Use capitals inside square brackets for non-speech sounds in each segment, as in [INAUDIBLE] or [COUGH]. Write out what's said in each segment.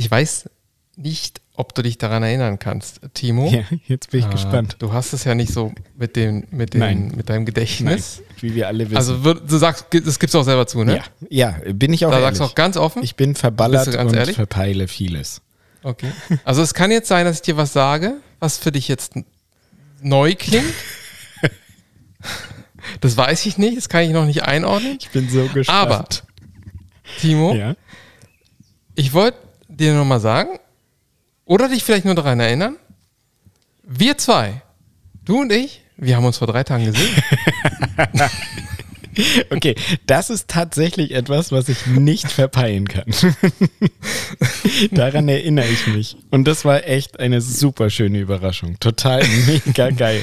Ich weiß nicht, ob du dich daran erinnern kannst, Timo. Ja, jetzt bin ich Ah, gespannt. Du hast es ja nicht so mit, dem, mit, dem, Nein. mit deinem Gedächtnis. Wie wir alle wissen. Also du sagst, das gibst du auch selber zu, ne? ja, ja, bin ich auch Da ehrlich. sagst du auch ganz offen. ich bin verballert und ehrlich? verpeile vieles. Okay. Also es kann jetzt sein, dass ich dir was sage, was für dich jetzt neu klingt. [LAUGHS] Das weiß ich nicht, das kann ich noch nicht einordnen. Ich bin so gespannt. Aber, Timo, ja. ich wollte dir nochmal sagen, oder dich vielleicht nur daran erinnern, wir zwei, du und ich, wir haben uns vor drei Tagen gesehen. [LAUGHS] Okay, das ist tatsächlich etwas, was ich nicht verpeilen kann. [LAUGHS] Daran erinnere ich mich. Und das war echt eine super schöne Überraschung. Total mega geil.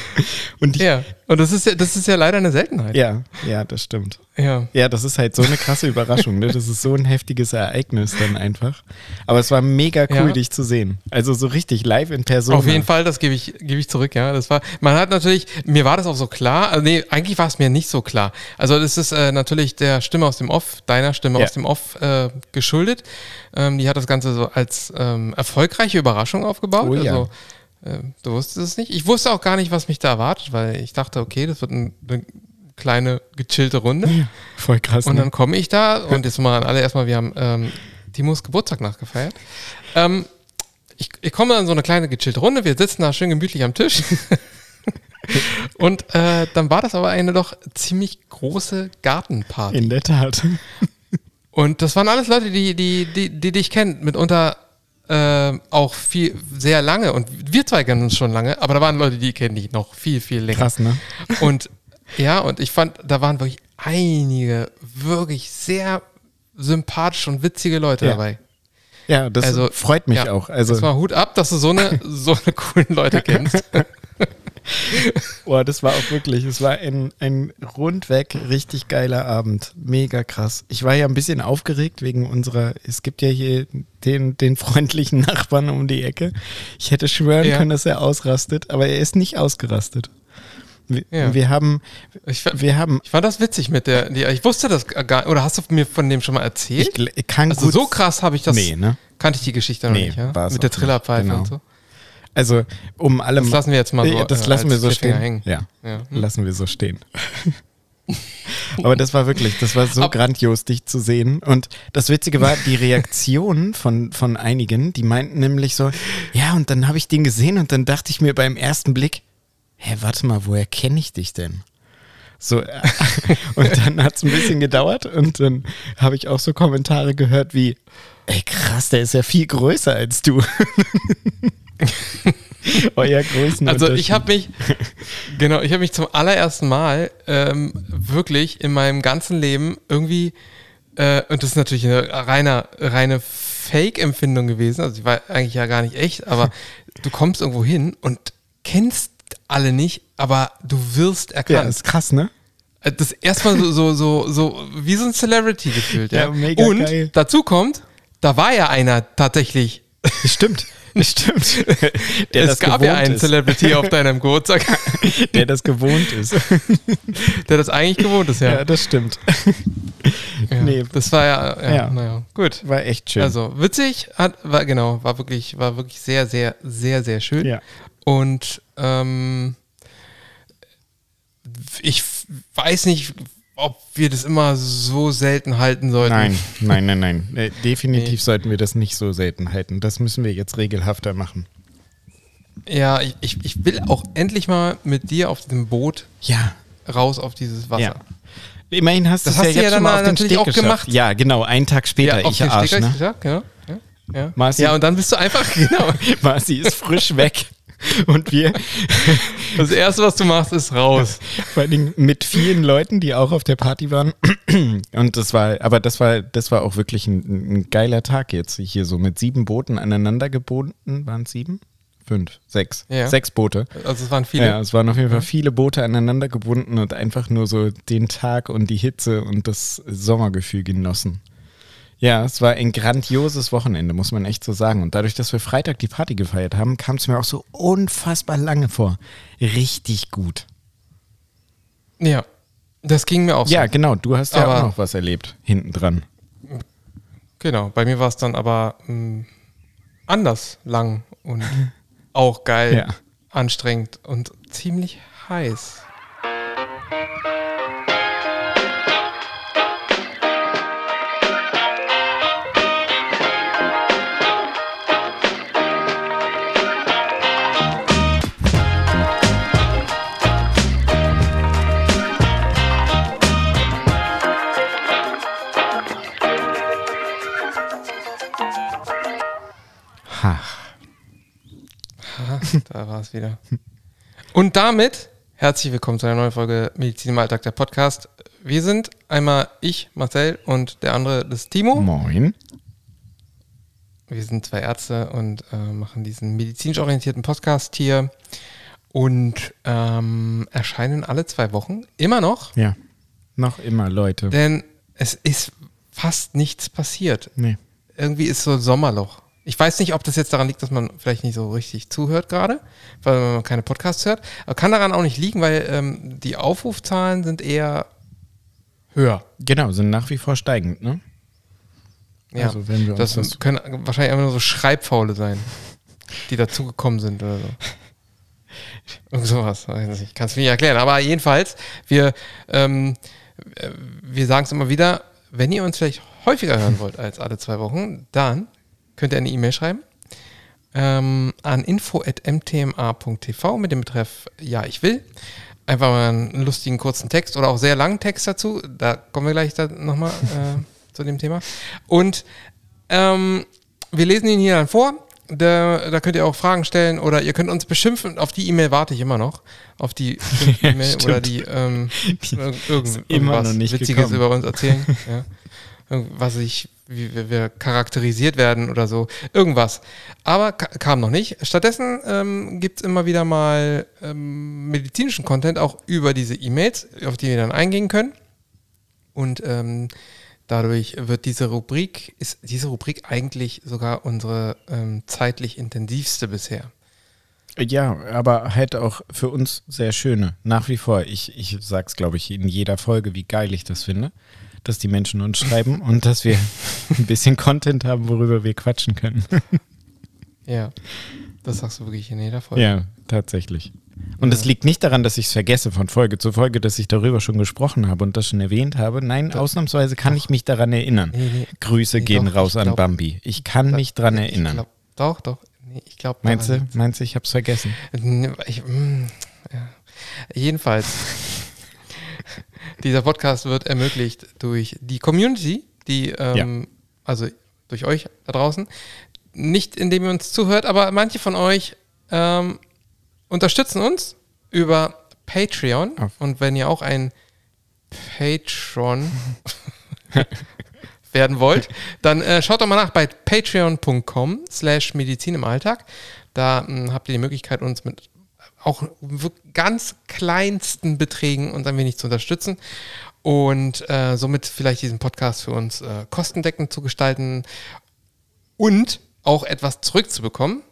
Und ich, ja. Und das ist ja, das ist ja leider eine Seltenheit. ja, ja, das stimmt. ja. Ja, das ist halt so eine krasse Überraschung. Ne? Das ist so ein heftiges Ereignis dann einfach. Aber es war mega cool, Ja. dich zu sehen. Also so richtig live in Person. Auf jeden Fall, das gebe ich, gebe ich zurück, ja. Das war, man hat natürlich, mir war das auch so klar, also nee, eigentlich war es mir nicht so klar. Also das ist äh, natürlich der Stimme aus dem Off, deiner Stimme Ja. aus dem Off äh, geschuldet. Ähm, die hat das Ganze so als ähm, erfolgreiche Überraschung aufgebaut. Oh ja. Also äh, du wusstest es nicht. Ich wusste auch gar nicht, was mich da erwartet, weil ich dachte, okay, das wird ein, eine kleine gechillte Runde. Voll krass. Und ne? dann komme ich da und jetzt mal an alle erstmal, wir haben ähm, Timos Geburtstag nachgefeiert. Ähm, ich, ich komme dann so eine kleine gechillte Runde, wir sitzen da schön gemütlich am Tisch. [LAUGHS] und äh, dann war das aber eine doch ziemlich große Gartenparty. in der Tat. Und das waren alles Leute, die, die, die, die dich kennen, mitunter äh, auch viel, sehr lange. Und wir zwei kennen uns schon lange, aber da waren Leute, die kennen dich noch viel, viel länger. Krass, ne? Und ja, und ich fand, da waren wirklich einige wirklich sehr sympathische und witzige Leute Ja. dabei. Ja, das Also, freut mich ja, auch. Also, Das war Hut ab, dass du so eine, so eine coolen Leute [LAUGHS] kennst. [LAUGHS] Boah, das war auch wirklich, es war ein, ein rundweg richtig geiler Abend. Mega krass. Ich war ja ein bisschen aufgeregt wegen unserer, es gibt ja hier den, den freundlichen [LAUGHS] Nachbarn um die Ecke. Ich hätte schwören Ja. können, dass er ausrastet, aber er ist nicht ausgerastet. Wir, Ja. wir haben, Ich, wir haben, ich fand das witzig mit der, die, ich wusste das gar oder hast du mir von dem schon mal erzählt? ich kann also gut, so krass habe ich das, Nee, ne? kannte ich die Geschichte noch Nee, nicht, ja? Mit der nicht, Trillerpfeife genau. und so. Also um allem, Das lassen wir jetzt mal so, Ja, das äh, lassen wir so Cliffhanger stehen. hängen. Ja, Ja. lassen wir so stehen. [LAUGHS] Aber das war wirklich, das war so Ab- grandios, dich zu sehen. Und das Witzige war, die Reaktion von, von einigen, die meinten nämlich so, ja, und dann habe ich den gesehen und dann dachte ich mir beim ersten Blick, hä, warte mal, woher kenne ich dich denn? So, äh, [LAUGHS] und dann hat es ein bisschen gedauert und dann habe ich auch so Kommentare gehört wie, ey krass, der ist ja viel größer als du. [LAUGHS] [LAUGHS] Euer Größen. Also ich habe mich, genau, ich habe mich zum allerersten Mal ähm, wirklich in meinem ganzen Leben irgendwie, äh, und das ist natürlich eine reine, reine Fake-Empfindung gewesen, also die war eigentlich ja gar nicht echt, aber [LAUGHS] du kommst irgendwo hin und kennst alle nicht, aber du wirst Ja, erkannt. ist krass, ne? Äh, Das erstmal so, so, so, so wie so ein Celebrity gefühlt, ja. Ja, mega und geil. dazu kommt, da war ja einer tatsächlich. Stimmt, [LAUGHS] stimmt. Der es gab ja einen ist. Celebrity auf deinem Geburtstag, [LAUGHS] Der das gewohnt ist. der das eigentlich gewohnt ist, ja. Ja, das stimmt. [LAUGHS] Ja, Nee. Das war ja, ja, Ja. naja, gut. War echt schön. Also witzig, hat, war genau, war wirklich, war wirklich sehr, sehr, sehr, sehr schön. ja. Und ähm, ich weiß nicht, ob wir das immer so selten halten sollten. Nein, nein, nein, nein. [LAUGHS] Äh, definitiv Nee. sollten wir das nicht so selten halten. Das müssen wir jetzt regelhafter machen. Ja, ich, ich, ich will auch endlich mal mit dir auf dem Boot Ja. raus auf dieses Wasser. Ja. Immerhin hast du Das es ja jetzt ja schon dann mal auf den Steg auch geschafft. gemacht. Ja, genau. Einen Tag später. auf ich den Arsch, ne? gesagt, genau. Ja, ja. Marci- ja, und dann bist du einfach, [LAUGHS] genau. Marci ist frisch weg. [LAUGHS] Und wir, [LAUGHS] Das Erste, was du machst, ist raus. [LAUGHS] vor allen Dingen mit vielen Leuten, die auch auf der Party waren. [CLEARS THROAT] Und das war, aber das war, das war auch wirklich ein, ein geiler Tag jetzt. Hier so mit sieben Booten aneinander gebunden. Waren es sieben? Fünf, sechs. Ja. Sechs Boote. Also es waren viele. Ja, es waren auf jeden Fall viele Boote aneinander gebunden und einfach nur so den Tag und die Hitze und das Sommergefühl genossen. Ja, es war ein grandioses Wochenende, muss man echt so sagen. Und dadurch, dass wir Freitag die Party gefeiert haben, kam es mir auch so unfassbar lange vor. Richtig gut. Ja, das ging mir auch so. Ja, genau, du hast ja Aber- auch noch was erlebt, hinten dran. Genau, bei mir war es dann aber mh, anders lang und [LAUGHS] auch geil, Ja. anstrengend und ziemlich heiß. [LAUGHS] da war es wieder. Und damit herzlich willkommen zu einer neuen Folge Medizin im Alltag, der Podcast. Wir sind einmal ich, Marcel, und der andere, das ist Timo. Moin. Wir sind zwei Ärzte und äh, machen diesen medizinisch orientierten Podcast hier und ähm, erscheinen alle zwei Wochen immer noch, Ja. Noch immer, Leute. denn es ist fast nichts passiert. Nee. Irgendwie ist so ein Sommerloch. Ich weiß nicht, ob das jetzt daran liegt, dass man vielleicht nicht so richtig zuhört gerade, weil man keine Podcasts hört. Aber kann daran auch nicht liegen, weil ähm, die Aufrufzahlen sind eher höher. Genau, sind nach wie vor steigend, ne? Ja, Also wenn wir das, das- können wahrscheinlich einfach nur so Schreibfaule sein, die dazugekommen sind oder so. [LAUGHS] Irgend sowas, weiß nicht, kannst du nicht erklären. Aber jedenfalls, wir, ähm, äh, wir sagen es immer wieder, wenn ihr uns vielleicht häufiger hören wollt als alle zwei Wochen, dann könnt ihr eine E-Mail schreiben ähm, an info.mtma.tv mit dem Betreff Ja, ich will. Einfach mal einen lustigen kurzen Text oder auch sehr langen Text dazu. Da kommen wir gleich nochmal äh, [LAUGHS] zu dem Thema. Und ähm, wir lesen ihn hier dann vor. Da, da könnt ihr auch Fragen stellen oder ihr könnt uns beschimpfen. Auf die E-Mail warte ich immer noch. Auf die [LAUGHS] E-Mail stimmt. oder die ähm, [LAUGHS] irg- irgend, irgendwas Witziges gekommen. über uns erzählen. ja. Irgendwas ich, wie wir, charakterisiert werden oder so. Irgendwas. Aber ka kam noch nicht. Stattdessen ähm, gibt es immer wieder mal ähm, medizinischen Content auch über diese E-Mails, auf die wir dann eingehen können. Und ähm, dadurch wird diese Rubrik, ist diese Rubrik eigentlich sogar unsere ähm, zeitlich intensivste bisher. Ja, aber halt auch für uns sehr schöne. Nach wie vor. Ich, ich sag's, glaube ich, in jeder Folge, wie geil ich das finde, dass die Menschen uns schreiben [LAUGHS] und dass wir ein bisschen Content haben, worüber wir quatschen können. [LAUGHS] Ja, das sagst du wirklich in jeder Folge. ja, tatsächlich. Und es liegt nicht daran, dass ich es vergesse von Folge zu Folge, dass ich darüber schon gesprochen habe und das schon erwähnt habe. Nein, ausnahmsweise kann ich mich daran erinnern. Nee, nee. Grüße Nee, gehen doch, raus ich an glaub- Bambi. Ich kann mich dran Ich erinnern. Glaub, doch, doch. Ich glaube. Meinst du, meinst du, ich hab's vergessen? Ich, mm, ja. Jedenfalls, [LAUGHS] dieser Podcast wird ermöglicht durch die Community, die, ähm, also durch euch da draußen. Nicht indem ihr uns zuhört, aber manche von euch ähm, unterstützen uns über Patreon. Auf- Und wenn ihr auch ein Patron [LAUGHS] werden wollt, dann äh, schaut doch mal nach bei patreon.com slash Medizin im Alltag. Da mh, habt ihr die Möglichkeit, uns mit auch ganz kleinsten Beträgen uns ein wenig zu unterstützen und äh, somit vielleicht diesen Podcast für uns äh, kostendeckend zu gestalten und auch etwas zurückzubekommen.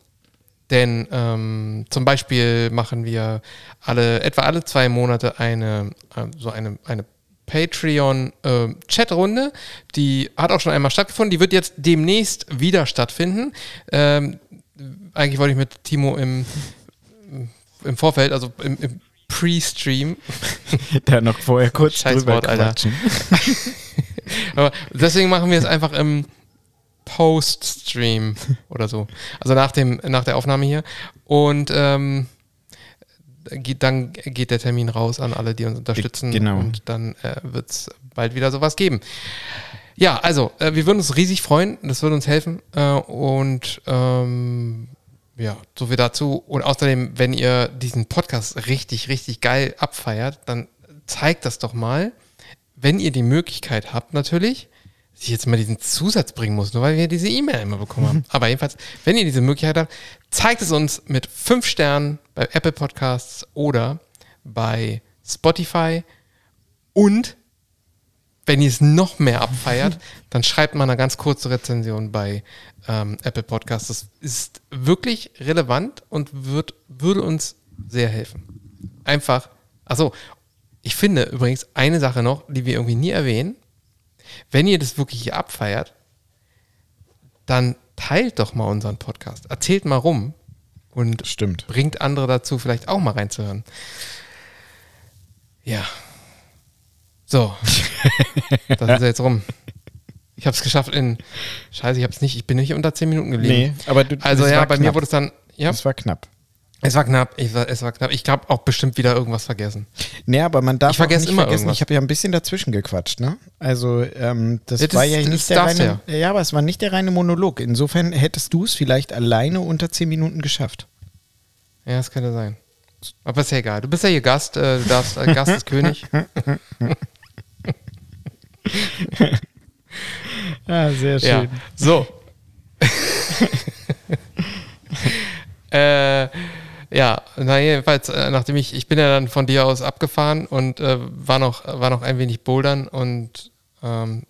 Denn ähm, zum Beispiel machen wir alle, etwa alle zwei Monate eine, äh, so eine, eine Patreon-Chatrunde. die hat auch schon einmal stattgefunden. Die wird jetzt demnächst wieder stattfinden. Ähm, eigentlich wollte ich mit Timo im, im Vorfeld, also im, im Pre-Stream, [LAUGHS] Da noch vorher kurz drüber Wort, Alter. quatschen. [LAUGHS] Aber deswegen machen wir es einfach im Post-Stream oder so. Also nach, dem, nach der Aufnahme hier. Und ähm, dann geht der Termin raus an alle, die uns unterstützen. Genau. Und dann äh, wird es bald wieder sowas geben. Ja, also, äh, wir würden uns riesig freuen. Das würde uns helfen. Äh, und ähm, ja, so viel dazu. Und außerdem, wenn ihr diesen Podcast richtig, richtig geil abfeiert, dann zeigt das doch mal, wenn ihr die Möglichkeit habt, natürlich, dass ich jetzt mal diesen Zusatz bringen muss, nur weil wir diese E-Mail immer bekommen haben. [LAUGHS] Aber jedenfalls, wenn ihr diese Möglichkeit habt, zeigt es uns mit fünf Sternen bei Apple Podcasts oder bei Spotify und wenn ihr es noch mehr abfeiert, [LAUGHS] dann schreibt mal eine ganz kurze Rezension bei ähm, Apple Podcasts. Das ist wirklich relevant und wird, würde uns sehr helfen. Einfach, achso, ich finde übrigens eine Sache noch, die wir irgendwie nie erwähnen. Wenn ihr das wirklich hier abfeiert, dann teilt doch mal unseren Podcast. Erzählt mal rum und Stimmt. bringt andere dazu, vielleicht auch mal reinzuhören. Ja. So. das ist jetzt rum. Ich habe es geschafft in. Scheiße, ich habe es nicht. Ich bin nicht unter 10 Minuten geblieben. Nee, aber du, Also ja, bei knapp. mir wurde es dann. Ja, Es war knapp. es war knapp. Ich war, es war knapp. Ich glaube auch bestimmt wieder irgendwas vergessen. Nee, aber man darf Ich vergesse auch nicht immer vergessen, irgendwas. ich habe ja ein bisschen dazwischen gequatscht, ne? Also, ähm, das, Ja, das- war ja das nicht der reine, ja. aber es war nicht der reine Monolog. Insofern hättest du es vielleicht alleine unter 10 Minuten geschafft. Ja, das könnte sein. Aber ist ja egal. Du bist ja hier Gast. Äh, du darfst. Äh, Gast ist König. Ja, [LAUGHS] sehr Ja. So. [LAUGHS] äh, ja, na jedenfalls, äh, nachdem ich, ich bin ja dann von dir aus abgefahren und äh, war, noch, war noch ein wenig bouldern und ähm,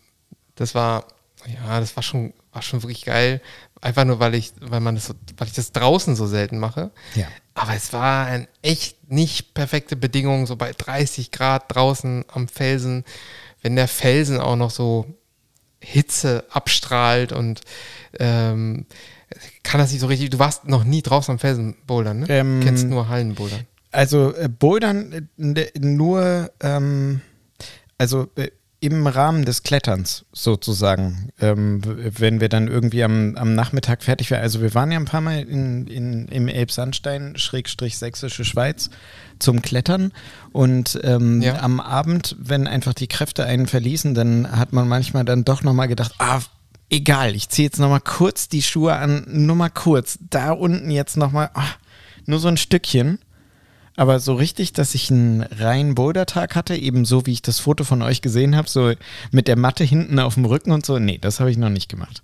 das war, ja, das war schon, war schon wirklich geil. Einfach nur, weil ich, weil man das so, weil ich das draußen so selten mache. Ja. Aber es war ein echt nicht perfekte Bedingung, so bei 30 Grad draußen am Felsen, wenn der Felsen auch noch so Hitze abstrahlt und ähm, kann das nicht so richtig. Du warst noch nie draußen am Felsen bouldern, ne? Ähm, Kennst nur Hallenbouldern. Also äh, Bouldern äh, nur, ähm, also äh, im Rahmen des Kletterns sozusagen, ähm, wenn wir dann irgendwie am, am Nachmittag fertig wären. Also wir waren ja ein paar Mal in, in, im Elbsandstein, Schrägstrich Sächsische Schweiz, zum Klettern und ähm, Ja. am Abend, wenn einfach die Kräfte einen verließen, dann hat man manchmal dann doch nochmal gedacht, ah, egal, ich ziehe jetzt nochmal kurz die Schuhe an, nur mal kurz, da unten jetzt nochmal, ah, nur so ein Stückchen. Aber so richtig, dass ich einen reinen Bouldertag hatte, eben so wie ich das Foto von euch gesehen habe, so mit der Matte hinten auf dem Rücken und so, nee, das habe ich noch nicht gemacht.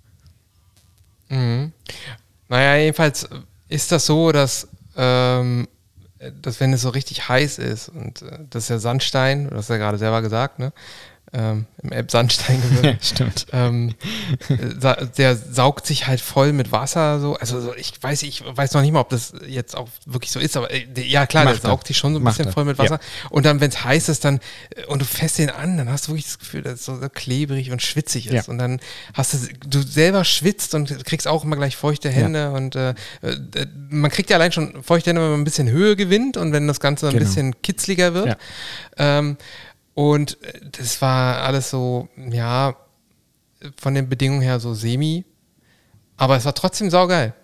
Mhm. Naja, jedenfalls ist das so, dass, ähm, dass wenn es so richtig heiß ist und äh, das ist ja Sandstein, du hast ja gerade selber gesagt, ne? Ähm, Im Elbsandstein [LAUGHS] stimmt. ähm, äh, der saugt sich halt voll mit Wasser so. Also so, ich weiß, ich weiß noch nicht mal, ob das jetzt auch wirklich so ist, aber äh, der- ja klar, der Macht er. saugt sich schon so ein Macht bisschen er. voll mit Wasser. Und dann, wenn es heiß ist, dann äh, und du fässt den an, dann hast du wirklich das Gefühl, dass es so, klebrig und schwitzig ist. Ja. Und dann hast du, du selber schwitzt und kriegst auch immer gleich feuchte Hände und äh, äh, man kriegt ja allein schon feuchte Hände, wenn man ein bisschen Höhe gewinnt und wenn das Ganze ein Genau. bisschen kitzliger wird. Ja. Ähm, und äh, das war alles so, ja, von den Bedingungen her so semi. Aber es war trotzdem saugeil.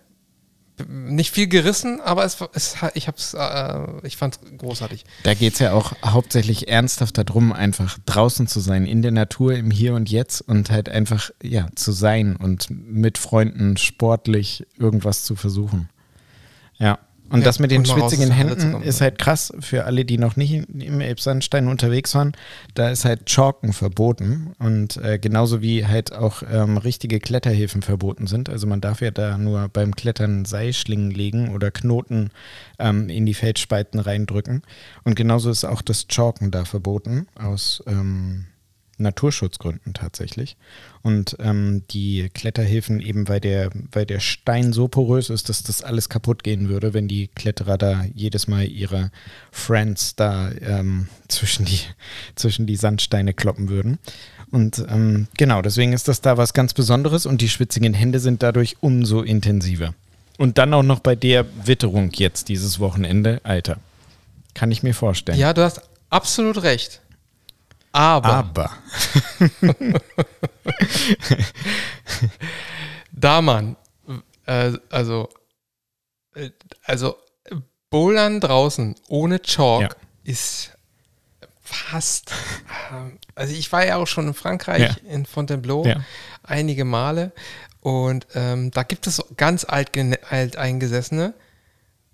Nicht viel gerissen, aber es, es ich äh, ich fand's großartig. Da geht es ja auch hauptsächlich ernsthaft darum, einfach draußen zu sein, in der Natur, im Hier und Jetzt und halt einfach, ja, zu sein und mit Freunden sportlich irgendwas zu versuchen. Ja. Und Ja, das mit den schwitzigen Händen kommen. ist halt krass für alle, die noch nicht im Elbsandstein unterwegs waren. Da ist halt Chalken verboten und äh, genauso wie halt auch ähm, richtige Kletterhilfen verboten sind. Also man darf ja da nur beim Klettern Seilschlingen legen oder Knoten ähm, in die Felsspalten reindrücken. Und genauso ist auch das Chalken da verboten aus ähm, Naturschutzgründen tatsächlich. Und ähm, die Kletterhilfen eben, weil der, weil der Stein so porös ist, dass das alles kaputt gehen würde, wenn die Kletterer da jedes Mal ihre Friends da ähm, zwischen, die, [LAUGHS] zwischen die Sandsteine kloppen würden. Und ähm, genau, deswegen ist das da was ganz Besonderes und die schwitzigen Hände sind dadurch umso intensiver. Und dann auch noch bei der Witterung jetzt dieses Wochenende, Alter. Kann ich mir vorstellen. Ja, du hast absolut recht. Aber, Aber. [LAUGHS] da man, äh, also, äh, also, äh, Bouldern draußen ohne Chalk Ja. ist fast, ähm, also ich war ja auch schon in Frankreich, Ja. in Fontainebleau, Ja. einige Male und ähm, da gibt es ganz alt, alt eingesessene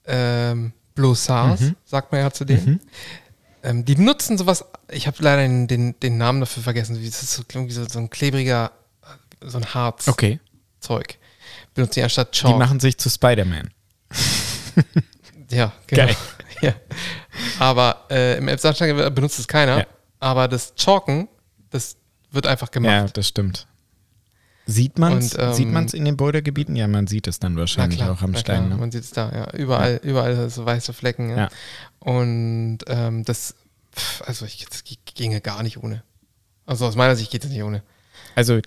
ähm, Blossards, Mhm. sagt man ja zu denen. Ähm, die benutzen sowas, ich habe leider den, den, den Namen dafür vergessen, wie das ist so, irgendwie so, so ein klebriger, äh, so ein Harz. Okay. Zeug. Benutzen die anstatt Die Chalk. machen sich zu Spider-Man. [LAUGHS] ja, genau. Geil. [LAUGHS] Ja. Aber äh, im Elbsandstein benutzt es keiner. Ja. Aber das Chalken, das wird einfach Ja, gemacht. das stimmt. Sieht man es ähm, sieht man's in den Bouldergebieten? Ja, man sieht es dann wahrscheinlich auch am Stein. klar, Ne? Man sieht es da, ja. Überall, überall so weiße Flecken. Ja. Ja. Und ähm, das, also ich, das ginge gar nicht ohne. Also aus meiner Sicht geht das nicht ohne. Also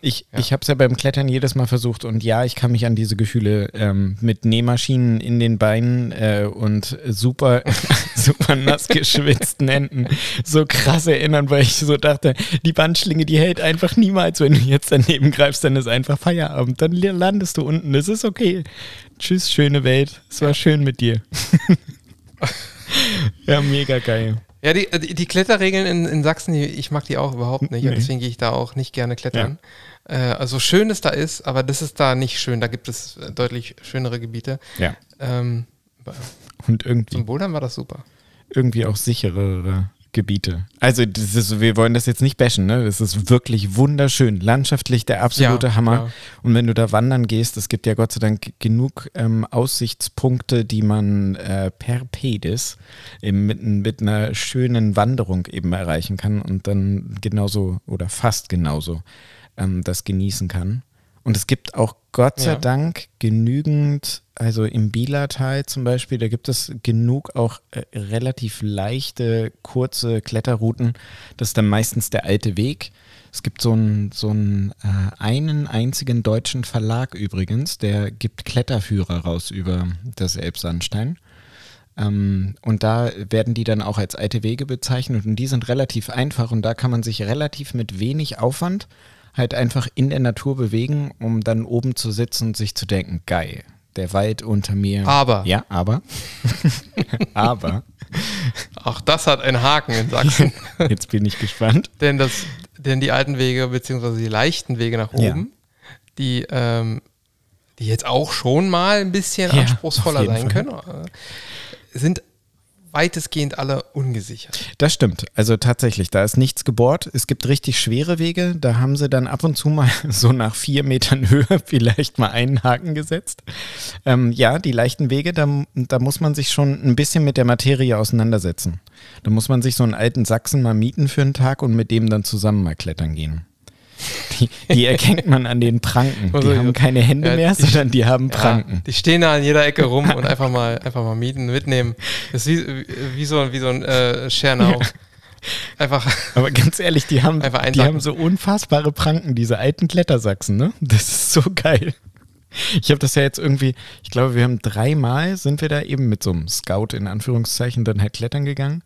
ich, ja. ich habe es ja beim Klettern jedes Mal versucht und ja, ich kann mich an diese Gefühle ähm, mit Nähmaschinen in den Beinen äh, und super, [LAUGHS] super nass geschwitzten Händen so krass erinnern, weil ich so dachte, die Bandschlinge, die hält einfach niemals. Wenn du jetzt daneben greifst, dann ist einfach Feierabend. Dann landest du unten. Es ist okay. Tschüss, schöne Welt. Es war schön mit dir. [LAUGHS] ja, mega geil. Ja, die, die, die Kletterregeln in, in Sachsen, die, ich mag die auch überhaupt nicht. Nee. Und deswegen gehe ich da auch nicht gerne klettern. Äh, also schön es da ist, aber das ist da nicht schön. Da gibt es äh, deutlich schönere Gebiete. Ja. Ähm, Und irgendwie. zum Bouldern war das super. Irgendwie auch sicherere Gebiete. Also ist, wir wollen das jetzt nicht bashen, ne? Es ist wirklich wunderschön, landschaftlich der absolute Ja, Hammer. ja. Und wenn du da wandern gehst, es gibt ja Gott sei Dank genug ähm, Aussichtspunkte, die man äh, per Pedis eben mit, mit einer schönen Wanderung eben erreichen kann und dann genauso oder fast genauso ähm, das genießen kann. Und es gibt auch Gott sei Ja. Dank genügend, also im Bielertal zum Beispiel, da gibt es genug auch äh, relativ leichte, kurze Kletterrouten. Das ist dann meistens der alte Weg. Es gibt so einen, so einen, äh, einen einzigen deutschen Verlag übrigens, der gibt Kletterführer raus über das Elbsandstein. Ähm, und da werden die dann auch als alte Wege bezeichnet und die sind relativ einfach und da kann man sich relativ mit wenig Aufwand halt einfach in der Natur bewegen, um dann oben zu sitzen und sich zu denken, geil, der Wald unter mir. Aber. Ja, aber. [LAUGHS] aber. Auch das hat einen Haken in Sachsen. [LAUGHS] Jetzt bin ich gespannt. denn, das, denn die alten Wege, beziehungsweise die leichten Wege nach Ja. oben, die, ähm, die jetzt auch schon mal ein bisschen Ja, anspruchsvoller sein Fall. können, äh, sind weitestgehend alle ungesichert. Das stimmt. Also tatsächlich, da ist nichts gebohrt. Es gibt richtig schwere Wege. Da haben sie dann ab und zu mal [LAUGHS] so nach vier Metern Höhe [LAUGHS] vielleicht mal einen Haken gesetzt. Ähm, ja, die leichten Wege, da, da muss man sich schon ein bisschen mit der Materie auseinandersetzen. Da muss man sich so einen alten Sachsen mal mieten für einen Tag und mit dem dann zusammen mal klettern gehen. Die, die erkennt man an den Pranken. Die Also, haben keine Hände ja, mehr, die- sondern die haben Pranken. Ja, die stehen da an jeder Ecke rum und einfach mal, einfach mal mieten, mitnehmen. Das ist wie, wie so, wie so ein äh, Schernau. Einfach, Aber ganz ehrlich, die haben, die haben so unfassbare Pranken, diese alten Klettersachsen, ne? Das ist so geil. Ich habe das ja jetzt irgendwie, ich glaube, wir haben dreimal sind wir da eben mit so einem Scout in Anführungszeichen dann halt klettern gegangen.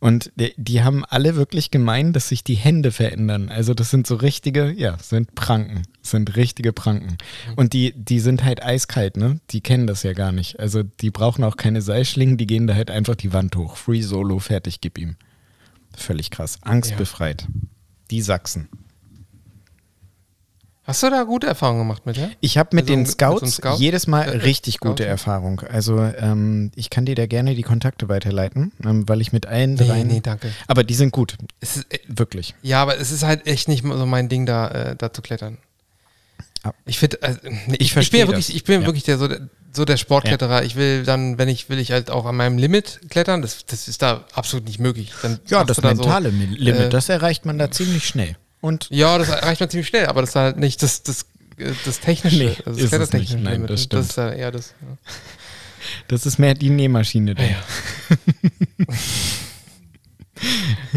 Und die, die haben alle wirklich gemeint, dass sich die Hände verändern. Also das sind so richtige, ja, sind Pranken. Sind richtige Pranken. Und die, die sind halt eiskalt, ne? Die kennen das ja gar nicht. Also die brauchen auch keine Seilschlingen, die gehen da halt einfach die Wand hoch. Free Solo, fertig, gib ihm. Völlig krass. Angstbefreit. Die Sachsen. Hast du da gute Erfahrungen gemacht mit, ja? Ich habe mit, Mit so den einem- mit so Scouts Scout? jedes Mal Äh, richtig Scout, gute ja. Erfahrung. Also ähm, ich kann dir da gerne die Kontakte weiterleiten, ähm, weil ich mit allen Nee, dreien. nee, danke. Aber die sind gut, Es ist, äh, wirklich. ja, aber es ist halt echt nicht so mein Ding, da, äh, da zu klettern. Ah. Ich finde, äh, nee, ich, ich, verstehe bin ja wirklich, ich bin Ja. wirklich der, so, der, so der Sportkletterer. Ich will dann, wenn ich will, ich halt auch an meinem Limit klettern. Das, das ist da absolut nicht möglich. Dann Ja, das da so- mentale Mi- Limit, äh, das erreicht man da ziemlich schnell. Und Ja, das erreicht man ziemlich schnell, aber das ist halt nicht das, das, das technische, Nee, also ist es das klettertechnische nicht. Nein, das das ist ja eher das. Ja. das ist mehr die Nähmaschine. Dann. [LAUGHS]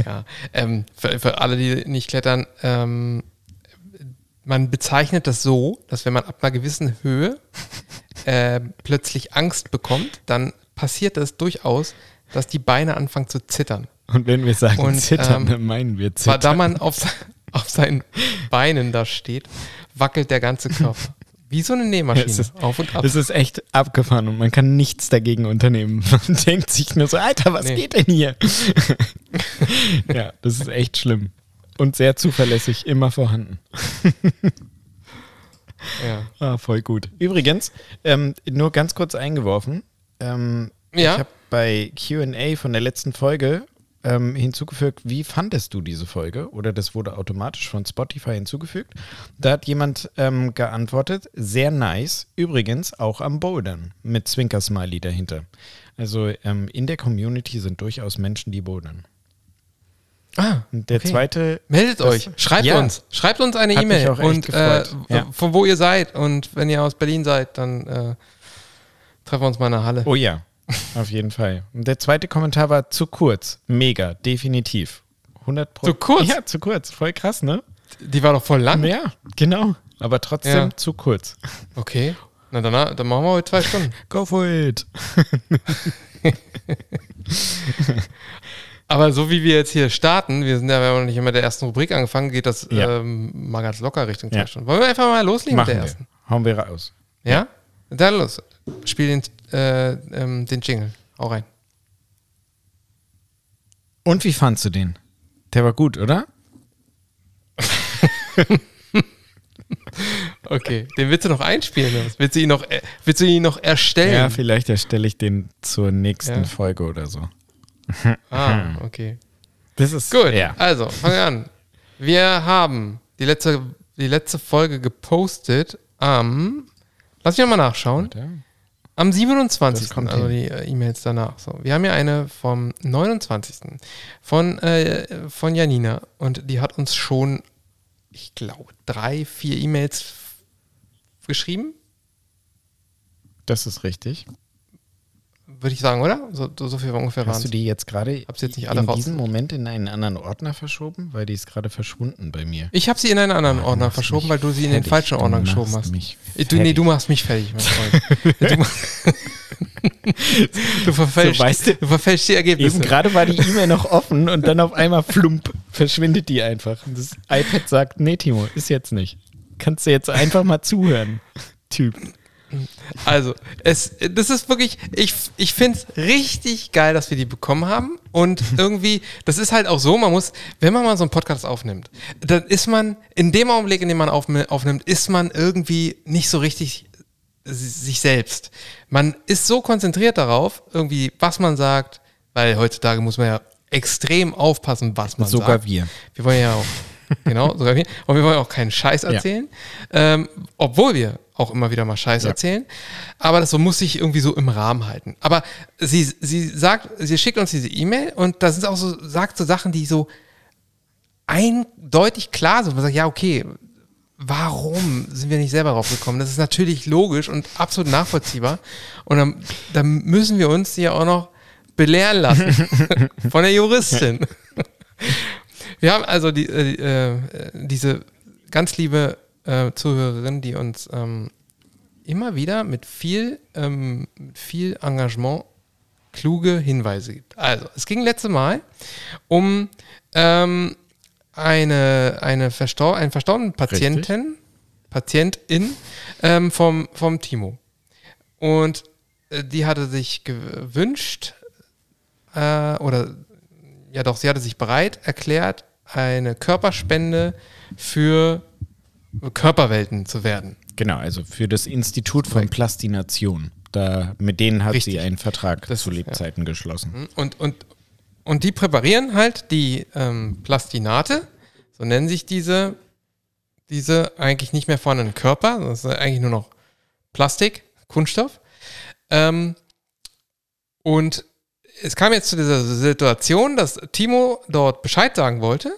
Ja, ähm, für, für alle, die nicht klettern, ähm, man bezeichnet das so, dass wenn man ab einer gewissen Höhe äh, plötzlich Angst bekommt, dann passiert es durchaus, dass die Beine anfangen zu zittern. Und wenn wir sagen Und, zittern, ähm, dann meinen wir Zwar, da zittern. man auf, [LAUGHS] auf seinen Beinen da steht, wackelt der ganze Körper. Wie so eine Nähmaschine. Es ist- auf und ab. Das ist echt abgefahren und man kann nichts dagegen unternehmen. [LAUGHS] Man denkt sich nur so, Alter, was Nee. geht denn hier? [LAUGHS] ja, das ist echt schlimm. Und sehr zuverlässig, immer vorhanden. ja. Ah, voll gut. Übrigens, ähm, nur ganz kurz eingeworfen. Ähm, Ja. Ich habe bei QA von der letzten Folge ähm, hinzugefügt, wie fandest du diese Folge? Oder das wurde automatisch von Spotify hinzugefügt. Da hat jemand ähm, geantwortet, sehr nice. Übrigens auch am Bouldern mit Zwinker-Smiley dahinter. Also ähm, in der Community sind durchaus Menschen, die bouldern. Ah, Und der okay. zweite Meldet Das- euch, schreibt Ja. uns, schreibt uns eine E-Mail und äh. Ja. von wo ihr seid und wenn ihr aus Berlin seid, dann äh, treffen wir uns mal in der Halle. Oh ja, [LAUGHS] auf jeden Fall. Und der zweite Kommentar war zu kurz. Mega, definitiv. 100 Pro Zu kurz? Ja, zu kurz. Voll krass, ne? Die war doch voll lang. Ja, genau. Aber trotzdem Ja. zu kurz. Okay. Na dann, dann machen wir heute zwei Stunden. [LAUGHS] Go for it. [LAUGHS] Aber so wie wir jetzt hier starten, wir sind ja wir haben noch nicht immer der ersten Rubrik angefangen, geht das Ja. ähm, mal ganz locker Richtung zwei Ja. Stunden. Wollen wir einfach mal loslegen Machen mit der wir. ersten? Hauen wir raus. Ja? Dann los. Spiel den, äh, ähm, den Jingle. Hau rein. Und wie fandst du den? Der war gut, oder? [LAUGHS] Okay. Den willst du noch einspielen? Oder? Willst du ihn noch, äh, willst du ihn noch erstellen? Ja, vielleicht erstelle ich den zur nächsten Ja. Folge oder so. ah, [LAUGHS] okay. Das ist Gut, Ja. also fangen wir an. Wir haben die letzte, die letzte Folge gepostet am, lass mich mal nachschauen, am 27. Das kommt also die äh, E-Mails danach. So, wir haben ja eine vom 29. von, äh, von Janina und die hat uns schon, ich glaube, drei, vier E-Mails geschrieben, Das ist richtig. Würde ich sagen, oder? So, so viel ungefähr waren Hast du die jetzt gerade Hab's jetzt nicht alle in raus- diesem Moment in einen anderen Ordner verschoben? Weil die ist gerade verschwunden bei mir. Ich habe sie in einen anderen du Ordner verschoben, weil du sie in den fertig. falschen Du Ordner machst geschoben hast. mich Äh, Du, nee, fertig. du machst mich fertig, mein Freund. [LAUGHS] du, du, verfälscht, So, weißt du, du verfälscht die Ergebnisse. Eben gerade war die E-Mail noch offen und dann auf einmal flump verschwindet die einfach. Und das iPad sagt, nee, Timo, ist jetzt nicht. Kannst du jetzt einfach mal zuhören, Typ. Also, es, das ist wirklich, ich, ich finde es richtig geil, dass wir die bekommen haben. Und [LAUGHS] irgendwie, das ist halt auch so, man muss, wenn man mal so einen Podcast aufnimmt, dann ist man, in dem Augenblick, in dem man auf, aufnimmt, ist man irgendwie nicht so richtig sich selbst. Man ist so konzentriert darauf, irgendwie, was man sagt, weil heutzutage muss man ja extrem aufpassen, was man Sogar sagt. wir. Wir wollen ja auch, genau, sogar wir. Und wir wollen auch keinen Scheiß erzählen. Ähm, obwohl wir auch immer wieder mal Scheiß Ja. erzählen. Aber das so muss sich irgendwie so im Rahmen halten. Aber sie, sie sagt, sie schickt uns diese E-Mail und da sind auch so, sagt so Sachen, die so eindeutig klar sind. Man sagt, ja, okay, warum sind wir nicht selber drauf gekommen? Das ist natürlich logisch und absolut nachvollziehbar. Und dann, dann müssen wir uns ja auch noch belehren lassen [LAUGHS] von der Juristin. Wir haben also die, äh, äh, diese ganz liebe äh, Zuhörerin, die uns ähm, immer wieder mit viel, ähm, viel Engagement kluge Hinweise gibt. Also, es ging letzte Mal um ähm, eine, eine verstor einen verstorbenen Patienten, Patientin ähm, vom, vom Timo. Und äh, die hatte sich gewünscht, äh, oder ja doch, sie hatte sich bereit erklärt, eine Körperspende für Körperwelten zu werden. Genau, also für das Institut von Plastination. Da, mit denen hat Richtig. sie einen Vertrag Das zu Lebzeiten geschlossen. Und, und, und die präparieren halt die ähm, Plastinate, so nennen sich diese, diese eigentlich nicht mehr vorhandenen Körper, das ist eigentlich nur noch Plastik, Kunststoff. Ähm, und es kam jetzt zu dieser Situation, dass Timo dort Bescheid sagen wollte.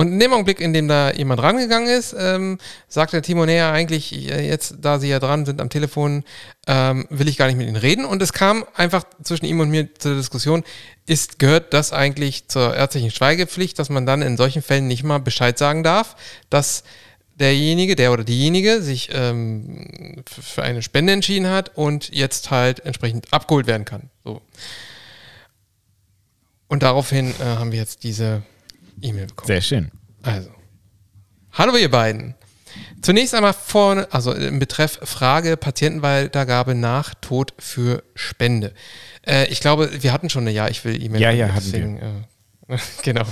Und in dem Augenblick, in dem da jemand rangegangen ist, ähm, sagt der Timo, näher eigentlich, jetzt, da sie ja dran sind am Telefon, ähm, will ich gar nicht mit ihnen reden. Und es kam einfach zwischen ihm und mir zur Diskussion, ist, gehört das eigentlich zur ärztlichen Schweigepflicht, dass man dann in solchen Fällen nicht mal Bescheid sagen darf, dass derjenige, der oder diejenige sich ähm, für eine Spende entschieden hat und jetzt halt entsprechend abgeholt werden kann. So. Und daraufhin äh, haben wir jetzt diese E-Mail bekommen. Sehr schön. Also. Hallo ihr beiden. Zunächst einmal vorne, also im Betreff Frage Patientenweitergabe nach Tod für Spende. Äh, ich glaube, wir hatten schon eine Ja, ich will E-Mail. Ja, ja, hatten wir. Äh, [LAUGHS] genau.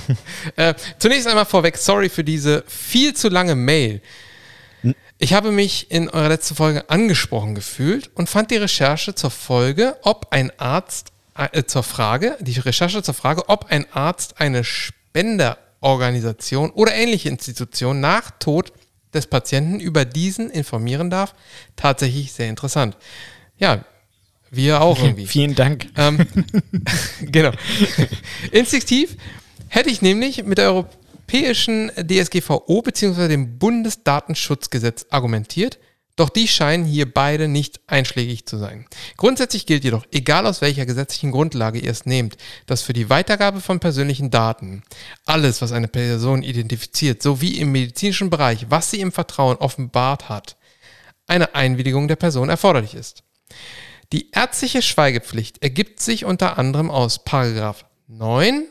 äh, zunächst einmal vorweg, sorry für diese viel zu lange Mail. Ich habe mich in eurer letzten Folge angesprochen gefühlt und fand die Recherche zur Folge, ob ein Arzt, äh, zur Frage, die Recherche zur Frage, ob ein Arzt eine Spenderorganisation oder ähnliche Institution nach Tod des Patienten über diesen informieren darf, tatsächlich sehr interessant. Ja, wir auch [LAUGHS] irgendwie. Vielen Dank. Ähm, [LAUGHS] genau. Instinktiv hätte ich nämlich mit der europäischen DSGVO bzw. dem Bundesdatenschutzgesetz argumentiert, Doch die scheinen hier beide nicht einschlägig zu sein. Grundsätzlich gilt jedoch, egal aus welcher gesetzlichen Grundlage ihr es nehmt, dass für die Weitergabe von persönlichen Daten alles, was eine Person identifiziert, sowie im medizinischen Bereich, was sie im Vertrauen offenbart hat, eine Einwilligung der Person erforderlich ist. Die ärztliche Schweigepflicht ergibt sich unter anderem aus Paragraph 9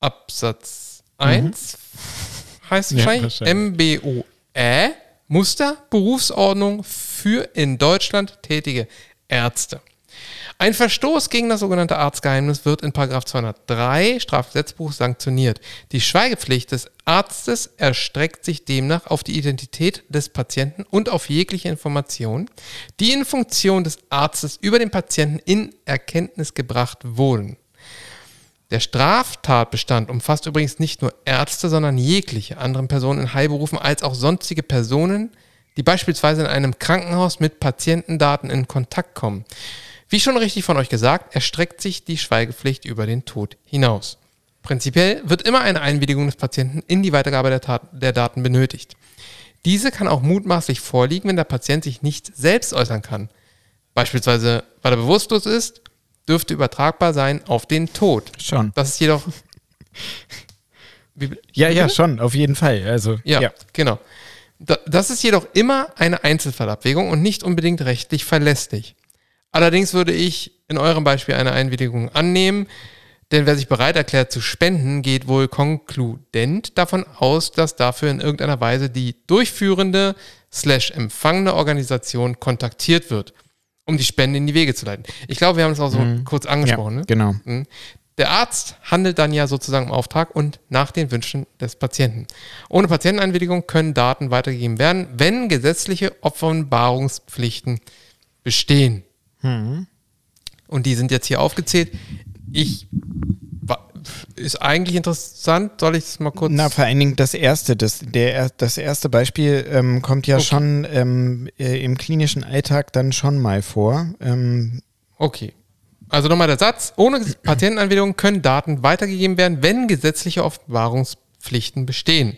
Absatz 1 heißt Ja, wahrscheinlich wahrscheinlich. MBOE Muster Berufsordnung für in Deutschland tätige Ärzte. Ein Verstoß gegen das sogenannte Arztgeheimnis wird in 203 Strafgesetzbuch sanktioniert. Die Schweigepflicht des Arztes erstreckt sich demnach auf die Identität des Patienten und auf jegliche Informationen, die in Funktion des Arztes über den Patienten in Erkenntnis gebracht wurden. Der Straftatbestand umfasst übrigens nicht nur Ärzte, sondern jegliche anderen Personen in Heilberufen als auch sonstige Personen, die beispielsweise in einem Krankenhaus mit Patientendaten in Kontakt kommen. Wie schon richtig von euch gesagt, erstreckt sich die Schweigepflicht über den Tod hinaus. Prinzipiell wird immer eine Einwilligung des Patienten in die Weitergabe der, Tat, der Daten benötigt. Diese kann auch mutmaßlich vorliegen, wenn der Patient sich nicht selbst äußern kann. Beispielsweise, weil er bewusstlos ist, dürfte übertragbar sein auf den Tod. Schon. Das ist jedoch. [LAUGHS] Ja, ja, schon, auf jeden Fall. Also, Ja, ja. genau. Da- Das ist jedoch immer eine Einzelfallabwägung und nicht unbedingt rechtlich verlässlich. Allerdings würde ich in eurem Beispiel eine Einwilligung annehmen, denn wer sich bereit erklärt zu spenden, geht wohl konkludent davon aus, dass dafür in irgendeiner Weise die durchführende slash empfangene Organisation kontaktiert wird, um die Spende in die Wege zu leiten. Ich glaube, wir haben es auch so kurz angesprochen. ja ne? genau. Mhm. Der Arzt handelt dann ja sozusagen im Auftrag und nach den Wünschen des Patienten. Ohne Patienteneinwilligung können Daten weitergegeben werden, wenn gesetzliche Offenbarungspflichten bestehen. Und die sind jetzt hier aufgezählt. Ich ist eigentlich interessant. Soll ich es mal kurz? Na, vor allen Dingen das erste, das, der, das erste Beispiel ähm, kommt ja Okay. schon ähm, äh, im klinischen Alltag dann schon mal vor. Ähm, Okay. Also nochmal der Satz. Ohne Patienteneinwilligung können Daten weitergegeben werden, wenn gesetzliche Offenbarungspflichten bestehen.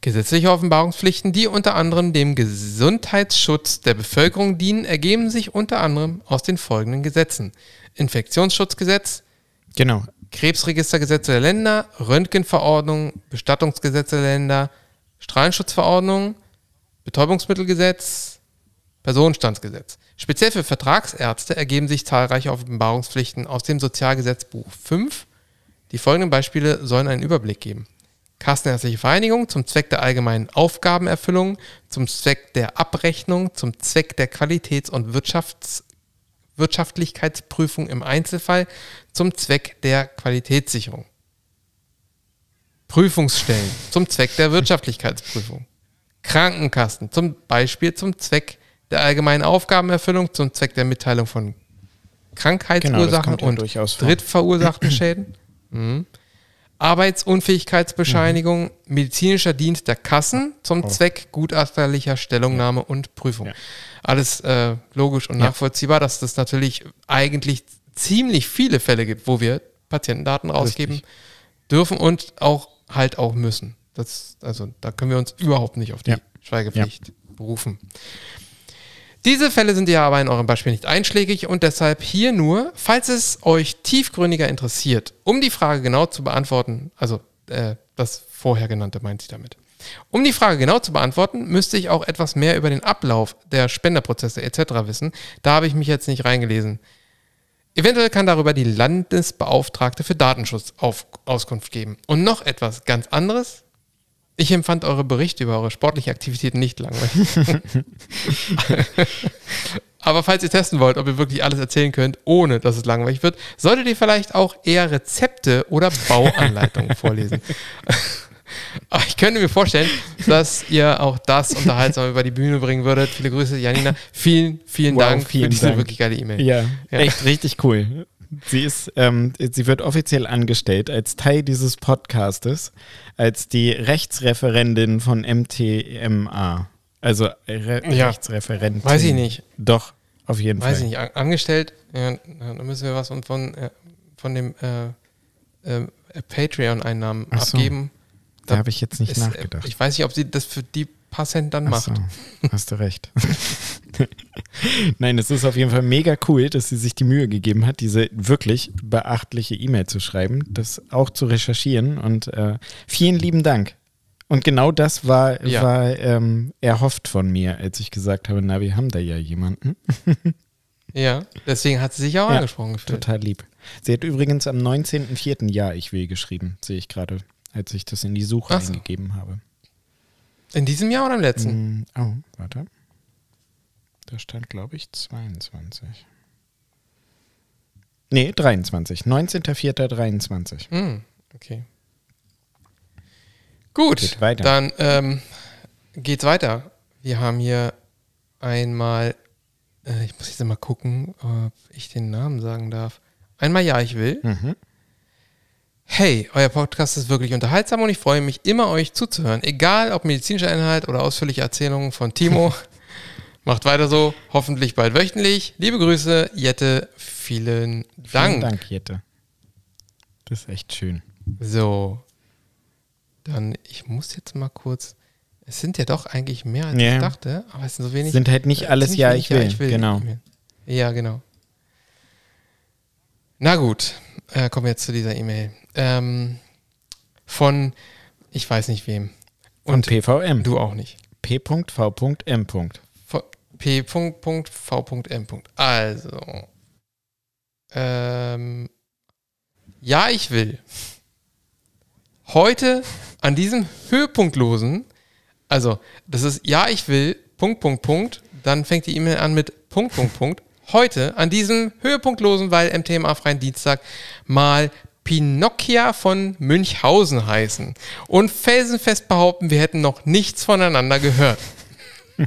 Gesetzliche Offenbarungspflichten, die unter anderem dem Gesundheitsschutz der Bevölkerung dienen, ergeben sich unter anderem aus den folgenden Gesetzen. Infektionsschutzgesetz, genau. Krebsregistergesetze der Länder, Röntgenverordnung, Bestattungsgesetze der Länder, Strahlenschutzverordnung, Betäubungsmittelgesetz, Personenstandsgesetz. Speziell für Vertragsärzte ergeben sich zahlreiche Offenbarungspflichten aus dem Sozialgesetzbuch 5. Die folgenden Beispiele sollen einen Überblick geben. Kassenärztliche Vereinigung zum Zweck der allgemeinen Aufgabenerfüllung, zum Zweck der Abrechnung, zum Zweck der Qualitäts- und Wirtschafts Wirtschaftlichkeitsprüfung im Einzelfall, zum Zweck der Qualitätssicherung. Prüfungsstellen zum Zweck der Wirtschaftlichkeitsprüfung. Krankenkassen zum Beispiel zum Zweck der allgemeinen Aufgabenerfüllung, zum Zweck der Mitteilung von Genau, Krankheitsursachen ja und durchaus vor. drittverursachten Schäden. Mhm. Arbeitsunfähigkeitsbescheinigung, medizinischer Dienst der Kassen zum Oh. Zweck gutachterlicher Stellungnahme und Prüfung. Ja. Alles äh, logisch und Ja. nachvollziehbar, dass das natürlich eigentlich ziemlich viele Fälle gibt, wo wir Patientendaten rausgeben Richtig. dürfen und auch halt auch müssen. Das, also da können wir uns überhaupt nicht auf die Ja. Schweigepflicht berufen. Diese Fälle sind ja aber in eurem Beispiel nicht einschlägig und deshalb hier nur, falls es euch tiefgründiger interessiert, um die Frage genau zu beantworten, also äh, das vorher genannte meint sie damit. Um die Frage genau zu beantworten, müsste ich auch etwas mehr über den Ablauf der Spenderprozesse etc. wissen. Da habe ich mich jetzt nicht reingelesen. Eventuell kann darüber die Landesbeauftragte für Datenschutz auf Auskunft geben. Und noch etwas ganz anderes. Ich empfand eure Berichte über eure sportliche Aktivitäten nicht langweilig. [LAUGHS] Aber falls ihr testen wollt, ob ihr wirklich alles erzählen könnt, ohne dass es langweilig wird, solltet ihr vielleicht auch eher Rezepte oder Bauanleitungen vorlesen. [LAUGHS] Aber ich könnte mir vorstellen, dass ihr auch das unterhaltsam über die Bühne bringen würdet. Viele Grüße, Janina. Vielen, vielen Wow, Dank vielen für diese Dank. wirklich geile E-Mail. Ja, Ja. echt richtig cool. Sie ist, ähm, sie wird offiziell angestellt als Teil dieses Podcastes, als die Rechtsreferentin von MTMA. Also Re Ja. Rechtsreferentin. Weiß ich nicht. Doch, auf jeden Weiß ich Fall. nicht, an- angestellt, ja, da müssen wir was von, von, äh, von dem äh, äh, Patreon-Einnahmen so. abgeben. Da habe ich jetzt nicht Ist, äh, nachgedacht. Ich weiß nicht, ob sie das für die paar Cent dann Ach macht. so, hast du recht. [LAUGHS] Nein, es ist auf jeden Fall mega cool, dass sie sich die Mühe gegeben hat, diese wirklich beachtliche E-Mail zu schreiben, das auch zu recherchieren und äh, vielen lieben Dank. Und genau das war, Ja. war ähm, erhofft von mir, als ich gesagt habe, na, wir haben da ja jemanden. [LAUGHS] Ja, deswegen hat sie sich auch Ja, angesprochen gefühlt. Total lieb. Sie hat übrigens am 19.04. Ja, ich will geschrieben, sehe ich gerade, als ich das in die Suche Ach so. eingegeben habe. In diesem Jahr oder im letzten? Mm, Oh, warte. Da stand, glaube ich, 22. Nee, 23. 19.04.23. Hm, okay. Gut, Geht weiter. dann ähm, geht's weiter. Wir haben hier einmal, äh, ich muss jetzt mal gucken, ob ich den Namen sagen darf. Einmal ja, ich will. Mhm. Hey, euer Podcast ist wirklich unterhaltsam und ich freue mich immer, euch zuzuhören. Egal ob medizinischer Inhalt oder ausführliche Erzählungen von Timo. [LAUGHS] Macht weiter so, hoffentlich bald wöchentlich. Liebe Grüße, Jette, vielen Dank. Vielen Dank, Jette. Das ist echt schön. So, dann, ich muss jetzt mal kurz. Es sind ja doch eigentlich mehr, als Ja. ich dachte, aber es sind so wenig. Sind halt nicht alles Ja, wenig ich will. Genau. Ja, genau. Na gut, äh, kommen wir jetzt zu dieser E-Mail. Ähm, von, ich weiß nicht wem. Und Und PVM. du auch nicht. P.V.M. Von P.V.M. Also. Ähm, ja, ich will. Heute an diesem höhepunktlosen, also das ist ja, ich will, Punkt, Punkt, Punkt, dann fängt die E-Mail an mit Punkt, Punkt, Punkt. Heute an diesem höhepunktlosen, weil MTMA-freien Dienstag mal Pinocchia von Münchhausen heißen und felsenfest behaupten, wir hätten noch nichts voneinander gehört. [LAUGHS]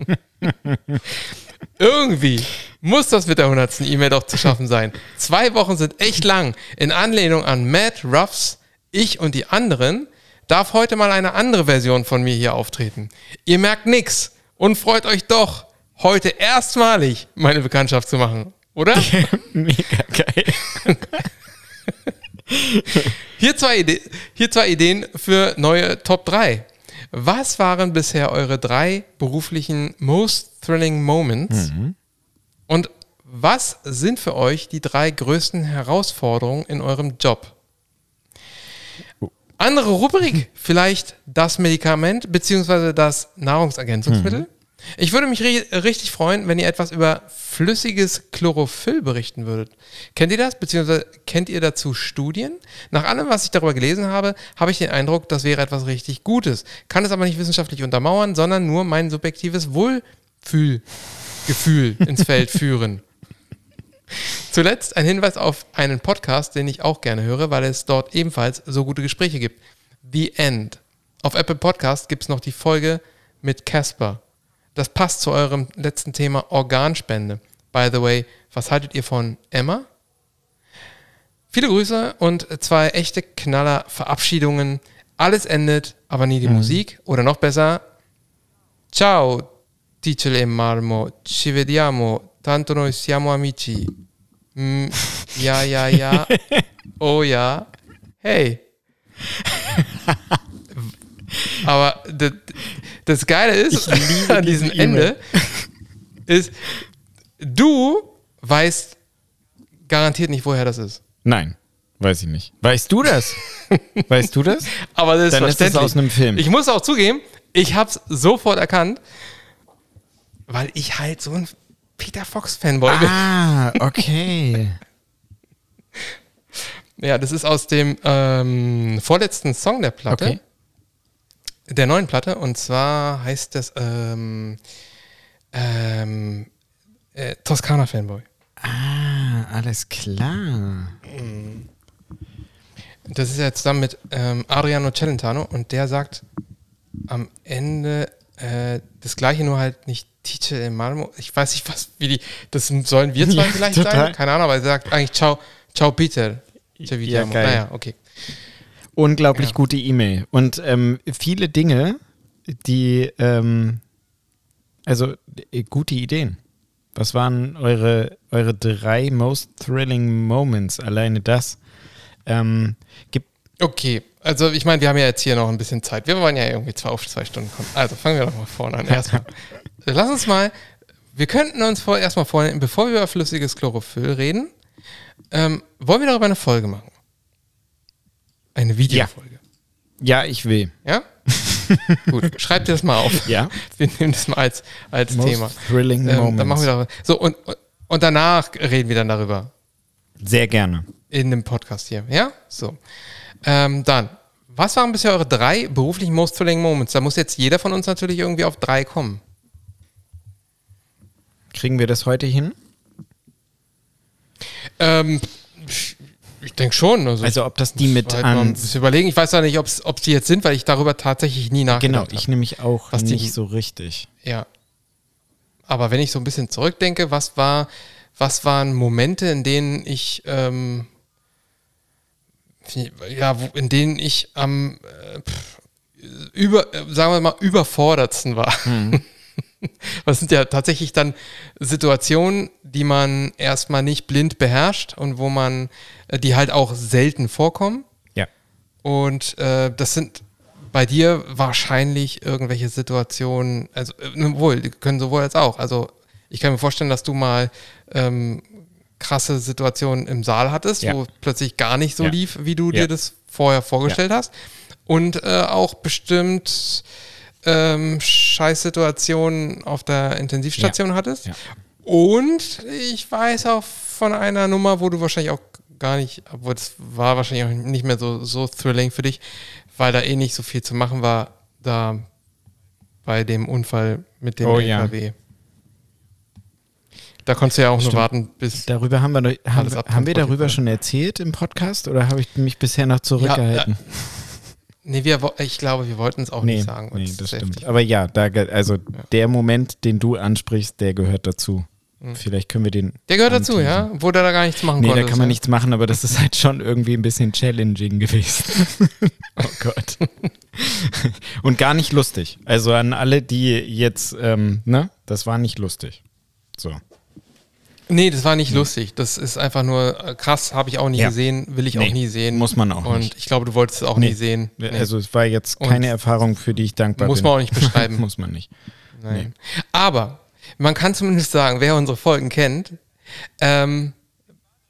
Irgendwie muss das mit der 100. E-Mail doch zu schaffen sein. Zwei Wochen sind echt lang. In Anlehnung an Matt Ruffs Ich und die anderen darf heute mal eine andere Version von mir hier auftreten. Ihr merkt nix und freut euch doch, heute erstmalig meine Bekanntschaft zu machen, oder? [LAUGHS] Mega geil. [LAUGHS] Hier zwei, Ide hier zwei Ideen für neue Top 3. Was waren bisher eure drei beruflichen Most Thrilling Moments? Und was sind für euch die drei größten Herausforderungen in eurem Job? Andere Rubrik, vielleicht das Medikament bzw. das Nahrungsergänzungsmittel. Ich würde mich ri richtig freuen, wenn ihr etwas über flüssiges Chlorophyll berichten würdet. Kennt ihr das? Beziehungsweise kennt ihr dazu Studien? Nach allem, was ich darüber gelesen habe, habe ich den Eindruck, das wäre etwas richtig Gutes. Kann es aber nicht wissenschaftlich untermauern, sondern nur mein subjektives Wohlfühlgefühl ins Feld führen. Zuletzt ein Hinweis auf einen Podcast, den ich auch gerne höre, weil es dort ebenfalls so gute Gespräche gibt. The End. Auf Apple Podcast gibt es noch die Folge mit Casper. Das passt zu eurem letzten Thema Organspende. By the way, was haltet ihr von Emma? Viele Grüße und zwei echte Knaller Verabschiedungen. Alles endet, aber nie die Musik. Oder noch besser, Ciao, Ticele Marmo, ci vediamo, tanto noi siamo amici. Mm, ja, ja, ja. Oh ja. Hey. [LAUGHS] Aber das, das Geile ist, [LAUGHS] an diesem diese. Ende, ist, du weißt garantiert nicht, woher das ist. Nein, weiß ich nicht. Weißt du das? [LAUGHS] weißt du das? Aber das ist Dann ist verständlich. aus einem Film. Ich muss auch zugeben, ich habe es sofort erkannt, weil ich halt so ein Peter Fox-Fanboy bin. Ah, okay. [LAUGHS] Ja, das ist aus dem ähm, vorletzten Song der Platte. Okay. Der neuen Platte. Und zwar heißt das ähm, ähm, äh, Toskana-Fanboy. Ah, alles klar. Das ist ja zusammen mit ähm, Adriano Celentano und der sagt am Ende äh, das gleiche, nur halt nicht Tice in Malmo. Ich weiß nicht, was, wie die, das sollen wir zwei [LAUGHS] Ja, vielleicht total. sein? Keine Ahnung, aber er sagt eigentlich Ciao, Ciao Peter. Vediamo. geil. Naja, okay. Unglaublich Ja. gute E-Mail. Und ähm, viele Dinge, die, ähm, also äh, gute Ideen. Was waren eure, eure drei most thrilling moments? Alleine das. Ähm, gibt, Okay, Also ich meine, wir haben ja jetzt hier noch ein bisschen Zeit. Wir wollen ja irgendwie zwei auf zwei Stunden kommen. Also fangen wir doch mal vorne an. Erstmal. [LAUGHS] Lass uns mal, wir könnten uns vor, erstmal vornehmen, bevor wir über flüssiges Chlorophyll reden, ähm, wollen wir darüber eine Folge machen? Eine Videofolge. Ja, ich will. Ja? [LAUGHS] Gut, schreib dir das mal auf. Ja. Wir nehmen das mal als, als Most Thema. thrilling Ähm, moments. dann machen wir darüber. So, und, und danach reden wir dann darüber. Sehr gerne. in dem Podcast hier. Ja? So. Ähm, dann, was waren bisher eure drei beruflichen Most Thrilling Moments? Da muss jetzt jeder von uns natürlich irgendwie auf drei kommen. Kriegen wir das heute hin? Ähm, ich denke schon. Also, Also ob das die mit halt bisschen überlegen. Ich weiß ja nicht, ob es die jetzt sind, weil ich darüber tatsächlich nie Genau, nachgedacht ich habe. nämlich auch Was die- nicht so richtig. Ja. Aber wenn ich so ein bisschen zurückdenke, was war, was waren Momente, in denen ich, ähm, ja, in denen ich am, äh, pff, über, äh, sagen wir mal, überfordertsten war. [LAUGHS] Was sind ja tatsächlich dann Situationen, die man erstmal nicht blind beherrscht und wo man, die halt auch selten vorkommen. Ja. Und äh, das sind bei dir wahrscheinlich irgendwelche Situationen, also äh, wohl, die können sowohl als auch. Also ich kann mir vorstellen, dass du mal ähm, krasse Situationen im Saal hattest, Ja. wo plötzlich gar nicht so Ja. lief, wie du Ja. dir das vorher vorgestellt hast. Und äh, auch bestimmt ähm, Scheißsituationen auf der Intensivstation hattest. Und ich weiß auch von einer Nummer, wo du wahrscheinlich auch gar nicht, obwohl das war wahrscheinlich auch nicht mehr so, so thrilling für dich, weil da eh nicht so viel zu machen war, da bei dem Unfall mit dem Oh ja. LKW. Da konntest du ja auch Stimmt. nur warten, bis. Darüber haben wir, noch- haben, haben wir darüber schon erzählt im Podcast oder habe ich mich bisher noch zurückgehalten? Nee, wir, ich glaube, wir wollten es auch nee, nicht sagen. nee, das stimmt. Aber ja, da, also der Moment, den du ansprichst, der gehört dazu. Vielleicht können wir den. Der gehört dazu, ja? Wo der da gar nichts machen Nee, konnte. da kann man nichts machen, aber das ist halt schon irgendwie ein bisschen challenging gewesen. [LAUGHS] oh Gott. Und gar nicht lustig. Also an alle, die jetzt, ähm, ne, das war nicht lustig. So. Nee, das war nicht lustig. Das ist einfach nur äh, krass, habe ich auch nie Ja. gesehen, will ich Nee, auch nie sehen. muss man auch Und nicht. ich glaube, du wolltest es auch Nee. nie sehen. Nee. Also es war jetzt Und keine Erfahrung, für die ich dankbar muss bin. man auch nicht beschreiben. [LAUGHS] muss man nicht. Nein. Aber man kann zumindest sagen, wer unsere Folgen kennt, ähm,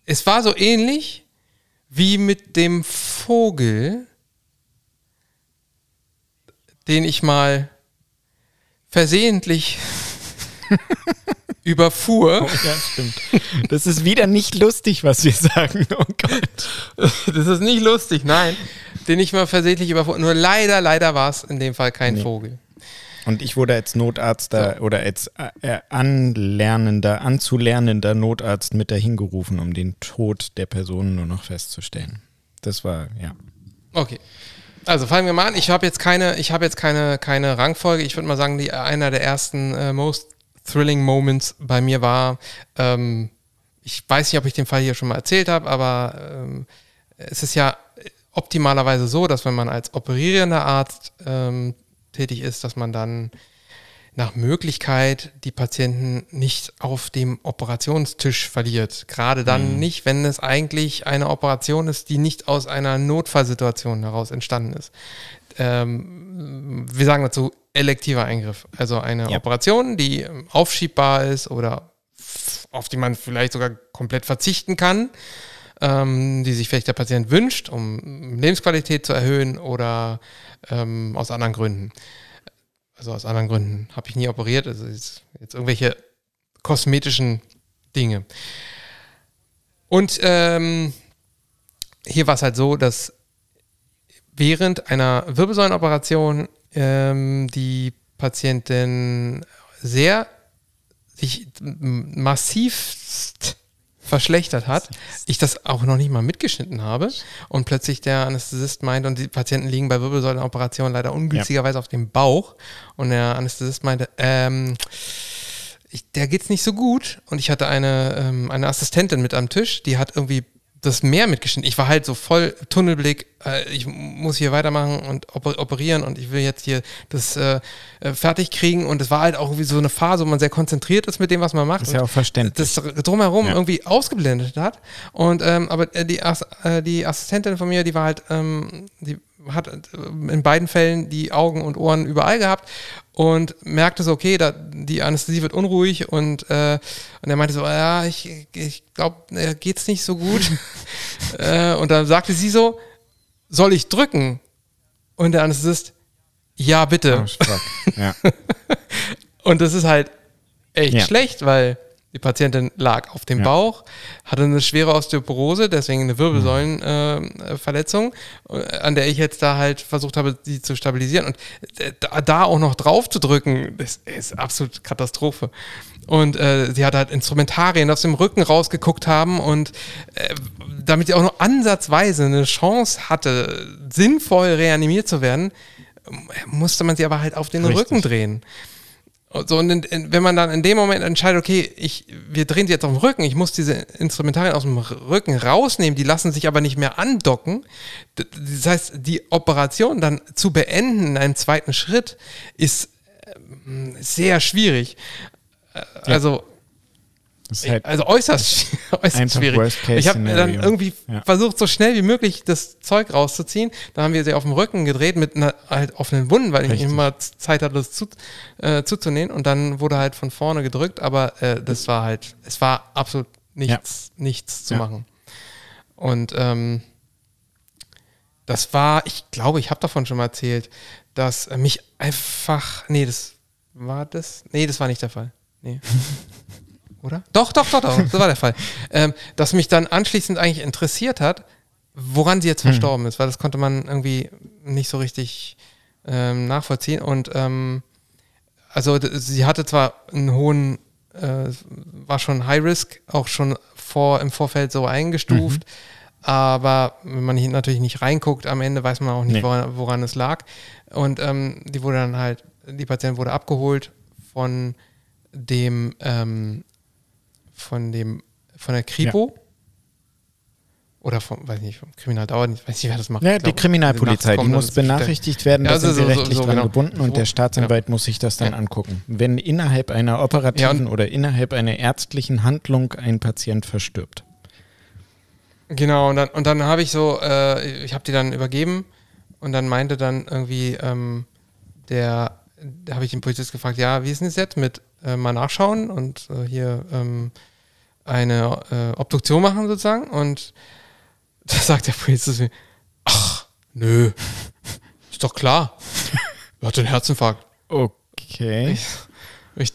es war so ähnlich wie mit dem Vogel, den ich mal versehentlich [LAUGHS] überfuhr. Ja, stimmt. Das ist wieder nicht lustig, was wir sagen. Oh Gott. Das ist nicht lustig, nein. Den ich mal versehentlich überfuhr. Nur leider, leider war es in dem Fall kein Nee. Vogel. Und ich wurde als Notarzt da, oder als äh, anlernender, anzulernender Notarzt mit dahin gerufen, um den Tod der Person nur noch festzustellen. Das war, ja. Okay. Also fangen wir mal an. Ich habe jetzt keine, ich habe jetzt keine, keine Rangfolge. Ich würde mal sagen, die, einer der ersten äh, most thrilling Moments bei mir war, ähm, ich weiß nicht, ob ich den Fall hier schon mal erzählt habe, aber ähm, es ist ja optimalerweise so, dass wenn man als operierender Arzt ähm, tätig ist, dass man dann nach Möglichkeit die Patienten nicht auf dem Operationstisch verliert. Gerade dann nicht, wenn es eigentlich eine Operation ist, die nicht aus einer Notfallsituation heraus entstanden ist. Ähm, wir sagen dazu elektiver Eingriff. Also eine Ja. Operation, die aufschiebbar ist oder auf die man vielleicht sogar komplett verzichten kann, ähm, die sich vielleicht der Patient wünscht, um Lebensqualität zu erhöhen oder ähm, aus anderen Gründen. Also aus anderen Gründen habe ich nie operiert. Also jetzt, jetzt irgendwelche kosmetischen Dinge. Und ähm, hier war es halt so, dass während einer Wirbelsäulenoperation ähm, die Patientin sehr sich massivst verschlechtert hat, ich das auch noch nicht mal mitgeschnitten habe und plötzlich der Anästhesist meinte, und die Patienten liegen bei Wirbelsäulenoperationen leider ungünstigerweise auf dem Bauch und der Anästhesist meinte, ähm, ich, der geht's nicht so gut und ich hatte eine, ähm, eine Assistentin mit am Tisch, die hat irgendwie das mehr mitgeschnitten. Ich war halt so voll Tunnelblick, äh, ich muss hier weitermachen und oper operieren und ich will jetzt hier das äh, äh, fertig kriegen und es war halt auch irgendwie so eine Phase, wo man sehr konzentriert ist mit dem, was man macht. Ist ja auch verständlich. das drumherum Ja. irgendwie ausgeblendet hat. Und ähm, aber äh, die, äh, die Assistentin von mir, die war halt, ähm, die hat äh, in beiden Fällen die Augen und Ohren überall gehabt und merkte so, okay, da, die Anästhesie wird unruhig und, äh, und er meinte so, ja, ich, ich glaube, geht's nicht so gut. [LAUGHS] äh, und dann sagte sie so, soll ich drücken? Und der Anästhesist, ja, bitte. Oh, ja. [LAUGHS] und das ist halt echt ja. schlecht, weil die Patientin lag auf dem ja. Bauch, hatte eine schwere Osteoporose, deswegen eine Wirbelsäulenverletzung, äh, an der ich jetzt da halt versucht habe, sie zu stabilisieren. Und äh, da, da auch noch drauf zu drücken, das ist absolut Katastrophe. Und äh, sie hat halt Instrumentarien aus dem Rücken rausgeguckt haben und äh, damit sie auch nur ansatzweise eine Chance hatte, sinnvoll reanimiert zu werden, musste man sie aber halt auf den Richtig. Rücken drehen. So, und in, in, wenn man dann in dem Moment entscheidet, okay, ich, wir drehen sie jetzt auf den Rücken, ich muss diese Instrumentarien aus dem Rücken rausnehmen, die lassen sich aber nicht mehr andocken. Das heißt, die Operation dann zu beenden in einem zweiten Schritt ist äh, sehr schwierig. Äh, also, Halt also äußerst, [LAUGHS] äußerst schwierig. Ich habe dann irgendwie ja. versucht, so schnell wie möglich das Zeug rauszuziehen. Dann haben wir sie auf dem Rücken gedreht mit einer halt offenen Wunden, weil Richtig. ich immer Zeit hatte, das zu, äh, zuzunähen. Und dann wurde halt von vorne gedrückt, aber äh, das war halt, es war absolut nichts, ja. nichts zu ja. machen. Und ähm, das war, ich glaube, ich habe davon schon mal erzählt, dass mich einfach, nee, das war das, nee, das war nicht der Fall. Nee. [LAUGHS] oder? Doch, doch, doch, doch, das war der Fall. Ähm, dass mich dann anschließend eigentlich interessiert hat, woran sie jetzt hm. verstorben ist, weil das konnte man irgendwie nicht so richtig ähm, nachvollziehen. Und ähm, also sie hatte zwar einen hohen, äh, war schon High Risk, auch schon vor im Vorfeld so eingestuft, mhm. aber wenn man hier natürlich nicht reinguckt, am Ende weiß man auch nicht, nee. woran, woran, es lag. Und ähm, die wurde dann halt, die Patientin wurde abgeholt von dem ähm, von dem, von der Kripo. Ja. Oder vom, weiß nicht, vom Kriminaldauer, ich weiß nicht, wer das macht. Ja, die Kriminalpolizei, die muss benachrichtigt werden, da ja, sind sie so, rechtlich so, dran genau. gebunden und der Staatsanwalt muss sich das dann angucken. Wenn innerhalb einer operativen oder innerhalb einer ärztlichen Handlung ein Patient verstirbt. Genau, und dann, und dann habe ich so, äh, ich habe die dann übergeben und dann meinte dann irgendwie ähm, der, da habe ich den Polizist gefragt, ja, wie ist denn das jetzt mit äh, mal nachschauen und äh, hier ähm, eine äh, Obduktion machen sozusagen. Und [LAUGHS] da sagt der Polizist mir, ach, nö, [LAUGHS] ist doch klar. Er hat einen Herzinfarkt. Okay. Ich, ich,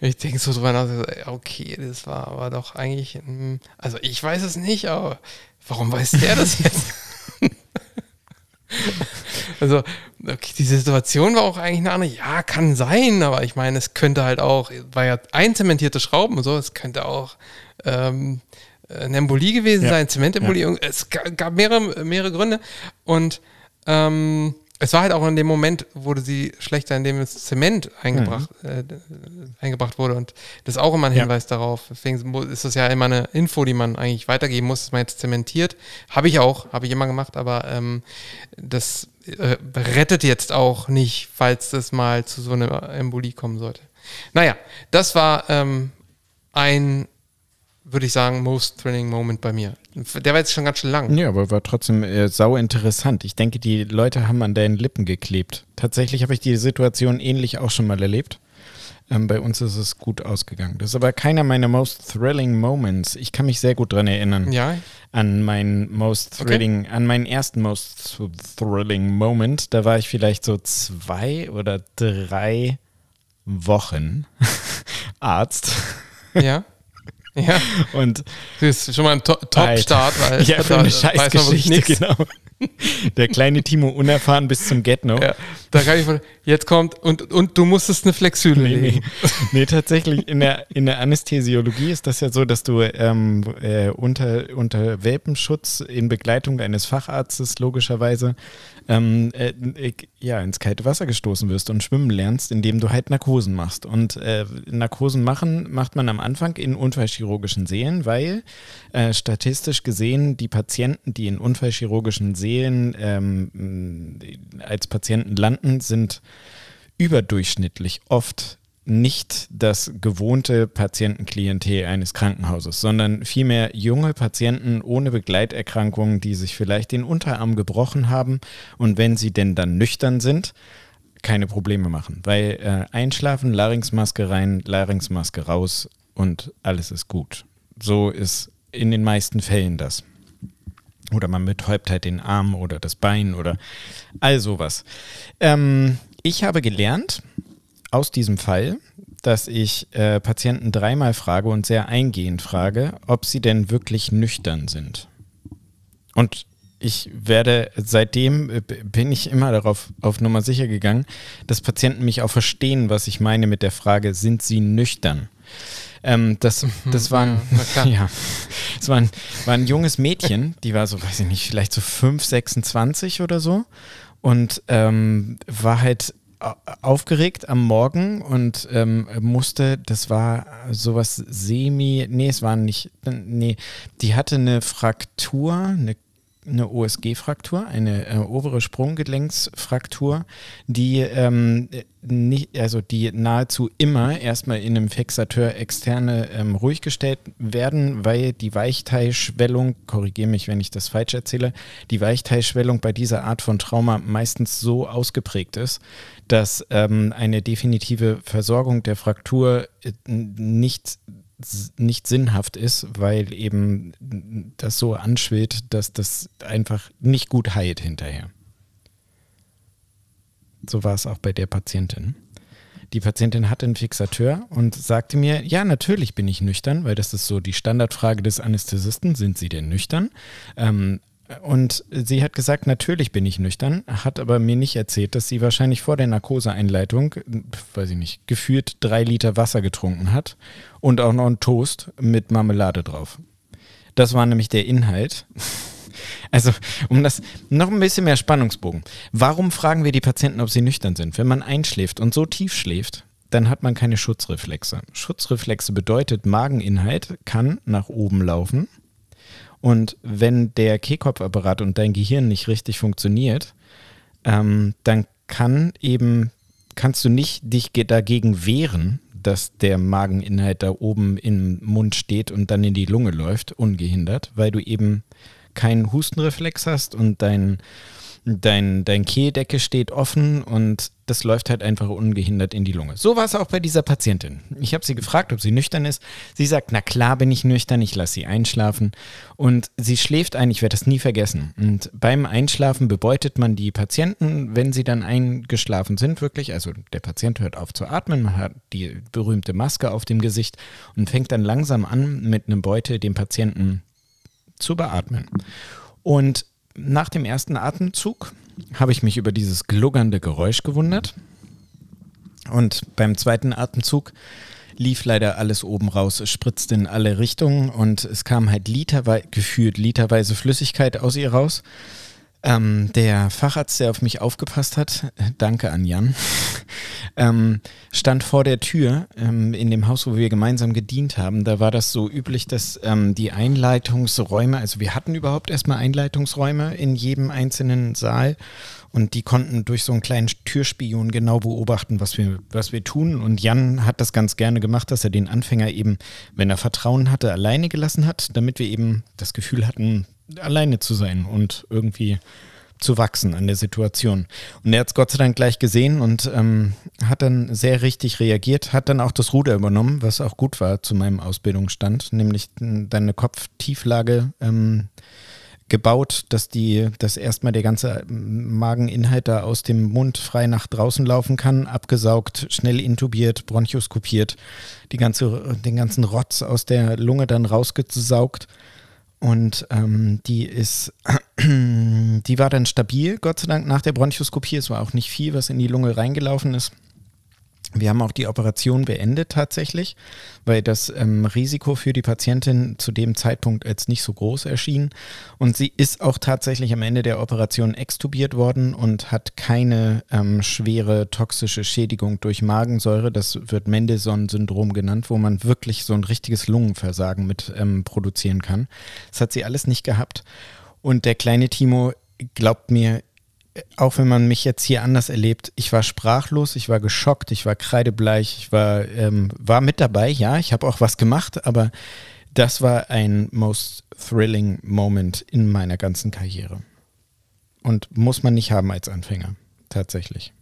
ich denke so drüber nach, okay, das war aber doch eigentlich, also ich weiß es nicht, aber warum weiß der das jetzt? [LAUGHS] [LAUGHS] Also, okay, die Situation war auch eigentlich eine andere. Ja, kann sein, aber ich meine, es könnte halt auch, war ja einzementierte Schrauben und so, es könnte auch ähm, eine Embolie gewesen ja. sein, Zementembolie. Ja. Es gab mehrere, mehrere Gründe. Und ähm, es war halt auch in dem Moment, wurde sie schlechter, in dem es Zement eingebracht, mhm. äh, eingebracht wurde. Und das ist auch immer ein Hinweis ja. darauf. Deswegen ist das ja immer eine Info, die man eigentlich weitergeben muss, dass man jetzt zementiert. Habe ich auch, habe ich immer gemacht, aber ähm, das äh, rettet jetzt auch nicht, falls das mal zu so einer Embolie kommen sollte. Naja, das war ähm, ein würde ich sagen, most thrilling Moment bei mir. Der war jetzt schon ganz schön lang. Ja, aber war trotzdem äh, sau interessant. Ich denke, die Leute haben an deinen Lippen geklebt. Tatsächlich habe ich die Situation ähnlich auch schon mal erlebt. Ähm, bei uns ist es gut ausgegangen. Das ist aber keiner meiner most thrilling Moments. Ich kann mich sehr gut daran erinnern. Ja. An meinen most thrilling, okay. an meinen ersten most thrilling Moment. Da war ich vielleicht so zwei oder drei Wochen [LAUGHS] Arzt. Ja. [LAUGHS] Ja. Und das ist schon mal ein Top-Start, weil ja, für eine Scheißgeschichte, genau. [LAUGHS] Der kleine Timo unerfahren bis zum Get-No. Ja, da kann ich von, jetzt kommt und, und du musstest eine Flexhülle nee, legen. Nee. [LAUGHS] nee, tatsächlich, in der, in der Anästhesiologie ist das ja so, dass du ähm, äh, unter, unter Welpenschutz in Begleitung eines Facharztes logischerweise ähm, äh, ja, ins kalte Wasser gestoßen wirst und schwimmen lernst, indem du halt Narkosen machst. Und äh, Narkosen machen macht man am Anfang in unfallchirurgischen Seelen, weil äh, statistisch gesehen die Patienten, die in unfallchirurgischen Seelen ähm, als Patienten landen, sind überdurchschnittlich oft nicht das gewohnte Patientenklientel eines Krankenhauses, sondern vielmehr junge Patienten ohne Begleiterkrankungen, die sich vielleicht den Unterarm gebrochen haben und wenn sie denn dann nüchtern sind, keine Probleme machen. Weil äh, einschlafen, Larynxmaske rein, Larynxmaske raus und alles ist gut. So ist in den meisten Fällen das. Oder man betäubt halt den Arm oder das Bein oder all sowas. Ähm, ich habe gelernt aus diesem Fall, dass ich äh, Patienten dreimal frage und sehr eingehend frage, ob sie denn wirklich nüchtern sind. Und ich werde, seitdem äh, bin ich immer darauf auf Nummer sicher gegangen, dass Patienten mich auch verstehen, was ich meine mit der Frage, sind sie nüchtern? Ähm, das, das, war ein, ja, [LAUGHS] ja, das war, ein, war ein junges Mädchen, die war so, weiß ich nicht, vielleicht so 5, 26 oder so und ähm, war halt aufgeregt am Morgen und ähm, musste, das war sowas semi, nee, es war nicht, nee, die hatte eine Fraktur, eine eine OSG-Fraktur, eine äh, obere Sprunggelenksfraktur, die ähm, nicht, also die nahezu immer erstmal in einem Fixateur externe ähm, ruhig gestellt werden, weil die Weichteilschwellung, korrigiere mich, wenn ich das falsch erzähle, die Weichteilschwellung bei dieser Art von Trauma meistens so ausgeprägt ist, dass ähm, eine definitive Versorgung der Fraktur äh, nicht nicht sinnhaft ist, weil eben das so anschwillt, dass das einfach nicht gut heilt hinterher. So war es auch bei der Patientin. Die Patientin hatte einen Fixateur und sagte mir, ja, natürlich bin ich nüchtern, weil das ist so die Standardfrage des Anästhesisten, sind Sie denn nüchtern? Ähm, und sie hat gesagt, natürlich bin ich nüchtern, hat aber mir nicht erzählt, dass sie wahrscheinlich vor der Narkoseeinleitung, weiß ich nicht, gefühlt drei Liter Wasser getrunken hat und auch noch einen Toast mit Marmelade drauf. Das war nämlich der Inhalt. [LAUGHS] Also, um das noch ein bisschen mehr Spannungsbogen. Warum fragen wir die Patienten, ob sie nüchtern sind? Wenn man einschläft und so tief schläft, dann hat man keine Schutzreflexe. Schutzreflexe bedeutet, Mageninhalt kann nach oben laufen und wenn der Kehlkopfapparat und dein Gehirn nicht richtig funktioniert, ähm, dann kann eben, kannst du nicht dich dagegen wehren, dass der Mageninhalt da oben im Mund steht und dann in die Lunge läuft, ungehindert, weil du eben keinen Hustenreflex hast und dein dein, dein Kehldecke steht offen und das läuft halt einfach ungehindert in die Lunge. So war es auch bei dieser Patientin. Ich habe sie gefragt, ob sie nüchtern ist. Sie sagt, na klar bin ich nüchtern, ich lasse sie einschlafen. Und sie schläft ein, ich werde das nie vergessen. Und beim Einschlafen bebeutet man die Patienten, wenn sie dann eingeschlafen sind, wirklich. Also der Patient hört auf zu atmen, man hat die berühmte Maske auf dem Gesicht und fängt dann langsam an, mit einem Beutel den Patienten zu beatmen. Und nach dem ersten Atemzug habe ich mich über dieses gluggernde Geräusch gewundert. Und beim zweiten Atemzug lief leider alles oben raus, es spritzte in alle Richtungen und es kam halt literweise, gefühlt literweise Flüssigkeit aus ihr raus. Ähm, der Facharzt, der auf mich aufgepasst hat, danke an Jan, [LAUGHS] ähm, stand vor der Tür ähm, in dem Haus, wo wir gemeinsam gedient haben. Da war das so üblich, dass ähm, die Einleitungsräume, also wir hatten überhaupt erstmal Einleitungsräume in jedem einzelnen Saal und die konnten durch so einen kleinen Türspion genau beobachten, was wir, was wir tun. Und Jan hat das ganz gerne gemacht, dass er den Anfänger eben, wenn er Vertrauen hatte, alleine gelassen hat, damit wir eben das Gefühl hatten, alleine zu sein und irgendwie zu wachsen an der Situation. Und er hat es Gott sei Dank gleich gesehen und ähm, hat dann sehr richtig reagiert, hat dann auch das Ruder übernommen, was auch gut war zu meinem Ausbildungsstand, nämlich deine Kopftieflage ähm, gebaut, dass die, dass erstmal der ganze Mageninhalt da aus dem Mund frei nach draußen laufen kann, abgesaugt, schnell intubiert, bronchoskopiert, die ganze, den ganzen Rotz aus der Lunge dann rausgesaugt und ähm, die ist, [CLEARS THROAT] die war dann stabil, Gott sei Dank, nach der Bronchoskopie. Es war auch nicht viel, was in die Lunge reingelaufen ist. Wir haben auch die Operation beendet tatsächlich, weil das ähm, Risiko für die Patientin zu dem Zeitpunkt als nicht so groß erschien. Und sie ist auch tatsächlich am Ende der Operation extubiert worden und hat keine ähm, schwere toxische Schädigung durch Magensäure. Das wird Mendelssohn-Syndrom genannt, wo man wirklich so ein richtiges Lungenversagen mit ähm, produzieren kann. Das hat sie alles nicht gehabt. Und der kleine Timo glaubt mir auch wenn man mich jetzt hier anders erlebt, ich war sprachlos, ich war geschockt, ich war kreidebleich, ich war, ähm, war mit dabei, ja, ich habe auch was gemacht, aber das war ein most thrilling Moment in meiner ganzen Karriere. Und muss man nicht haben als Anfänger, tatsächlich.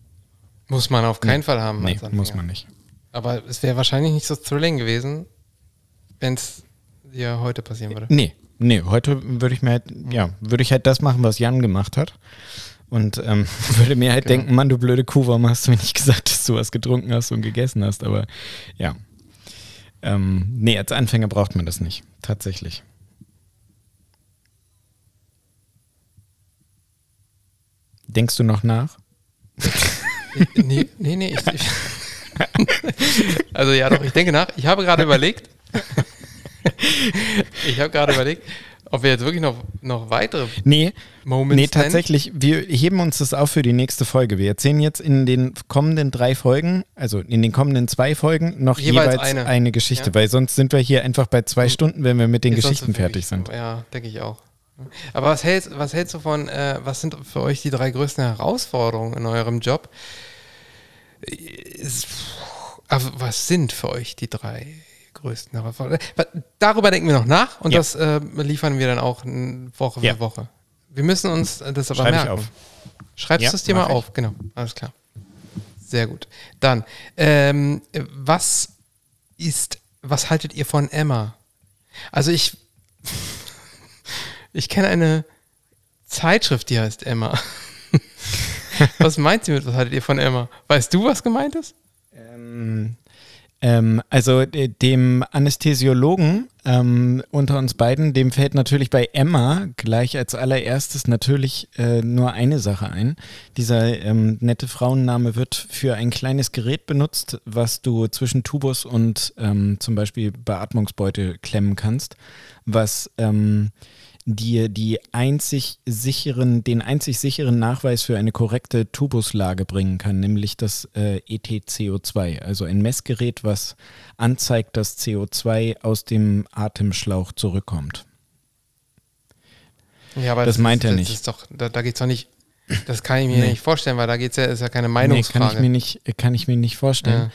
Muss man auf keinen Nee. Fall haben. Nee, als Anfänger. muss man nicht. Aber es wäre wahrscheinlich nicht so thrilling gewesen, wenn es dir heute passieren würde. Nee, nee, heute würde ich mir halt, ja, würde ich halt das machen, was Jan gemacht hat. Und ähm, [LAUGHS] würde mir halt Genau. denken, Mann, du blöde Kuh, warum hast du mir nicht [LAUGHS] gesagt, dass du was getrunken hast und gegessen hast? Aber ja. Ähm, nee, als Anfänger braucht man das nicht, tatsächlich. Denkst du noch nach? nee, nee, nee. Ich, ich [LAUGHS] also ja, doch, ich denke nach. Ich habe gerade überlegt, ich habe gerade überlegt, ob wir jetzt wirklich noch, noch weitere Nee, Moments nee, tatsächlich, wir heben uns das auf für die nächste Folge. Wir erzählen jetzt in den kommenden drei Folgen, also in den kommenden zwei Folgen, noch Jeweils jeweils, eine. eine. Geschichte, Ja. weil sonst sind wir hier einfach bei zwei Stunden, wenn wir mit den Geschichten fertig sind. Ja, denke ich auch. Aber was hältst, was hältst du von, äh, was sind für euch die drei größten Herausforderungen in eurem Job? Ist, also was sind für euch die drei größten Herausforderungen? Darüber denken wir noch nach und Ja. das äh, liefern wir dann auch Woche für Ja. Woche. Wir müssen uns das aber Schreib ich merken. auf. Schreibst Ja, dir mal mach ich. auf, genau, alles klar. Sehr gut. Dann, ähm, was ist, was haltet ihr von Emma? Also ich, [LAUGHS] ich kenne eine Zeitschrift, die heißt Emma. [LAUGHS] was meint sie mit, was haltet ihr von Emma? Weißt du, was gemeint ist? Ähm, ähm, also dem Anästhesiologen ähm, unter uns beiden, dem fällt natürlich bei Emma gleich als allererstes natürlich äh, nur eine Sache ein. Dieser ähm, nette Frauenname wird für ein kleines Gerät benutzt, was du zwischen Tubus und ähm, zum Beispiel Beatmungsbeutel klemmen kannst, was dir die einzig sicheren, den einzig sicheren Nachweis für eine korrekte Tubuslage bringen kann, nämlich das äh, ETCO2, also ein Messgerät, was anzeigt, dass CO2 aus dem Atemschlauch zurückkommt. Ja, aber Das meint er das nicht. Ist doch, da, da geht es doch nicht, das kann ich mir Nee. nicht vorstellen, weil da geht's ja, ist ja keine Nee, Meinungsfrage. kann ich mir nicht, kann ich mir nicht vorstellen. Ja.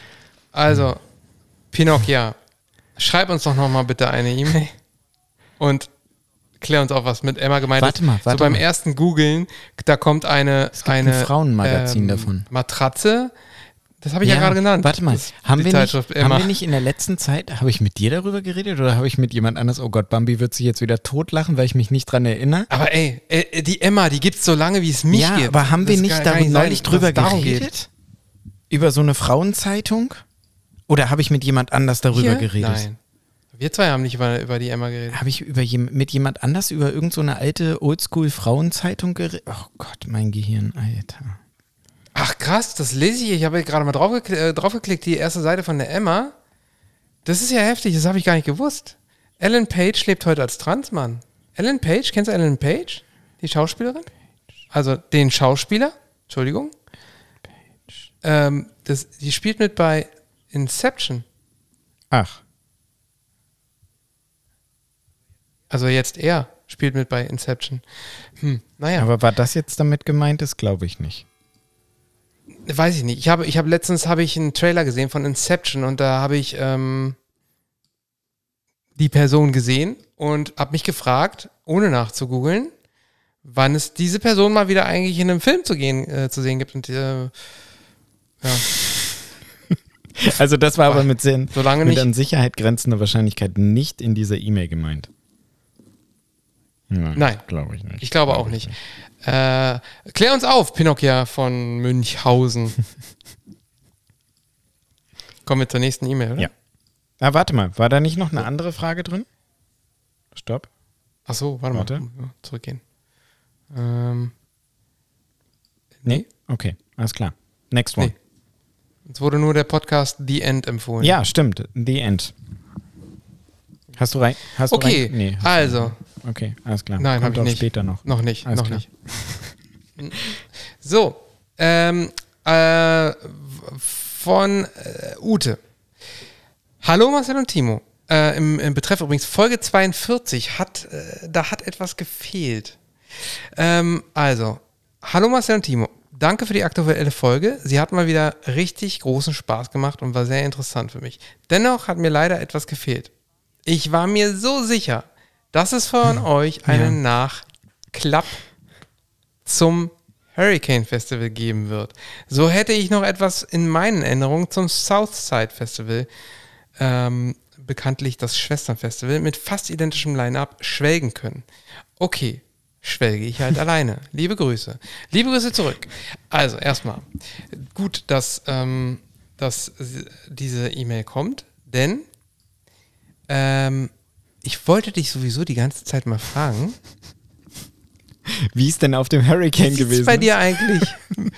Also, Pinocchia, schreib uns doch nochmal bitte eine E-Mail und klär uns auf, was mit Emma gemeint Warte ist. mal, warte so beim mal. ersten Googlen, da kommt eine, Es gibt ein eine ähm, Frauenmagazin davon. Matratze. Das habe ich ja, gerade genannt. Warte mal, haben wir, nicht, haben wir nicht in der letzten Zeit, habe ich mit dir darüber geredet oder habe ich mit jemand anders, oh Gott, Bambi wird sich jetzt wieder totlachen, weil ich mich nicht dran erinnere? Aber ey, äh, die Emma, die gibt's so lange, wie es mich ja, gibt. aber haben wir Das kann nicht sein, neulich drüber es geredet? geht. Über so eine Frauenzeitung? Oder habe ich mit jemand anders darüber Hier? geredet? Nein. Wir zwei haben nicht über, über die Emma geredet. Habe ich über mit jemand anders über irgendeine so eine alte Oldschool-Frauenzeitung geredet? Oh Gott, mein Gehirn, Alter. Ach krass, das lese ich. Ich habe gerade mal draufgeklickt, äh, draufgeklickt, die erste Seite von der Emma. Das ist ja heftig, das habe ich gar nicht gewusst. Ellen Page lebt heute als Transmann. Ellen Page, kennst du Ellen Page? Die Schauspielerin? Also den Schauspieler, Entschuldigung. Ähm, das, die spielt mit bei Inception. Ach, Also jetzt er spielt mit bei Inception. Hm, naja. aber war das jetzt damit gemeint? Das glaube ich nicht. Weiß ich nicht. Ich habe, ich habe letztens habe ich einen Trailer gesehen von Inception und da habe ich ähm, die Person gesehen und habe mich gefragt, ohne nachzugoogeln, wann es diese Person mal wieder eigentlich in einem Film zu gehen äh, zu sehen gibt. Und äh, ja, [LAUGHS] Also das war aber mit, sehr, solange mit an Sicherheit grenzender Wahrscheinlichkeit nicht in dieser E-Mail gemeint. Nein. Glaube ich nicht. Ich glaube auch nicht. Äh, klär uns auf, Pinocchia von Münchhausen. [LAUGHS] Kommen wir zur nächsten E-Mail, oder? Ja. Ah, warte mal, war da nicht noch eine andere Frage drin? Stopp. Ach so, warte, Warte. mal. Zurückgehen. Ähm, Nee? Okay, alles klar. Next one. Nee. Uns wurde nur der Podcast The End empfohlen. Ja, stimmt. The End. Hast du rein? Hast Okay, Du rein? Nee, also, du, okay, alles klar. Nein, hab Kommt ich nicht. später noch. noch nicht, Alles noch klar. nicht. So, ähm, äh, von äh, Ute. Hallo Marcel und Timo. Äh, im, Im Betreff übrigens Folge 42 hat, äh, da hat etwas gefehlt. Ähm, also, Hallo Marcel und Timo. Danke für die aktuelle Folge. Sie hat mal wieder richtig großen Spaß gemacht und war sehr interessant für mich. Dennoch hat mir leider etwas gefehlt. Ich war mir so sicher, dass es von euch einen Nachklapp zum Hurricane Festival geben wird. So hätte ich noch etwas in meinen Erinnerungen zum Southside Festival, ähm, bekanntlich das Schwesternfestival, mit fast identischem Line-Up schwelgen können. Okay, schwelge ich halt [LAUGHS] alleine. Liebe Grüße. Liebe Grüße zurück. Also, erstmal, gut, dass, ähm, dass diese E-Mail kommt, denn ähm, ich wollte dich sowieso die ganze Zeit mal fragen. Wie ist denn auf dem Hurricane Wie gewesen? sieht's bei dir eigentlich? [LAUGHS]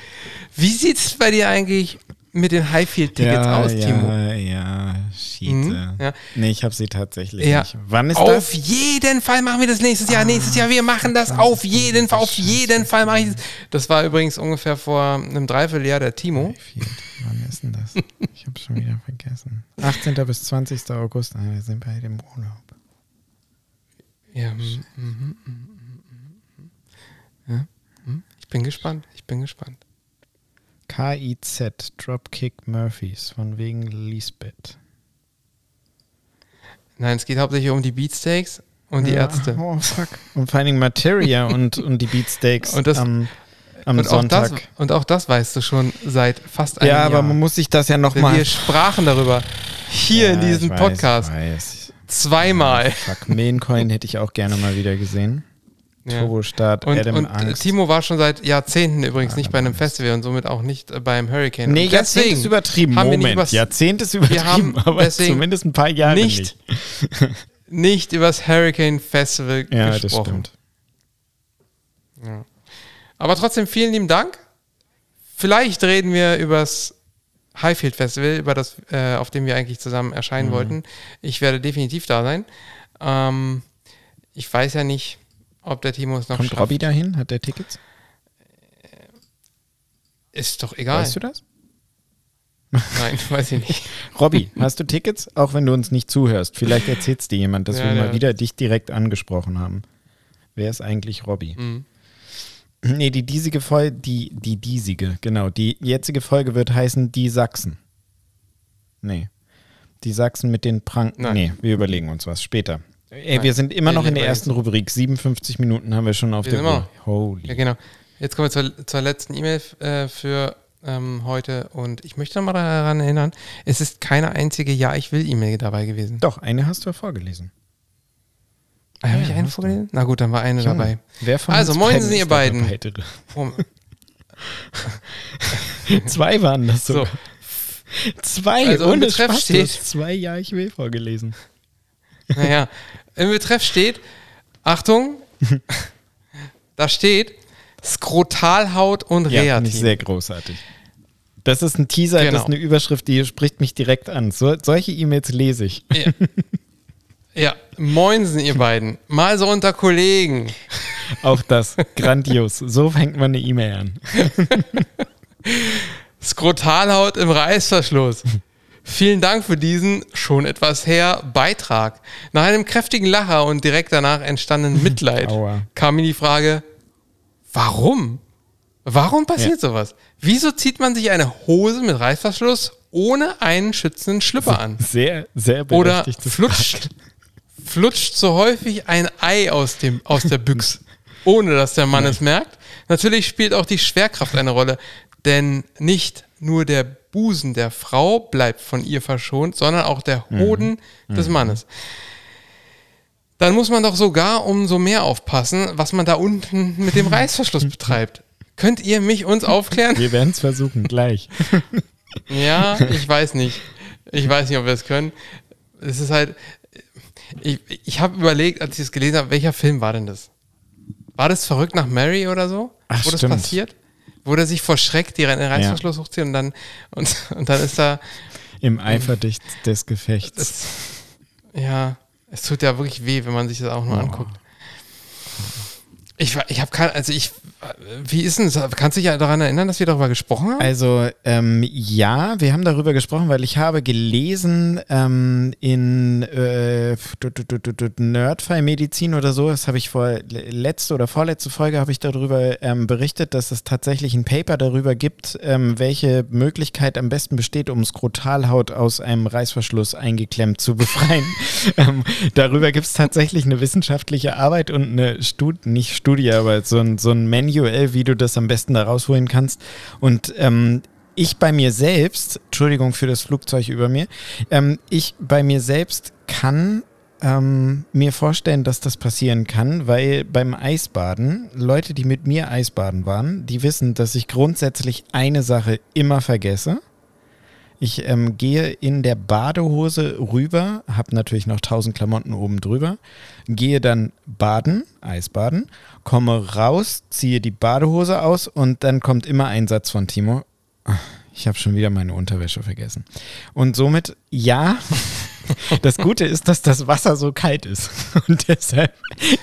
Wie sieht's bei dir eigentlich mit den Highfield-Tickets ja, aus, ja, Timo? Ja, Schiete. Mhm, ja. Nee, ich habe sie tatsächlich Ja. nicht. Wann ist Auf das? jeden Fall machen wir das nächstes Jahr. nächstes Jahr, wir machen das auf jeden Fall. Auf jeden Fall mache ich das. Das war übrigens ungefähr vor einem Dreivierteljahr der Timo. Highfield. Wann ist denn das? [LAUGHS] Ich habe schon wieder vergessen. 18. bis 20. August. Ah, wir sind beide im Urlaub. Ja, mhm. ja mhm. ich bin gespannt. Ich bin gespannt. KIZ, Dropkick Murphys, von wegen Lisbeth. Nein, es geht hauptsächlich um die Beatsteaks und die Ja, Ärzte. Oh, fuck. Und Dingen Materia [LAUGHS] und, und die Beatsteaks Und das- am, am und, auch Sonntag. das, und auch das weißt du schon seit fast einem ja, Jahr. aber man muss sich das ja nochmal. wir sprachen darüber hier in diesem Podcast Weiß. Zweimal. Fuck, Maincoin hätte ich auch gerne mal wieder gesehen. Ja. Turbostart, Und, Adam und äh, Angst. Timo war schon seit Jahrzehnten übrigens Adam nicht bei einem Angst. Festival und somit auch nicht beim Hurricane. Nee, Jahrzehnt ist übertrieben. Moment, übers- Jahrzehnt ist übertrieben, haben [LAUGHS] aber zumindest ein paar Jahre nicht, nicht. [LAUGHS] nicht über das Hurricane Festival Ja, das gesprochen. stimmt. Aber trotzdem vielen lieben Dank. Vielleicht reden wir über das Highfield Festival, über das, äh, auf dem wir eigentlich zusammen erscheinen Mhm. wollten. Ich werde definitiv da sein. Ähm, ich weiß ja nicht, ob der Timo es noch Kommt schafft. Robby dahin? Hat der Tickets? Ist doch egal. Weißt du das? Nein, [LAUGHS] weiß ich nicht. [LAUGHS] Robby, hast du Tickets? Auch wenn du uns nicht zuhörst. Vielleicht erzählt dir jemand, dass [LAUGHS] Ja, wir ja. mal wieder dich direkt angesprochen haben. Wer ist eigentlich Robby? Mhm. Nee, die diesige Folge, die, die diesige, genau. Die jetzige Folge wird heißen Die Sachsen. Nee. Die Sachsen mit den Pranken. Nein. Nee, wir überlegen uns was später. Ey, Nein. wir sind immer noch in der ersten Rubrik. 57 Minuten haben wir schon auf Wir der Uhr. Holy. Ja, genau. Jetzt kommen wir zur, zur letzten E-Mail äh, für ähm, heute und ich möchte nochmal daran erinnern, es ist keine einzige Ja, ich will E-Mail dabei gewesen. Doch, eine hast du ja vorgelesen. Habe Ja, ich eine hast du. vorgelesen? Na gut, dann war eine Junge, dabei. Wer von Also, uns moin, beiden ihr beiden. Oh, [LAUGHS] Zwei waren das so, sogar. Zwei, Also im ohne Betreff Spaß, steht- zwei Ja, ich will vorgelesen. naja. Im Betreff steht, Achtung, [LAUGHS] da steht Skrotalhaut und Ja, Reatin. ich sehr großartig. Das ist ein Teaser, das Genau. ist eine Überschrift, die spricht mich direkt an. So, solche E-Mails lese ich. Ja. [LAUGHS] ja, moinsen ihr beiden. Mal so unter Kollegen. Auch das, grandios. So fängt man eine E-Mail an. [LAUGHS] Skrotalhaut im Reißverschluss. Vielen Dank für diesen schon etwas her Beitrag. Nach einem kräftigen Lacher und direkt danach entstandenen [LAUGHS] Mitleid kam mir die Frage, warum? Warum passiert Ja. sowas? Wieso zieht man sich eine Hose mit Reißverschluss ohne einen schützenden Schlüpper an? Sehr, sehr Oder berechtigtes flutscht, flutscht so häufig ein Ei aus, dem, aus der Büchse, [LAUGHS] ohne dass der Mann es merkt. Natürlich spielt auch die Schwerkraft eine Rolle, denn nicht nur der Busen der Frau bleibt von ihr verschont, sondern auch der Hoden des Mannes. Dann muss man doch sogar umso mehr aufpassen, was man da unten mit dem Reißverschluss [LAUGHS] betreibt. Könnt ihr mich uns aufklären? Wir werden es versuchen, gleich. [LAUGHS] Ja, ich weiß nicht. Ich weiß nicht, ob wir es können. Es ist halt. Ich, ich habe überlegt, als ich es gelesen habe, welcher Film war denn das? War das verrückt nach Mary oder so? Ach, Wo das stimmt. passiert? Wo der sich vor Schreck die den Reißverschluss hochzieht und dann, und, [LAUGHS] und dann ist da. Im Eifer des, des Gefechts. Es, ja, es tut ja wirklich weh, wenn man sich das auch nur Oh. anguckt. Ich, war- ich habe kein, also ich, wie ist denn das? Kannst du dich ja daran erinnern, dass wir darüber gesprochen haben? Also ähm, ja, wir haben darüber gesprochen, weil ich habe gelesen ähm, in äh, äh, Nerdfall-Medizin oder so, das habe ich vor letzte oder vorletzte Folge habe ich darüber ähm, berichtet, dass es tatsächlich ein Paper darüber gibt, ähm, welche Möglichkeit am besten besteht, um Skrotalhaut aus einem Reißverschluss eingeklemmt zu befreien. [LAUGHS] ähm, darüber gibt es tatsächlich eine wissenschaftliche Arbeit und eine Studie, nicht Studie, aber so ein, so ein Manual, wie du das am besten da rausholen kannst. Und ähm, ich bei mir selbst, Entschuldigung für das Flugzeug über mir, ähm, ich bei mir selbst kann ähm, mir vorstellen, dass das passieren kann, weil beim Eisbaden, Leute, die mit mir Eisbaden waren, die wissen, dass ich grundsätzlich eine Sache immer vergesse. Ich ähm, gehe in der Badehose rüber, habe natürlich noch tausend Klamotten oben drüber, gehe dann baden, Eisbaden, komme raus, ziehe die Badehose aus und dann kommt immer ein Satz von Timo. Ich habe schon wieder meine Unterwäsche vergessen. Und somit, ja, [LAUGHS] das Gute ist, dass das Wasser so kalt ist. [LAUGHS] Und deshalb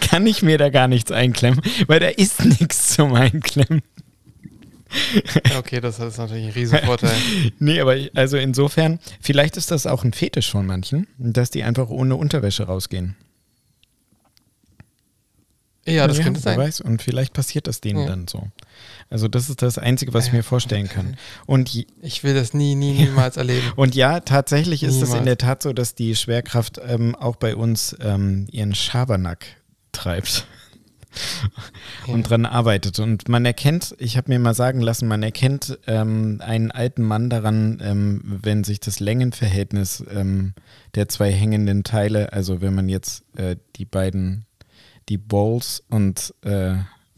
kann ich mir da gar nichts einklemmen, weil da ist nichts zum Einklemmen. [LAUGHS] Okay, das ist natürlich ein Riesenvorteil. [LAUGHS] nee, aber also insofern, vielleicht ist das auch ein Fetisch von manchen, dass die einfach ohne Unterwäsche rausgehen. Ja, das ja, könnte sein. Weiß, und vielleicht passiert das denen ja. dann so. Also das ist das Einzige, was ich mir vorstellen kann. Und ich will das nie, nie, [LAUGHS] niemals erleben. Und ja, tatsächlich ist es in der Tat so, dass die Schwerkraft ähm, auch bei uns ähm, ihren Schabernack treibt und dran arbeitet. Und man erkennt, ich habe mir mal sagen lassen, man erkennt ähm, einen alten Mann daran, ähm, wenn sich das Längenverhältnis ähm, der zwei hängenden Teile, also wenn man jetzt äh, die beiden, die Balls und äh,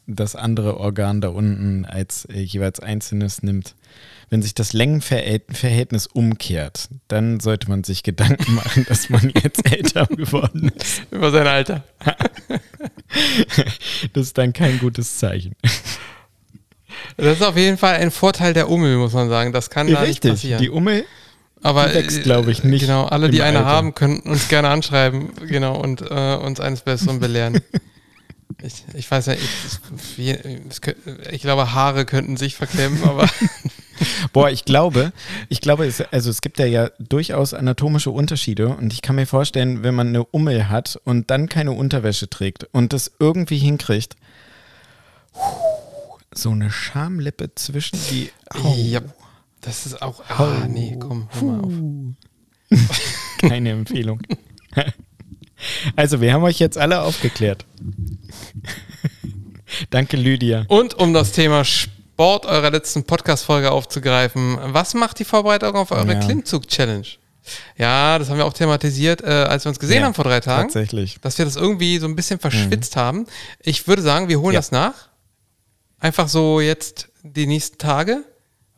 das andere Organ da unten als äh, jeweils einzelnes nimmt, wenn sich das Längenverhältnis umkehrt, dann sollte man sich Gedanken [LAUGHS] machen, dass man jetzt [LAUGHS] älter geworden ist. Über sein Alter. [LAUGHS] das ist dann kein gutes Zeichen. Das ist auf jeden Fall ein Vorteil der Ummel, muss man sagen. Das kann ja, da richtig. nicht passieren. Die Ummel aber wächst, glaube ich, nicht. Genau, alle, die eine Alter. haben, könnten uns gerne anschreiben, genau, und äh, uns eines Besseren belehren. ich, ich weiß ja, ich, ich, ich, glaube, Haare könnten sich verklemmen, aber [LAUGHS] Boah, ich glaube, ich glaube, es, also es gibt ja, ja durchaus anatomische Unterschiede und ich kann mir vorstellen, wenn man eine Ummel hat und dann keine Unterwäsche trägt und das irgendwie hinkriegt, so eine Schamlippe zwischen die. Oh. Ja, das ist auch. Ah, nee, komm, hör mal auf. [LAUGHS] Keine Empfehlung. [LAUGHS] Also, wir haben euch jetzt alle aufgeklärt. Danke, Lydia. Und um das Thema Sport Sport eurer letzten Podcast-Folge aufzugreifen. Was macht die Vorbereitung auf eure ja. Klimmzug-Challenge? Ja, das haben wir auch thematisiert, äh, als wir uns gesehen ja, haben vor drei Tagen. Tatsächlich. Dass wir das irgendwie so ein bisschen verschwitzt mhm. haben. Ich würde sagen, wir holen ja. das nach. Einfach so jetzt die nächsten Tage.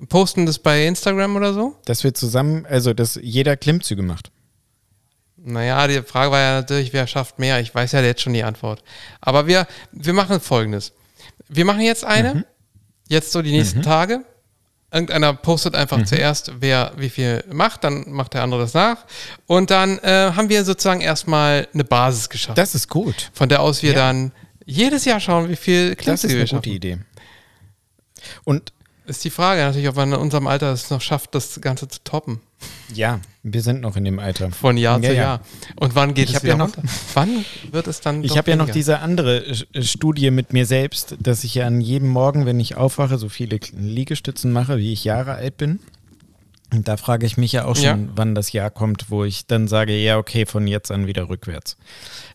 Posten das bei Instagram oder so. Dass wir zusammen, also dass jeder Klimmzüge macht. Naja, die Frage war ja natürlich, wer schafft mehr. Ich weiß ja jetzt schon die Antwort. Aber wir, wir machen folgendes. Wir machen jetzt eine. Mhm jetzt so die nächsten mhm. Tage. Irgendeiner postet einfach mhm. zuerst, wer wie viel macht, dann macht der andere das nach. Und dann äh, haben wir sozusagen erstmal eine Basis geschafft. Das ist gut. Von der aus wir ja. dann jedes Jahr schauen, wie viel Klimmzüge Das ist eine gute Idee. Und ist die Frage natürlich, ob man in unserem Alter es noch schafft, das Ganze zu toppen. Ja, wir sind noch in dem Alter. Von Jahr ja, zu Jahr. Und wann geht ich es wieder ja noch, Wann wird es dann Ich habe ja noch diese andere Studie mit mir selbst, dass ich ja an jedem Morgen, wenn ich aufwache, so viele Liegestützen mache, wie ich Jahre alt bin. Und da frage ich mich ja auch schon, ja. wann das Jahr kommt, wo ich dann sage, ja, okay, von jetzt an wieder rückwärts.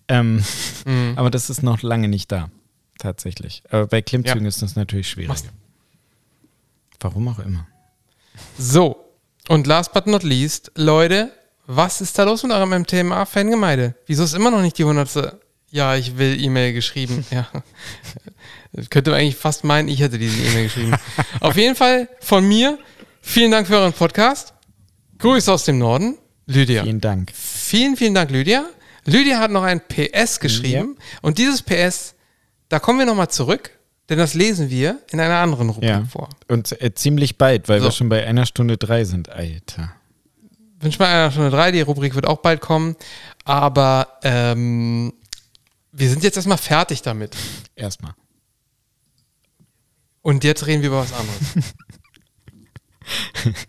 Ähm, mhm. [LAUGHS] Aber das ist noch lange nicht da, tatsächlich. Aber bei Klimmzügen ist das natürlich schwierig. Warum auch immer. So, und last but not least, Leute, was ist da los mit eurem MTMA-Fangemeinde? Wieso ist immer noch nicht die hundertste? Ja, ich will E-Mail geschrieben. [LAUGHS] Ja. Könnte man eigentlich fast meinen, ich hätte diese E-Mail geschrieben. [LAUGHS] Auf jeden Fall von mir, vielen Dank für euren Podcast. Grüße aus dem Norden, Lydia. Vielen Dank. Vielen, vielen Dank, Lydia. Lydia hat noch ein PS geschrieben ja. und dieses PS, da kommen wir nochmal zurück denn das lesen wir in einer anderen Rubrik ja. vor. Und äh, ziemlich bald, weil so. wir schon bei einer Stunde drei sind, Alter. Wünsche mal einer Stunde drei, die Rubrik wird auch bald kommen. Aber ähm, wir sind jetzt erstmal fertig damit. Erstmal. Und jetzt reden wir über was anderes. [LAUGHS]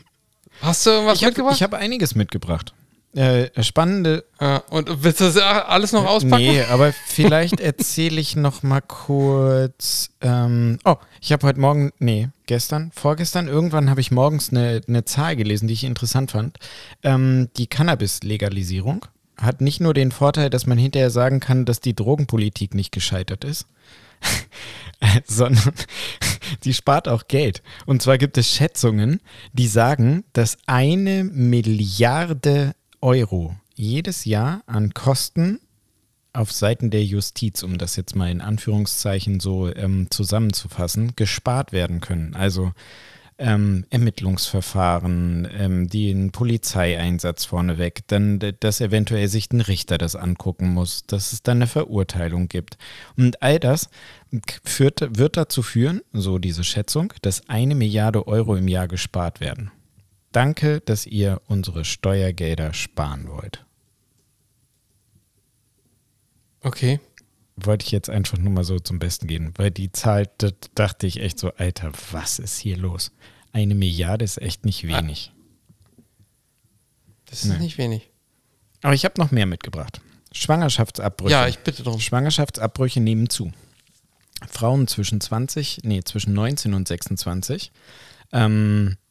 Hast du irgendwas ich hab, mitgebracht? Ich habe einiges mitgebracht. Äh, spannende. Ja, und willst du das alles noch auspacken? Nee, aber vielleicht [LAUGHS] erzähle ich noch mal kurz. Ähm, oh, ich habe heute Morgen, nee, gestern, vorgestern, irgendwann habe ich morgens eine, eine Zahl gelesen, die ich interessant fand. Ähm, die Cannabis-Legalisierung hat nicht nur den Vorteil, dass man hinterher sagen kann, dass die Drogenpolitik nicht gescheitert ist, [LAUGHS] sondern [LAUGHS] die spart auch Geld. Und zwar gibt es Schätzungen, die sagen, dass eine Milliarde Euro jedes Jahr an Kosten auf Seiten der Justiz, um das jetzt mal in Anführungszeichen so ähm, zusammenzufassen, gespart werden können. Also ähm, Ermittlungsverfahren, ähm, den Polizeieinsatz vorneweg, dann, dass eventuell sich ein Richter das angucken muss, dass es dann eine Verurteilung gibt. Und all das führt, wird dazu führen, so diese Schätzung, dass eine Milliarde Euro im Jahr gespart werden. Danke, dass ihr unsere Steuergelder sparen wollt. Okay. Wollte ich jetzt einfach nur mal so zum Besten gehen, weil die Zahl, da dachte ich echt so, Alter, was ist hier los? Eine Milliarde ist echt nicht wenig. Das ist nee. nicht wenig. Aber ich habe noch mehr mitgebracht. Schwangerschaftsabbrüche. Ja, ich bitte darum. Schwangerschaftsabbrüche nehmen zu. Frauen zwischen 20, nee, zwischen 19 und 26 ähm, äh,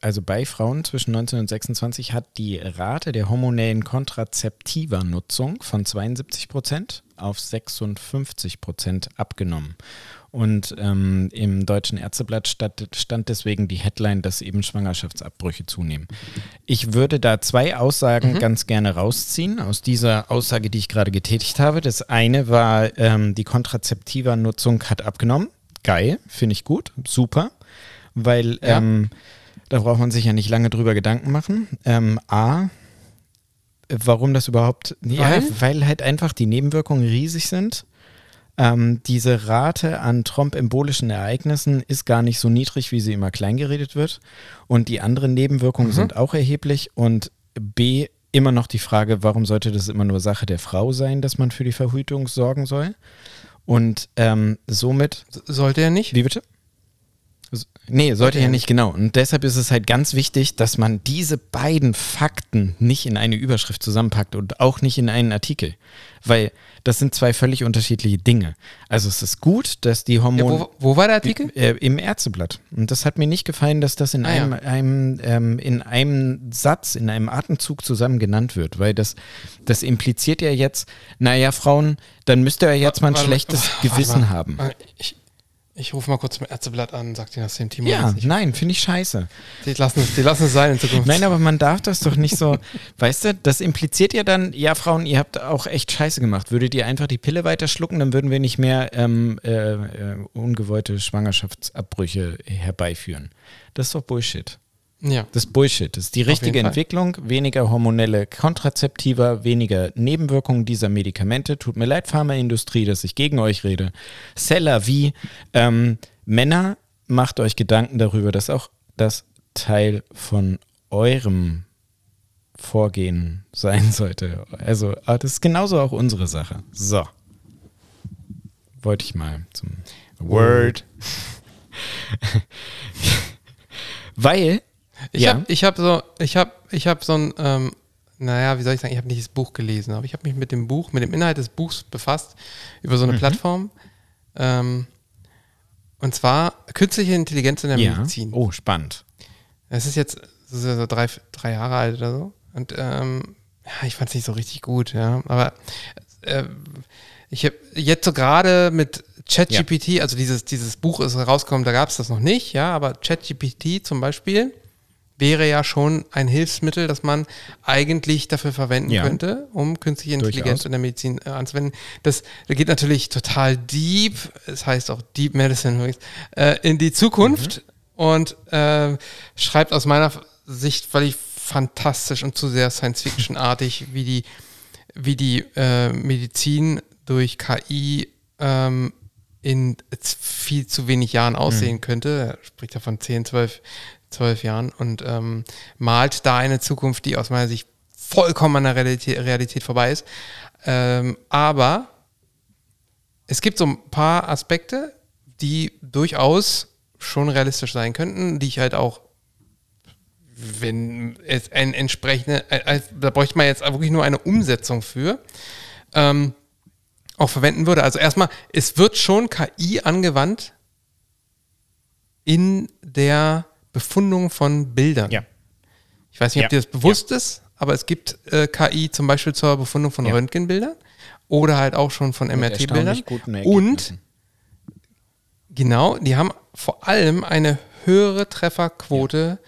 also bei Frauen zwischen 19 und 26 hat die Rate der hormonellen Kontrazeptiva-Nutzung von 72 Prozent auf 56 Prozent abgenommen. Und ähm, im Deutschen Ärzteblatt stand, stand, deswegen die Headline, dass eben Schwangerschaftsabbrüche zunehmen. Ich würde da zwei Aussagen mhm. ganz gerne rausziehen aus dieser Aussage, die ich gerade getätigt habe. Das eine war, ähm, die Kontrazeptiva-Nutzung hat abgenommen. Geil, finde ich gut, super. Weil ja. ähm, da braucht man sich ja nicht lange drüber Gedanken machen. Ähm, A, warum das überhaupt, weil? ja, weil halt einfach die Nebenwirkungen riesig sind. Ähm, diese Rate an thrombembolischen Ereignissen ist gar nicht so niedrig, wie sie immer kleingeredet wird. Und die anderen Nebenwirkungen mhm. sind auch erheblich. Und B, immer noch die Frage, warum sollte das immer nur Sache der Frau sein, dass man für die Verhütung sorgen soll? Und ähm, somit. Sollte er nicht? Wie bitte? Nee, sollte okay. ja nicht, genau. Und deshalb ist es halt ganz wichtig, dass man diese beiden Fakten nicht in eine Überschrift zusammenpackt und auch nicht in einen Artikel. Weil das sind zwei völlig unterschiedliche Dinge. Also es ist gut, dass die Hormone. Ja, wo, wo, war der Artikel? Äh, Im Ärzteblatt. Und das hat mir nicht gefallen, dass das in, ah, einem, ja. einem ähm, in einem Satz, in einem Atemzug zusammen genannt wird. Weil das, das impliziert ja jetzt, naja, Frauen, dann müsst ihr ja jetzt mal ein schlechtes Gewissen haben. Ich, ich rufe mal kurz zum Ärzteblatt an, sagt ihr das dem Timo. Ja, nein, finde ich scheiße. Die lassen, es, die lassen es sein in Zukunft. Nein, aber man darf das doch nicht so, [LAUGHS] weißt du, das impliziert ja dann, ja, Frauen, ihr habt auch echt scheiße gemacht. Würdet ihr einfach die Pille weiter schlucken, dann würden wir nicht mehr ähm, äh, äh, ungewollte Schwangerschaftsabbrüche herbeiführen. Das ist doch Bullshit. Ja. Das ist Bullshit. Das ist die richtige Entwicklung. Weniger hormonelle Kontrazeptiva, weniger Nebenwirkungen dieser Medikamente. Tut mir leid, Pharmaindustrie, dass ich gegen euch rede. Seller wie ähm, Männer, macht euch Gedanken darüber, dass auch das Teil von eurem Vorgehen [LAUGHS] sein sollte. Also, ah, das ist genauso auch unsere Sache. So. Wollte ich mal zum Word. Weil ich ja. habe hab so, ich habe ich hab so ein, ähm, naja, wie soll ich sagen, ich habe nicht das Buch gelesen, aber ich habe mich mit dem Buch, mit dem Inhalt des Buchs befasst, über so eine mhm. Plattform. Ähm, und zwar künstliche Intelligenz in der ja. Medizin. Oh, spannend. Es ist jetzt ist ja so drei, drei Jahre alt oder so. Und ähm, ja, ich fand es nicht so richtig gut, ja. Aber äh, ich habe jetzt so gerade mit ChatGPT, ja. also dieses, dieses Buch ist rausgekommen, da gab es das noch nicht, ja, aber ChatGPT zum Beispiel wäre ja schon ein Hilfsmittel, das man eigentlich dafür verwenden ja. könnte, um künstliche Intelligenz Durchaus. in der Medizin äh, anzuwenden. Das, das geht natürlich total deep, es das heißt auch Deep Medicine übrigens, äh, in die Zukunft mhm. und äh, schreibt aus meiner Sicht völlig fantastisch und zu sehr Science-Fiction-artig, [LAUGHS] wie die, wie die äh, Medizin durch KI ähm, in viel zu wenig Jahren aussehen mhm. könnte. Er spricht ja von 10, 12 zwölf Jahren und ähm, malt da eine Zukunft, die aus meiner Sicht vollkommen an der Realität, Realität vorbei ist. Ähm, aber es gibt so ein paar Aspekte, die durchaus schon realistisch sein könnten, die ich halt auch wenn es ein entsprechende, äh, da bräuchte man jetzt wirklich nur eine Umsetzung für, ähm, auch verwenden würde. Also erstmal, es wird schon KI angewandt in der Befundung von Bildern. Ja. Ich weiß nicht, Ja. ob dir das bewusst ist, aber es gibt äh, KI zum Beispiel zur Befundung von Ja. Röntgenbildern oder halt auch schon von MRT-Bildern. Und genau, die haben vor allem eine höhere Trefferquote,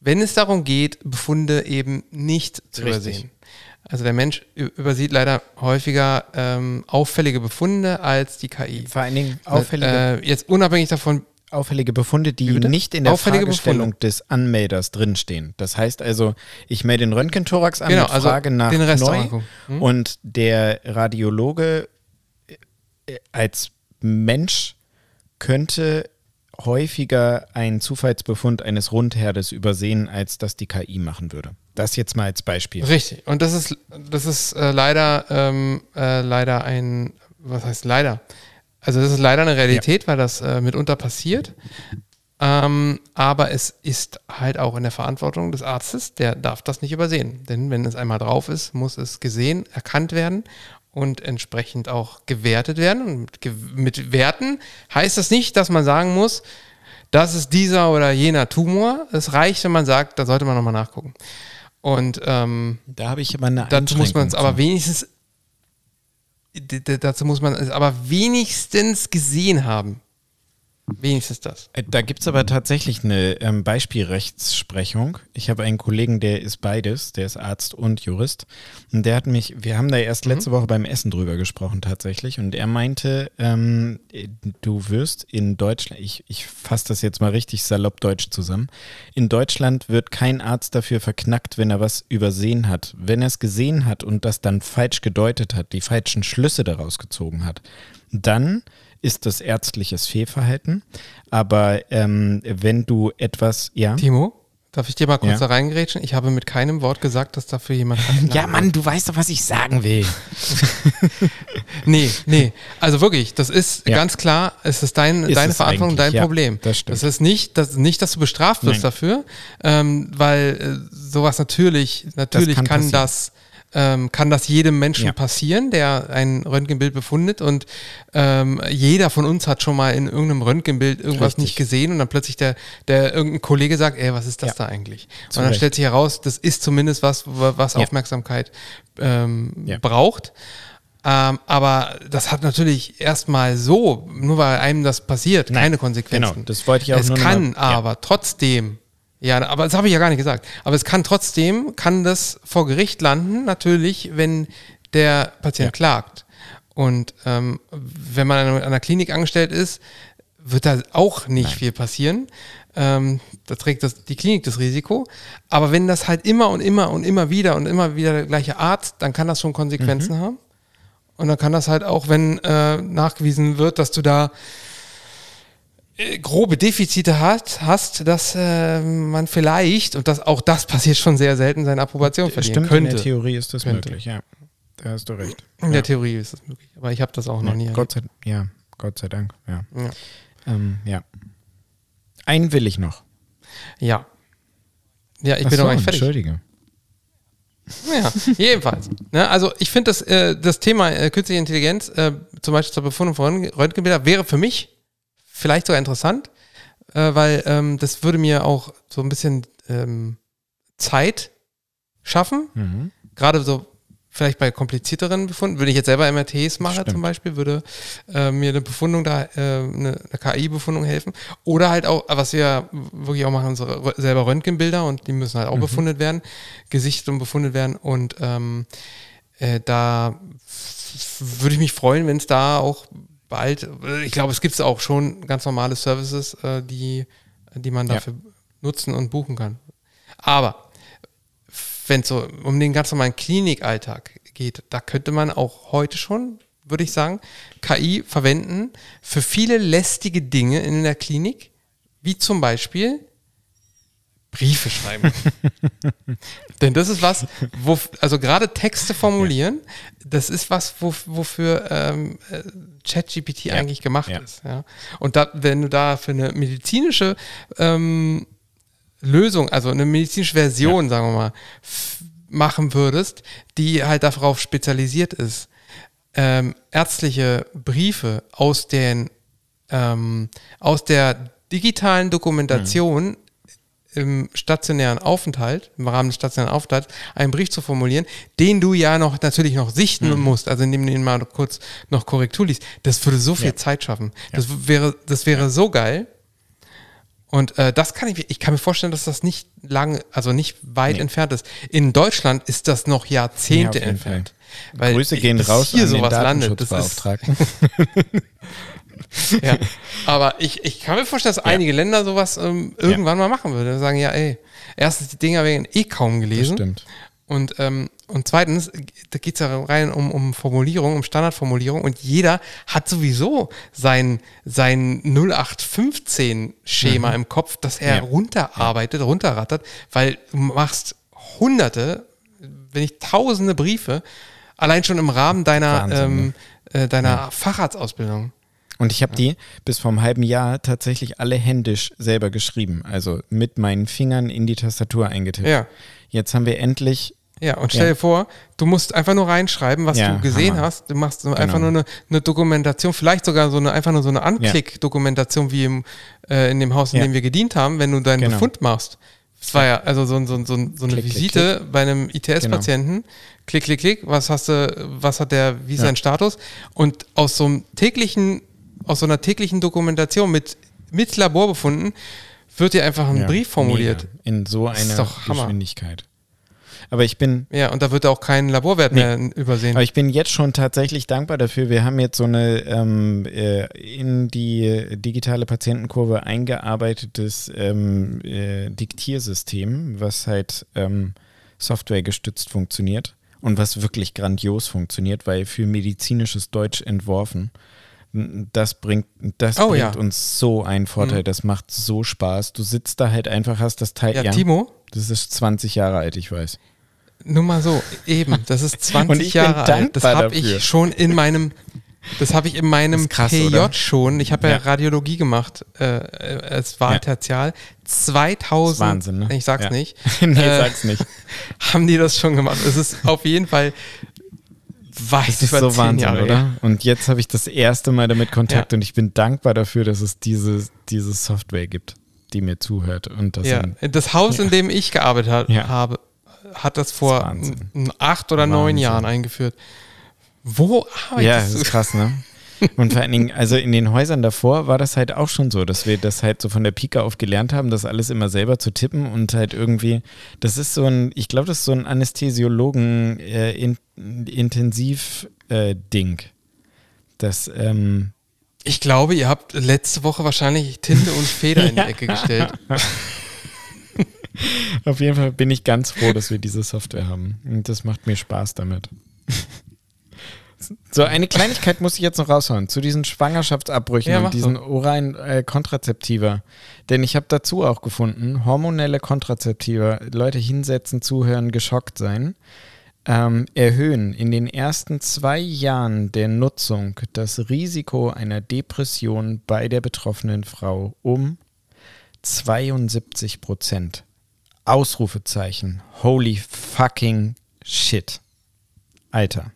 wenn es darum geht, Befunde eben nicht zu Richtig. übersehen. Also der Mensch übersieht leider häufiger ähm, auffällige Befunde als die KI. Vor allen Dingen auffällige, Äh, jetzt unabhängig davon, auffällige Befunde, die nicht in der Auffällige Fragestellung Befunde. des Anmelders drinstehen. Das heißt also, ich melde den Röntgenthorax an Genau, mit also Frage nach den Rest neu. Hm? und der Radiologe äh, als Mensch könnte häufiger einen Zufallsbefund eines Rundherdes übersehen, als das die KI machen würde. Das jetzt mal als Beispiel. Richtig. Und das ist, das ist äh, leider, ähm, äh, leider ein, was heißt leider? Also das ist leider eine Realität, weil das äh, mitunter passiert. Ähm, aber es ist halt auch in der Verantwortung des Arztes, der darf das nicht übersehen. Denn wenn es einmal drauf ist, muss es gesehen, erkannt werden und entsprechend auch gewertet werden. Und mit, Werten heißt das nicht, dass man sagen muss, das ist dieser oder jener Tumor. Es reicht, wenn man sagt, da sollte man nochmal nachgucken. Und ähm, Da habe ich aber eine dazu muss man es aber wenigstens dazu muss man es aber wenigstens gesehen haben. Wenigstens das. Äh, Da gibt es aber tatsächlich eine ähm, Beispielrechtsprechung. Ich habe einen Kollegen, der ist beides, der ist Arzt und Jurist. Und der hat mich, wir haben da erst letzte Woche beim Essen drüber gesprochen tatsächlich. Und er meinte, ähm, äh, du wirst in Deutschland, ich, ich fasse das jetzt mal richtig salopp deutsch zusammen, in Deutschland wird kein Arzt dafür verknackt, wenn er was übersehen hat. Wenn er es gesehen hat und das dann falsch gedeutet hat, die falschen Schlüsse daraus gezogen hat, dann ist das ärztliches Fehlverhalten. Aber ähm, wenn du etwas, ja. Timo, darf ich dir mal kurz Ja. da reingerätschen? Ich habe mit keinem Wort gesagt, dass dafür jemand [LAUGHS] Ja, Mann, du weißt doch, was ich sagen will. [LAUGHS] Nee, nee. Also wirklich, das ist Ja. ganz klar, es ist dein, Ist deine Verantwortung, dein ja, Problem. das stimmt. ist nicht, das, nicht, dass du bestraft wirst Nein. dafür, ähm, weil äh, sowas natürlich, natürlich kann kann, passieren. das ähm, kann das jedem Menschen Ja. passieren, der ein Röntgenbild befundet und ähm, jeder von uns hat schon mal in irgendeinem Röntgenbild irgendwas Richtig. nicht gesehen und dann plötzlich der, der irgendein Kollege sagt, ey, was ist das Ja. da eigentlich? Zu und dann Recht. stellt sich heraus, das ist zumindest was, was Ja. Aufmerksamkeit ähm, braucht. Ähm, aber das hat natürlich erstmal so, nur weil einem das passiert, Nein, keine Konsequenzen. genau, das wollte ich auch Es kann mal- aber trotzdem, ja, aber das habe ich ja gar nicht gesagt, aber es kann trotzdem, kann das vor Gericht landen, natürlich, wenn der Patient Ja. klagt. Und ähm, wenn man an einer Klinik angestellt ist, wird da auch nicht viel passieren. Ähm, da trägt das, die Klinik das Risiko. Aber wenn das halt immer und immer und immer wieder und immer wieder der gleiche Arzt, dann kann das schon Konsequenzen Mhm. haben. Und dann kann das halt auch, wenn äh, nachgewiesen wird, dass du da grobe Defizite hast, hast dass äh, man vielleicht, und das auch das passiert schon sehr selten, seine Approbation verlieren Stimmt, könnte. in der Theorie ist das Könnte. möglich, ja. Da hast du recht. In der Theorie ist das möglich. Aber ich habe das auch noch nie Ja. Gott sei, ja, Gott sei Dank, ja. Ja. Ähm, ja. Einen will ich noch. Ja. Ja, ich Ach bin so, noch nicht fertig. Entschuldige. Ja, jedenfalls. Ne, also ich finde das, äh, das Thema äh, künstliche Intelligenz, äh, zum Beispiel zur Befundung von Röntgenbildern, wäre für mich vielleicht sogar interessant, äh, weil ähm, das würde mir auch so ein bisschen ähm, Zeit schaffen. Mhm. Gerade so vielleicht bei komplizierteren Befunden, wenn ich jetzt selber MRTs mache Stimmt. zum Beispiel, würde äh, mir eine Befundung da, äh, eine, eine KI-Befundung helfen. Oder halt auch, was wir wirklich auch machen, unsere selber Röntgenbilder und die müssen halt auch befundet werden, gesichtet und befundet werden. Und ähm, äh, da würde ich mich freuen, wenn es da auch bald, ich glaube, es gibt auch schon ganz normale Services, äh, die, die man Ja. dafür nutzen und buchen kann. Aber wenn es so um den ganz normalen Klinikalltag geht, da könnte man auch heute schon, würde ich sagen, KI verwenden für viele lästige Dinge in der Klinik, wie zum Beispiel Briefe schreiben. [LAUGHS] Denn das ist was, wo, also gerade Texte formulieren, das ist was, wo, wofür ähm, äh, ChatGPT eigentlich gemacht Ja. ist. Ja. Und da, wenn du da für eine medizinische ähm, Lösung, also eine medizinische Version, ja. sagen wir mal, machen würdest, die halt darauf spezialisiert ist, ähm, ärztliche Briefe aus den ähm, aus der digitalen Dokumentation mhm. Im stationären Aufenthalt, im Rahmen des stationären Aufenthalts, einen Brief zu formulieren, den du ja noch natürlich noch sichten mhm. musst, also indem du ihn mal kurz noch Korrektur liest, das würde so viel ja. Zeit schaffen. Ja. Das wäre, das wäre ja. so geil. Und äh, das kann ich, ich kann mir vorstellen, dass das nicht lang, also nicht weit nee. entfernt ist. In Deutschland ist das noch Jahrzehnte entfernt. Weil Grüße gehen raus hier an sowas den landet. Das ist, [LAUGHS] [LAUGHS] ja, aber ich, ich kann mir vorstellen, dass ja. einige Länder sowas ähm, irgendwann ja. mal machen würden. Sagen, ja, ey, erstens, die Dinger werden eh kaum gelesen. Das stimmt. Und, ähm, und zweitens, da geht es ja rein um, um Formulierung, um Standardformulierung und jeder hat sowieso sein, sein 0815-Schema mhm. im Kopf, das er ja. runterarbeitet, runterrattert, weil du machst hunderte, wenn nicht tausende Briefe, allein schon im Rahmen deiner, Wahnsinn, ähm, ne? äh, deiner ja. Facharztausbildung. Und ich habe die bis vor einem halben Jahr tatsächlich alle händisch selber geschrieben. Also mit meinen Fingern in die Tastatur eingetippt. Ja. Jetzt haben wir endlich. Ja, und stell ja. dir vor, du musst einfach nur reinschreiben, was ja, du gesehen Hammer. hast. Du machst genau. einfach nur eine, eine, Dokumentation, vielleicht sogar so eine, einfach nur so eine Anklick-Dokumentation wie im, äh, in dem Haus, in dem wir gedient haben, wenn du deinen genau. Befund machst. Es war ja also so, so, so, so eine klick, Visite klick, klick. bei einem ITS-Patienten. Genau. Klick, klick, klick. Was hast du, was hat der, wie ist sein Status? Und aus so einem täglichen aus so einer täglichen Dokumentation mit, mit Laborbefunden wird dir einfach ein ja, Brief formuliert. Mega. In so einer Geschwindigkeit. Aber ich bin. Ja, und da wird auch kein Laborwert nee, mehr übersehen. Aber ich bin jetzt schon tatsächlich dankbar dafür. Wir haben jetzt so eine ähm, äh, in die digitale Patientenkurve eingearbeitetes ähm, äh, Diktiersystem, was halt ähm, Software gestützt funktioniert und was wirklich grandios funktioniert, weil für medizinisches Deutsch entworfen das bringt, das oh, bringt ja. uns so einen Vorteil. Mhm. Das macht so Spaß. Du sitzt da halt einfach, hast das Teil. Ja, ja, Timo? Das ist 20 Jahre alt, ich weiß. Nur mal so, eben, das ist [LAUGHS] 20 Jahre alt. Das habe ich schon in meinem, das habe ich in meinem krass, PJ oder? schon. Ich habe ja. ja. Radiologie gemacht. Äh, es war ja. tertial. 2000. Wahnsinn, ne? Ich sag's ja. nicht. [LAUGHS] nee, äh, sag's nicht. [LAUGHS] Haben die das schon gemacht? Es ist auf jeden Fall weit das ist so Wahnsinn, Jahre, oder? Ja. Und jetzt habe ich das erste Mal damit Kontakt ja. und ich bin dankbar dafür, dass es diese, diese Software gibt, die mir zuhört. Und das, ja. in, das Haus, in dem ich gearbeitet hat, habe, hat das vor das acht oder Wahnsinn. neun Jahren eingeführt. Wo arbeitest du? Ja, das ist krass, ne? Und vor allen Dingen, also in den Häusern davor war das halt auch schon so, dass wir das halt so von der Pika auf gelernt haben, das alles immer selber zu tippen und halt irgendwie, das ist so ein, ich glaube, das ist so ein Anästhesiologen-Intensiv-Ding. Äh, äh, das, ähm, ich glaube, ihr habt letzte Woche wahrscheinlich Tinte und Feder in die [LAUGHS] Ecke gestellt. Auf jeden Fall bin ich ganz froh, dass wir diese Software haben. Und das macht mir Spaß damit. So, eine Kleinigkeit muss ich jetzt noch raushauen zu diesen Schwangerschaftsabbrüchen ja, und diesen so. oralen äh, Kontrazeptiva. Denn ich habe dazu auch gefunden, hormonelle Kontrazeptiva, Leute hinsetzen, zuhören, geschockt sein, ähm, erhöhen in den ersten zwei Jahren der Nutzung das Risiko einer Depression bei der betroffenen Frau um 72 Prozent. Ausrufezeichen. Holy fucking shit. Alter.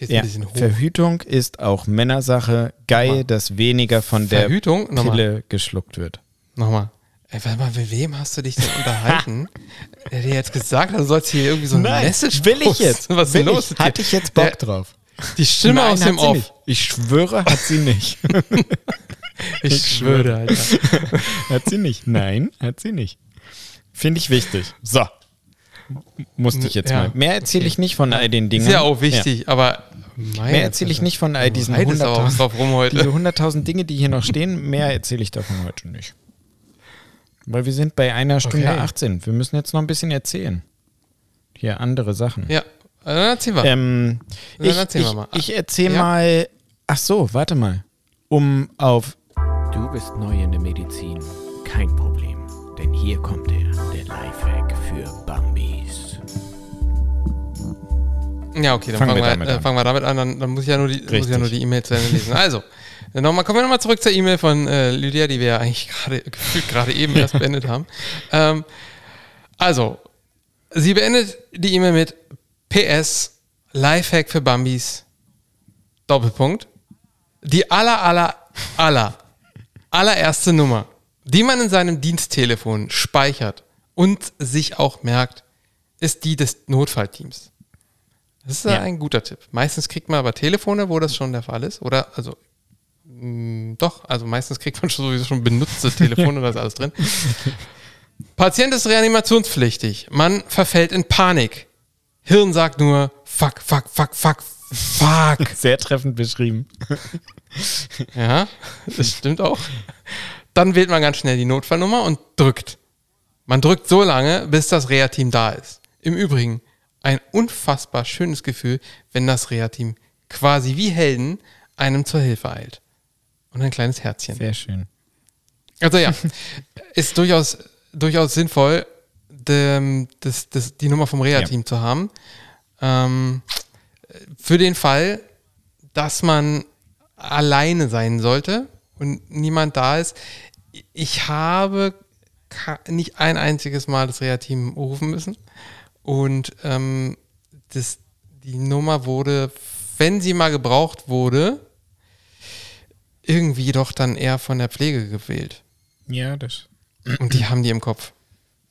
Ja, Verhütung ist auch Männersache. Geil, Nochmal. dass weniger von Verhütung? der Pille Nochmal. geschluckt wird. Nochmal. Ey, warte mal, mit wem hast du dich denn unterhalten? [LAUGHS] der dir jetzt gesagt hat, du sollst hier irgendwie so ein Nein, Message will ich jetzt. Was will los ich. Hatte ich jetzt Bock der, drauf. Die Stimme Nein, aus dem Off. Nicht. Ich schwöre, hat sie nicht. [LAUGHS] ich, ich schwöre, Alter. [LAUGHS] hat sie nicht. Nein, hat sie nicht. Finde ich wichtig. So. Musste ich jetzt ja, mal. Mehr erzähle okay. ich nicht von all den Dingen. Ist ja auch wichtig, ja. aber mehr erzähle ich nicht von all diesen 100.000 diese 100.000 Dinge, die hier noch stehen. Mehr erzähle ich davon heute nicht. Weil wir sind bei einer Stunde okay. 18. Wir müssen jetzt noch ein bisschen erzählen. Hier andere Sachen. Ja, dann erzähl mal. Ähm, dann ich, erzähl ich, mal. ich erzähle ja. mal. Ach so, warte mal. Um auf. Du bist neu in der Medizin. Kein Problem. Denn hier kommt er, Ja, okay, dann Fangen fangen, wir damit äh, an. fangen wir damit an. Dann, dann muss ich ja nur die, muss ich ja nur die E-Mail zu Ende lesen. Also, [LAUGHS] nochmal, kommen wir nochmal zurück zur E-Mail von äh, Lydia, die wir ja eigentlich gerade [LAUGHS] gefühlt gerade eben erst beendet haben. Ähm, also, sie beendet die E-Mail mit PS, Lifehack für Bambis, Doppelpunkt. Die aller, aller, aller, allererste Nummer, die man in seinem Diensttelefon speichert und sich auch merkt, ist die des Notfallteams. Das ist ja. Ein guter Tipp. Meistens kriegt man aber Telefone, wo das schon der Fall ist. Oder, also, mh, doch, also meistens kriegt man schon sowieso schon benutzte Telefone, da ist alles drin. [LAUGHS] Patient ist reanimationspflichtig. Man verfällt in Panik. Hirn sagt nur, fuck, fuck, fuck, fuck, fuck. [LAUGHS] Sehr treffend beschrieben. [LAUGHS] Ja, das stimmt auch. Dann wählt man ganz schnell die Notfallnummer und drückt. Man drückt so lange, bis das Reha-Team da ist. Im Übrigen, ein unfassbar schönes Gefühl, wenn das Reha-Team quasi wie Helden einem zur Hilfe eilt. Und ein kleines Herzchen. Sehr schön. Also ja, [LAUGHS] ist durchaus, durchaus sinnvoll, dem, das, das, die Nummer vom Reha-Team zu haben. Ähm, für den Fall, dass man alleine sein sollte und niemand da ist. Ich habe nicht ein einziges Mal das Reha-Team rufen müssen. Und ähm, das, die Nummer wurde, wenn sie mal gebraucht wurde, irgendwie doch dann eher von der Pflege gewählt. Ja, das, Und die haben die im Kopf.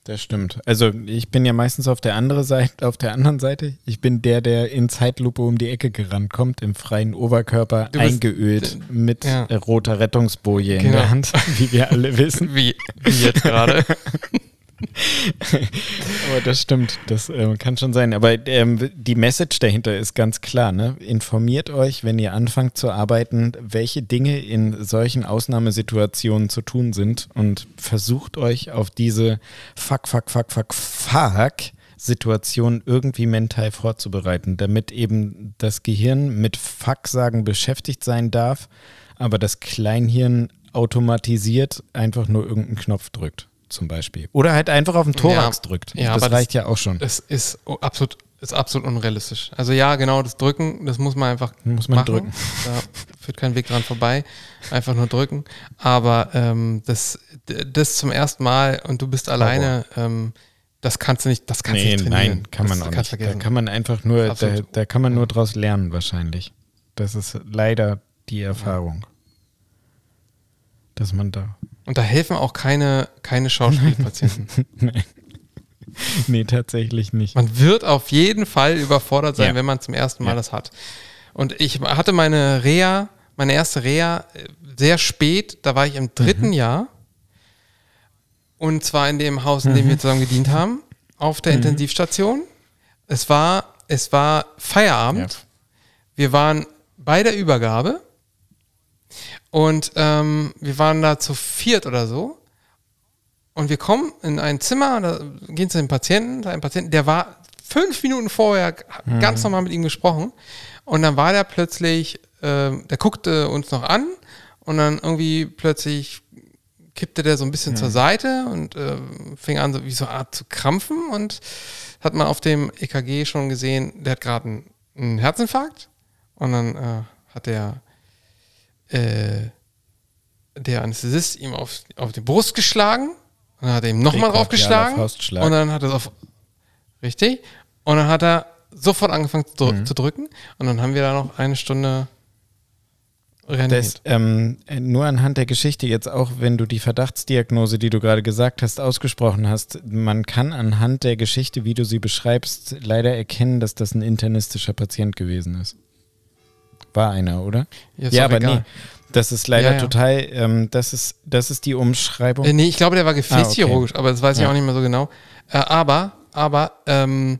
das stimmt. Also ich bin ja meistens auf der andere Seite, auf der anderen Seite. Ich bin der, der in Zeitlupe um die Ecke gerannt kommt, im freien Oberkörper bist- eingeölt mit Ja. roter Rettungsboje in Genau. der Hand, [LAUGHS] wie wir alle wissen. Wie, wie jetzt gerade. [LAUGHS] [LAUGHS] Aber das stimmt, das ähm, kann schon sein. Aber ähm, die Message dahinter ist ganz klar. Ne? Informiert euch, wenn ihr anfangt zu arbeiten, welche Dinge in solchen Ausnahmesituationen zu tun sind und versucht euch auf diese Fuck, Fuck, Fuck, Fuck, Fuck Situation irgendwie mental vorzubereiten, damit eben das Gehirn mit Fuck-Sagen beschäftigt sein darf, aber das Kleinhirn automatisiert einfach nur irgendeinen Knopf drückt, zum Beispiel. Oder halt einfach auf den Thorax Ja, drückt. ja, das aber das- reicht ja auch schon. Das ist absolut, ist absolut unrealistisch. Also ja, genau, das Drücken, das muss man einfach Muss man machen. drücken. Da führt kein Weg dran vorbei. Einfach nur drücken. Aber ähm, das, das zum ersten Mal und du bist alleine, ähm, das kannst du nicht, das kannst du Nee, nicht trainieren. nein, kann man das auch kannst nicht. du Da vergessen. kann man einfach nur, da, da kann man nur draus lernen wahrscheinlich. Das ist leider die Erfahrung. Dass man da. Und da helfen auch keine, keine Schauspielpatienten. [LAUGHS] Nee, tatsächlich nicht. Man wird auf jeden Fall überfordert sein, Ja. wenn man zum ersten Mal Ja. das hat. Und ich hatte meine Reha, meine erste Reha äh, sehr spät, da war ich im dritten Mhm. Jahr. Und zwar in dem Haus, in dem Mhm. wir zusammen gedient haben, auf der Intensivstation. Es war, es war Feierabend. Ja. Wir waren bei der Übergabe und ähm, wir waren da zu viert oder so. Und wir kommen in ein Zimmer, da gehen zu dem Patienten, da ein Patient, der war fünf Minuten vorher ganz normal mit ihm gesprochen. Und dann war der plötzlich, ähm, der guckte uns noch an und dann irgendwie plötzlich kippte der so ein bisschen zur Seite und äh, fing an, so wie so eine Art zu krampfen und hat man auf dem EKG schon gesehen, der hat gerade einen, einen Herzinfarkt und dann äh, hat der äh, der Anästhesist ihm auf, auf die Brust geschlagen und dann hat er ihm nochmal draufgeschlagen und dann hat er auf richtig und dann hat er sofort angefangen zu, Mhm. zu drücken und dann haben wir da noch eine Stunde. Das, ähm, nur anhand der Geschichte jetzt auch, wenn du die Verdachtsdiagnose, die du gerade gesagt hast, ausgesprochen hast, man kann anhand der Geschichte, wie du sie beschreibst, leider erkennen, dass das ein internistischer Patient gewesen ist. War einer, oder? Ja, ja, aber egal. nee. Das ist leider Ja, ja. total, ähm, das, ist, das ist die Umschreibung. Äh, nee, ich glaube, der war gefäßchirurgisch, aber das weiß ich auch nicht mehr so genau. Äh, aber, aber, ähm,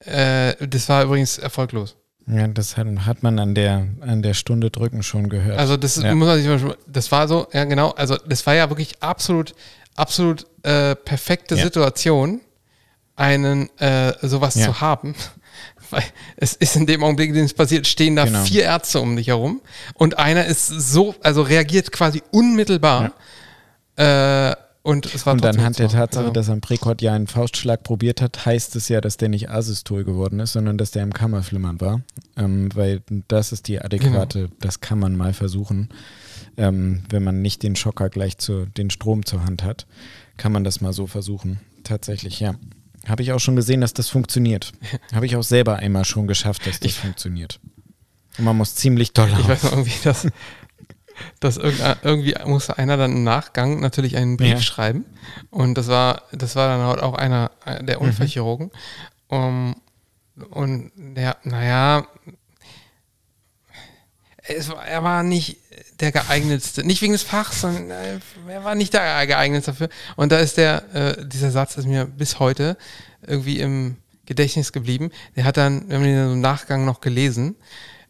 äh, das war übrigens erfolglos. Ja, das hat, hat man an der, an der Stunde drücken schon gehört. Also das Ja. muss man sich mal, das war so, ja genau, also das war ja wirklich absolut, absolut äh, perfekte Ja. Situation, einen äh, sowas Ja. zu haben. Weil es ist in dem Augenblick, in dem es passiert, stehen da Genau. vier Ärzte um dich herum und einer ist so, also reagiert quasi unmittelbar äh, Und es war Und anhand der. Tatsache, Also, dass er am Präkord ja einen Faustschlag probiert hat, heißt es ja, dass der nicht asystol geworden ist, sondern dass der im Kammerflimmern war. Ähm, weil das ist die adäquate, Genau. das kann man mal versuchen. Ähm, wenn man nicht den Schocker gleich zu, den Strom zur Hand hat, kann man das mal so versuchen. Tatsächlich, ja. Habe ich auch schon gesehen, dass das funktioniert. [LAUGHS] Habe ich auch selber einmal schon geschafft, dass das funktioniert. Und man muss ziemlich doll Ich auf. weiß noch irgendwie, dass, dass irgendwie musste einer dann im Nachgang natürlich einen Brief Ja. schreiben. Und das war, das war dann halt auch einer äh, der Mhm. Unfallchirurgen. Um, und der, naja, es war, er war nicht der geeignetste, nicht wegen des Fachs, sondern äh, er war nicht der geeignetste dafür. Und da ist der, äh, dieser Satz ist mir bis heute irgendwie im Gedächtnis geblieben. Der hat dann, wir haben ihn im Nachgang noch gelesen,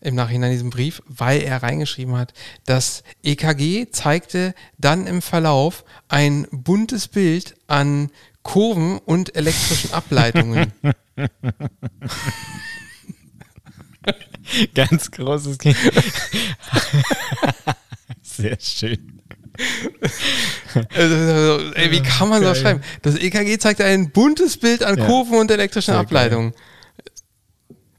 im Nachhinein diesen Brief, weil er reingeschrieben hat, das EKG zeigte dann im Verlauf ein buntes Bild an Kurven und elektrischen Ableitungen. [LAUGHS] [LAUGHS] Ganz großes Kind. [LAUGHS] Sehr schön. Also, ey, wie kann man Geil. schreiben? Das EKG zeigt ein buntes Bild an Ja. Kurven und elektrischen Sehr Ableitungen.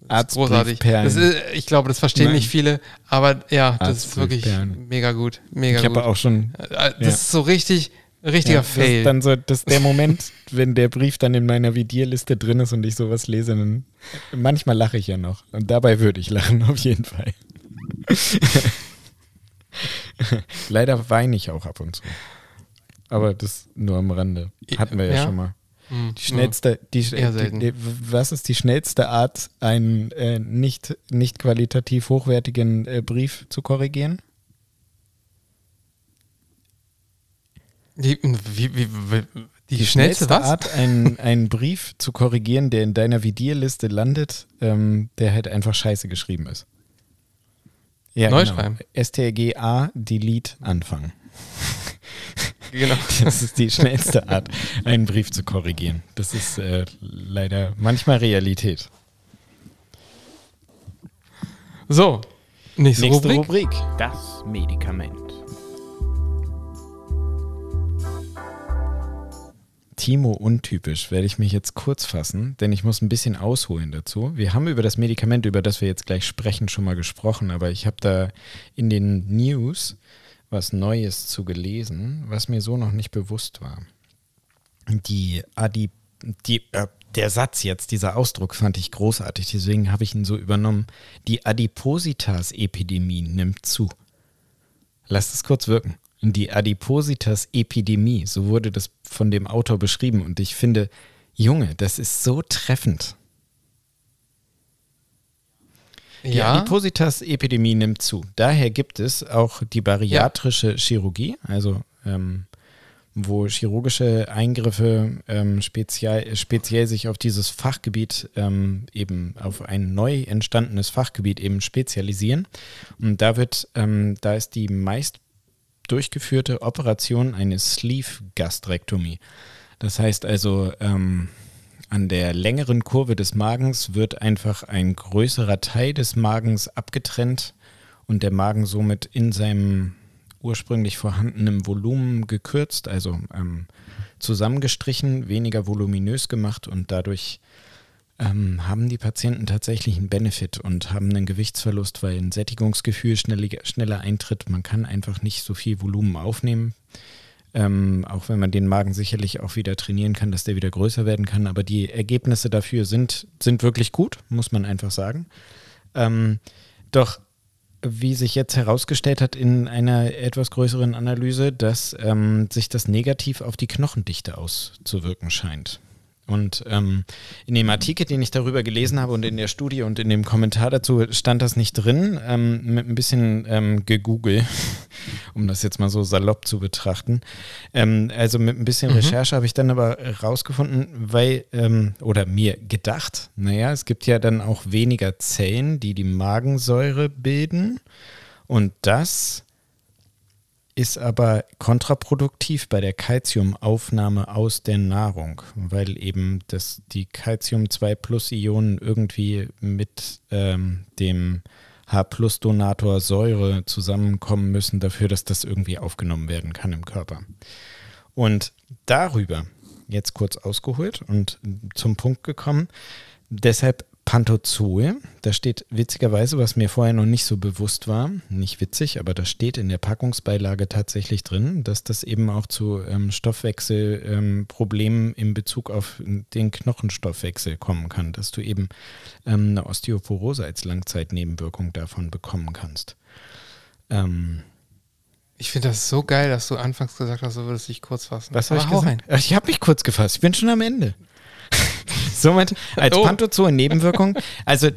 Das ist großartig. Das ist, ich glaube, das verstehen Nein. nicht viele, aber ja, das ist wirklich mega gut. Mega ich habe auch schon. Äh, das ja. ist so richtig, richtiger Ja, das Fail. ist dann so, das der Moment, [LAUGHS] wenn der Brief dann in meiner Vidierliste drin ist und ich sowas lese, dann manchmal lache ich ja noch. Und dabei würde ich lachen, [LAUGHS] auf jeden Fall. [LAUGHS] Leider weine ich auch ab und zu. Aber das nur am Rande. Hatten wir ja, Ja? schon mal. Hm, Die schnellste, die, die, die, was ist die schnellste Art, einen äh, nicht, nicht qualitativ hochwertigen äh, Brief zu korrigieren? Wie, wie, wie, die, schnellste, was? Art, einen, einen Brief zu korrigieren, der in deiner Vidierliste landet, ähm, der halt einfach scheiße geschrieben ist. Ja, Neu genau. schreiben. STRGA, Delete, Anfang. [LAUGHS] Genau. Das ist die schnellste Art, einen Brief zu korrigieren. Das ist äh, leider manchmal Realität. So, nächste, Nächste Rubrik. Rubrik. Das Medikament. Timo untypisch, werde ich mich jetzt kurz fassen, denn ich muss ein bisschen ausholen dazu. Wir haben über das Medikament, über das wir jetzt gleich sprechen, schon mal gesprochen, aber ich habe da in den News was Neues zu gelesen, was mir so noch nicht bewusst war. Die Adi, die, äh, der Satz jetzt, dieser Ausdruck fand ich großartig, deswegen habe ich ihn so übernommen. Die Adipositas-Epidemie nimmt zu. Lasst es kurz wirken. Die Adipositas-Epidemie, so wurde das von dem Autor beschrieben. Und ich finde, Junge, das ist so treffend. Die Ja, Adipositas-Epidemie nimmt zu. Daher gibt es auch die bariatrische Chirurgie, also ähm, wo chirurgische Eingriffe ähm, speziell, speziell sich auf dieses Fachgebiet ähm, eben auf ein neu entstandenes Fachgebiet eben spezialisieren. Und da wird, ähm, da ist die meist durchgeführte Operation eine Sleeve-Gastrektomie. Das heißt also, ähm, an der längeren Kurve des Magens wird einfach ein größerer Teil des Magens abgetrennt und der Magen somit in seinem ursprünglich vorhandenen Volumen gekürzt, also ähm, zusammengestrichen, weniger voluminös gemacht und dadurch ähm, haben die Patienten tatsächlich einen Benefit und haben einen Gewichtsverlust, weil ein Sättigungsgefühl schneller, schneller eintritt. Man kann einfach nicht so viel Volumen aufnehmen. Ähm, auch wenn man den Magen sicherlich auch wieder trainieren kann, dass der wieder größer werden kann. Aber die Ergebnisse dafür sind, sind wirklich gut, muss man einfach sagen. Ähm, doch wie sich jetzt herausgestellt hat in einer etwas größeren Analyse, dass ähm, sich das negativ auf die Knochendichte auszuwirken scheint. Und ähm, in dem Artikel, den ich darüber gelesen habe und in der Studie und in dem Kommentar dazu stand das nicht drin, ähm, mit ein bisschen ähm, gegoogelt, [LAUGHS] um das jetzt mal so salopp zu betrachten. Ähm, also mit ein bisschen Recherche habe ich dann aber rausgefunden, weil, ähm, oder mir gedacht, naja, es gibt ja dann auch weniger Zellen, die die Magensäure bilden. Und das ist aber kontraproduktiv bei der Calciumaufnahme aus der Nahrung, weil eben das, die Calcium-2-Plus-Ionen irgendwie mit ähm, dem H-Plus-Donator Säure zusammenkommen müssen dafür, dass das irgendwie aufgenommen werden kann im Körper. Und darüber, jetzt kurz ausgeholt und zum Punkt gekommen, deshalb Pantozol, da steht witzigerweise, was mir vorher noch nicht so bewusst war, nicht witzig, aber da steht in der Packungsbeilage tatsächlich drin, dass das eben auch zu ähm, Stoffwechselproblemen ähm, in Bezug auf den Knochenstoffwechsel kommen kann, dass du eben ähm, eine Osteoporose als Langzeitnebenwirkung davon bekommen kannst. Ähm, ich finde das so geil, dass du anfangs gesagt hast, du würdest dich kurz fassen. Was habe ich gesagt? Rein. Ich habe mich kurz gefasst. Ich bin schon am Ende. Somit als oh. Pantozol Nebenwirkung. Also,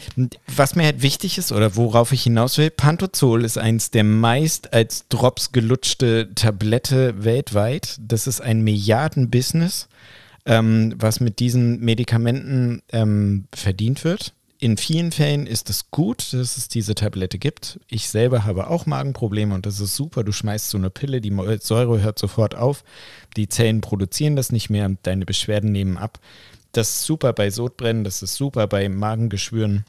was mir halt wichtig ist oder worauf ich hinaus will, Pantozol ist eins der meist als Drops gelutschte Tablette weltweit. Das ist ein Milliarden-Business, ähm, was mit diesen Medikamenten ähm, verdient wird. In vielen Fällen ist es gut, dass es diese Tablette gibt. Ich selber habe auch Magenprobleme und das ist super. Du schmeißt so eine Pille, die Säure hört sofort auf. Die Zellen produzieren das nicht mehr, deine Beschwerden nehmen ab. Das ist super bei Sodbrennen, das ist super bei Magengeschwüren,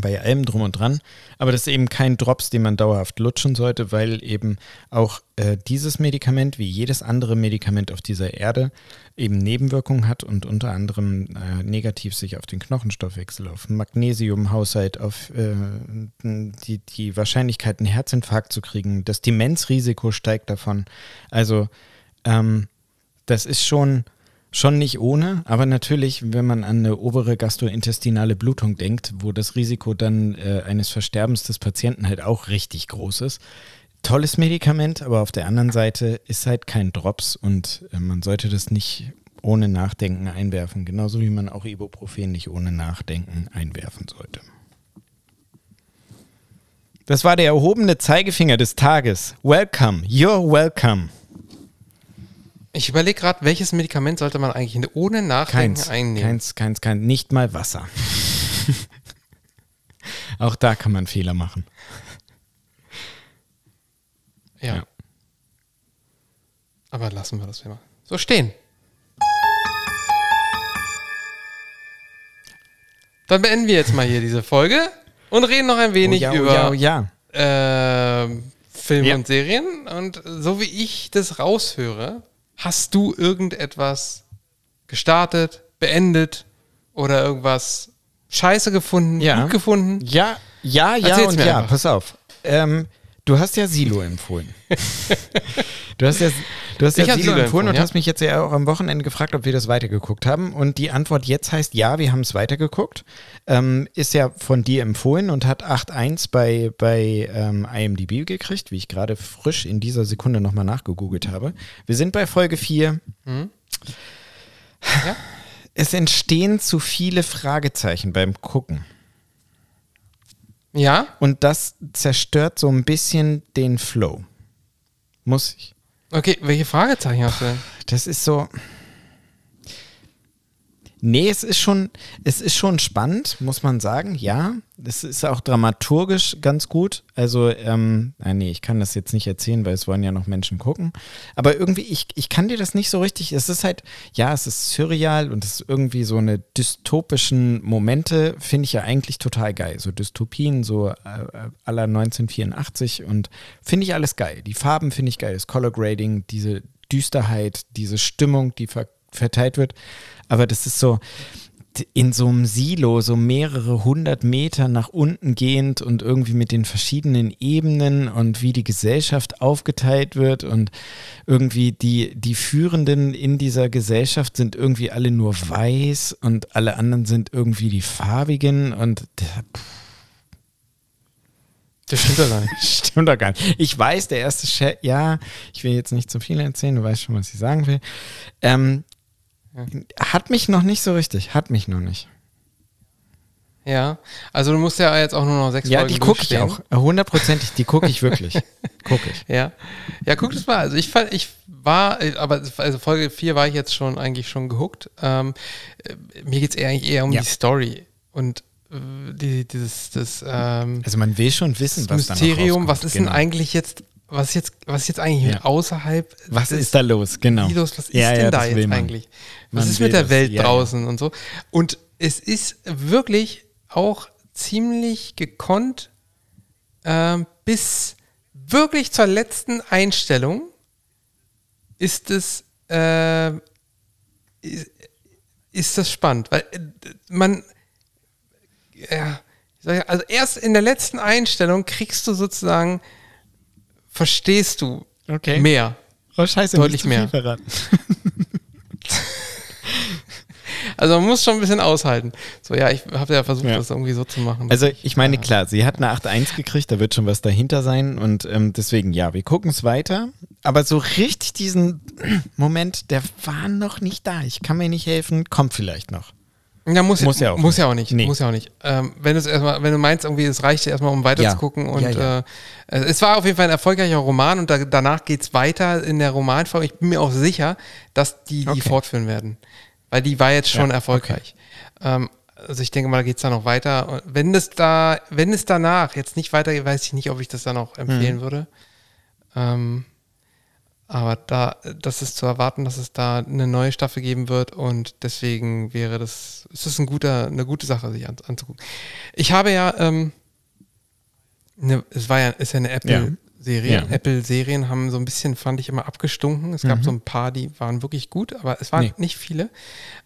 bei allem drum und dran. Aber das ist eben kein Drops, den man dauerhaft lutschen sollte, weil eben auch äh, dieses Medikament, wie jedes andere Medikament auf dieser Erde, eben Nebenwirkungen hat und unter anderem äh, negativ sich auf den Knochenstoffwechsel, auf Magnesiumhaushalt, auf äh, die, die Wahrscheinlichkeit, einen Herzinfarkt zu kriegen. Das Demenzrisiko steigt davon. Also ähm, das ist schon Schon nicht ohne, aber natürlich, wenn man an eine obere gastrointestinale Blutung denkt, wo das Risiko dann äh, eines Versterbens des Patienten halt auch richtig groß ist. Tolles Medikament, aber auf der anderen Seite ist halt kein Drops und äh, man sollte das nicht ohne Nachdenken einwerfen, genauso wie man auch Ibuprofen nicht ohne Nachdenken einwerfen sollte. Das war der erhobene Zeigefinger des Tages. Welcome, you're welcome. Ich überlege gerade, welches Medikament sollte man eigentlich ohne Nachdenken keins, einnehmen? Keins, keins, keins, nicht mal Wasser. [LAUGHS] Auch da kann man Fehler machen. Ja. ja. Aber lassen wir das immer so stehen. Dann beenden wir jetzt mal hier diese Folge und reden noch ein wenig oh ja, oh über ja, oh ja. Äh, Filme und Serien. Und so wie ich das raushöre, Hast du irgendetwas gestartet, beendet oder irgendwas scheiße gefunden, ja. gut gefunden? Ja, ja, ja Erzähl's und ja. Einfach. Pass auf. Ähm, du hast ja Silo empfohlen. [LAUGHS] du hast ja, du hast ja Silo, Silo empfohlen und ja. hast mich jetzt ja auch am Wochenende gefragt, ob wir das weitergeguckt haben. Und die Antwort jetzt heißt ja, wir haben es weitergeguckt. Ähm, ist ja von dir empfohlen und hat 8.1 bei, bei ähm, IMDb gekriegt, wie ich gerade frisch in dieser Sekunde nochmal nachgegoogelt habe. Wir sind bei Folge 4. Mhm. Ja. Es entstehen zu viele Fragezeichen beim Gucken. Ja. Und das zerstört so ein bisschen den Flow. Muss ich. Okay, welche Fragezeichen hast du denn? Das ist so. Nee, es ist schon, es ist schon spannend, muss man sagen, ja. Es ist auch dramaturgisch ganz gut. Also, ähm, ah, nee, ich kann das jetzt nicht erzählen, weil es wollen ja noch Menschen gucken. Aber irgendwie, ich, ich kann dir das nicht so richtig. Es ist halt, ja, es ist surreal und es ist irgendwie so eine dystopischen Momente, finde ich ja eigentlich total geil. So Dystopien, so äh, aller 1984 und finde ich alles geil. Die Farben finde ich geil, das Color Grading, diese Düsterheit, diese Stimmung, die ver verteilt wird. Aber das ist so in so einem Silo, so mehrere hundert Meter nach unten gehend und irgendwie mit den verschiedenen Ebenen und wie die Gesellschaft aufgeteilt wird und irgendwie die, die Führenden in dieser Gesellschaft sind irgendwie alle nur weiß und alle anderen sind irgendwie die farbigen und das stimmt doch gar nicht. [LAUGHS] stimmt doch gar nicht. Ich weiß, der erste Chat, ja, ich will jetzt nicht zu viel erzählen, du weißt schon, was ich sagen will. Ähm, hat mich noch nicht so richtig, hat mich noch nicht. Ja, also du musst ja jetzt auch nur noch sechs ja, Folgen Ja, die gucke ich auch. Hundertprozentig, die gucke ich wirklich. [LAUGHS] gucke ich. Ja. Ja, guck das mal. Also ich fand, ich war, aber also Folge 4 war ich jetzt schon eigentlich schon gehuckt. Ähm, äh, mir geht es eher eigentlich eher um ja. die Story. Und äh, die, dieses, das, ähm, Also man will schon wissen, was Mysterium, was ist genau. denn eigentlich jetzt was ist jetzt, was jetzt eigentlich ja. außerhalb? Was ist da los? Genau. Los, was ist ja, denn da jetzt eigentlich? Was ist mit der Welt das. draußen und so? Und es ist wirklich auch ziemlich gekonnt äh, bis wirklich zur letzten Einstellung ist es äh, ist, ist das spannend, weil äh, man, ja, ja, also erst in der letzten Einstellung kriegst du sozusagen, verstehst du Okay. mehr. Oh, scheiße, Deutlich mehr. [LAUGHS] Also man muss schon ein bisschen aushalten. So, ja, ich habe ja versucht, Ja. das irgendwie so zu machen. Also ich meine, klar, sie hat eine 8-1 gekriegt, da wird schon was dahinter sein und ähm, deswegen, ja, wir gucken es weiter. Aber so richtig diesen [CLEARS THROAT] Moment, der war noch nicht da. Ich kann mir nicht helfen, kommt vielleicht noch. Ja, muss, Muss ja auch muss nicht. ja auch nicht. Nee. Muss ja auch nicht. Ähm, wenn, erstmal, wenn du meinst, irgendwie, es reicht dir erstmal, um weiter Ja. zu gucken. Und Ja, ja. Äh, es war auf jeden Fall ein erfolgreicher Roman und da, danach geht es weiter in der Romanform. Ich bin mir auch sicher, dass die die Okay. fortführen werden. Weil die war jetzt schon Ja, erfolgreich. Ähm, also ich denke mal, da geht es da noch weiter. Und wenn es da, wenn es danach jetzt nicht weitergeht, weiß ich nicht, ob ich das dann auch empfehlen Mhm. würde. Ähm, aber da, das ist zu erwarten, dass es da eine neue Staffel geben wird und deswegen wäre das, ist das ein guter, eine gute Sache, sich an, anzugucken. Ich habe ja, ähm, eine, es war ja, ist ja eine Apple-Serie. Ja. Apple-Serien haben so ein bisschen, fand ich immer abgestunken. Es gab so ein paar, die waren wirklich gut, aber es waren Nee. nicht viele.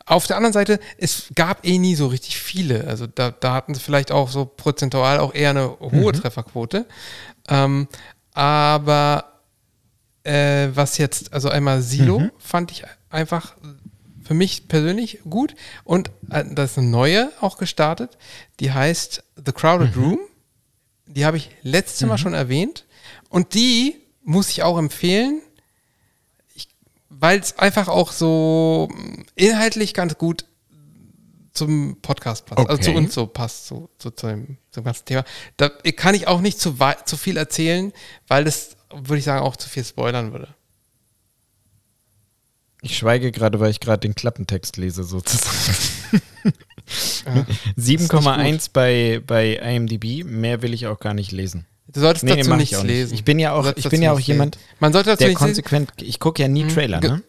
Auf der anderen Seite, es gab eh nie so richtig viele. Also da, da hatten sie vielleicht auch so prozentual auch eher eine hohe Trefferquote. Ähm, aber äh, was jetzt, also einmal Silo fand ich einfach für mich persönlich gut. Und äh, da ist eine neue auch gestartet, die heißt The Crowded Room. Die habe ich letztes Mal schon erwähnt. Und die muss ich auch empfehlen, weil es einfach auch so mh, inhaltlich ganz gut zum Podcast passt. Also zu Okay. uns so passt, so, so zu dem, zum ganzen Thema. Da kann ich auch nicht zu, zu viel erzählen, weil das, würde ich sagen, auch zu viel spoilern würde. Ich schweige gerade, weil ich gerade den Klappentext lese, sozusagen. [LAUGHS] Ja. [LAUGHS] 7,1 bei, bei IMDb, mehr will ich auch gar nicht lesen. Du solltest Nee, nee, dazu ich nichts nicht. lesen. Ich bin ja auch- ich bin ja auch jemand, lesen. Man sollte dazu Der lesen. konsequent, ich gucke ja nie Mhm. Trailer, ne?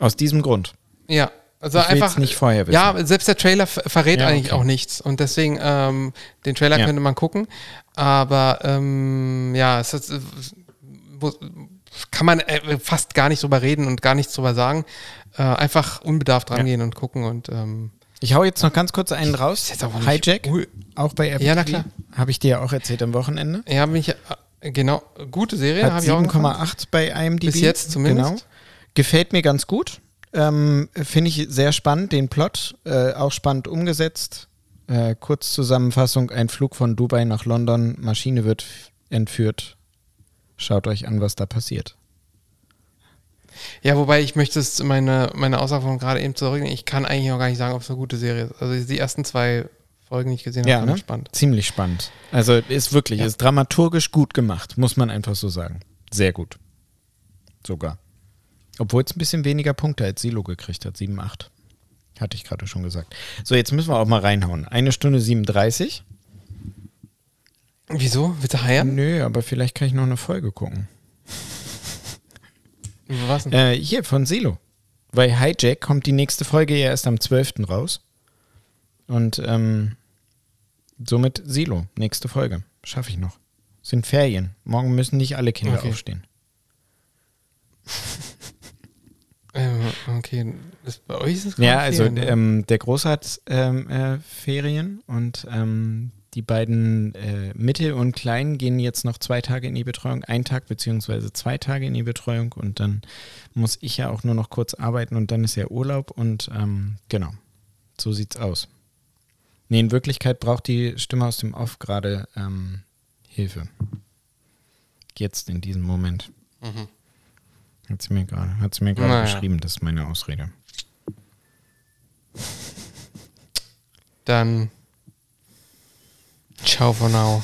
Aus diesem Grund. Ja, also Ich einfach. nicht vorher wissen. Ja, selbst der Trailer ver- verrät Ja, eigentlich okay. auch nichts. Und deswegen, ähm, den Trailer Ja. könnte man gucken. Aber ähm, ja, es ist, muss- kann man äh, fast gar nicht drüber reden und gar nichts drüber sagen. Äh, einfach unbedarft rangehen und gucken und ähm, Ich hau jetzt noch ganz kurz einen ist raus. jetzt aber nicht- Hijack, Ui. auch bei Apple Ja, na klar. Habe ich dir ja auch erzählt am Wochenende. ja, bin ich, äh, genau, gute Serie, Hat habe ich auch angefangen. 7,8 bei IMDb. Bis jetzt zumindest. Genau. Gefällt mir ganz gut. Ähm, Finde ich sehr spannend, den Plot. Äh, auch spannend umgesetzt. Äh, Kurzzusammenfassung: Ein Flug von Dubai nach London. Maschine wird entführt. Schaut euch an, was da passiert. Ja, wobei ich möchte es meine, meine Aussage von gerade eben zurücknehmen. Ich kann eigentlich auch gar nicht sagen, ob es eine gute Serie ist. Also die ersten zwei Folgen, die ich gesehen habe, Ja, ne? spannend. Ziemlich spannend. Also ist wirklich, Ja. ist dramaturgisch gut gemacht, muss man einfach so sagen. Sehr gut. Sogar. Obwohl es ein bisschen weniger Punkte als Silo gekriegt hat, 7,8. Hatte ich gerade schon gesagt. So, jetzt müssen wir auch mal reinhauen. Eine Stunde 37. Wieso? Willst du heiern? Nö, aber vielleicht kann ich noch eine Folge gucken. Was denn? Äh, hier, von Silo. Bei Hijack kommt die nächste Folge ja erst am 12. raus. Und ähm, somit Silo, nächste Folge. Schaffe ich noch. Sind Ferien. Morgen müssen nicht alle Kinder Okay. aufstehen. [LAUGHS] Ähm, okay, das, bei euch ist es Ja, also ne? ähm, der Große hat ähm, äh, Ferien und ähm, die beiden äh, Mittel und Kleinen gehen jetzt noch zwei Tage in die Betreuung, ein Tag beziehungsweise zwei Tage in die Betreuung und dann muss ich ja auch nur noch kurz arbeiten und dann ist ja Urlaub und ähm, genau, so sieht's aus. Nee, in Wirklichkeit braucht die Stimme aus dem Off gerade ähm, Hilfe. Jetzt in diesem Moment. Mhm. Hat sie mir gerade, hat sie mir gerade Naja. geschrieben, das ist meine Ausrede. Dann Ciao for now.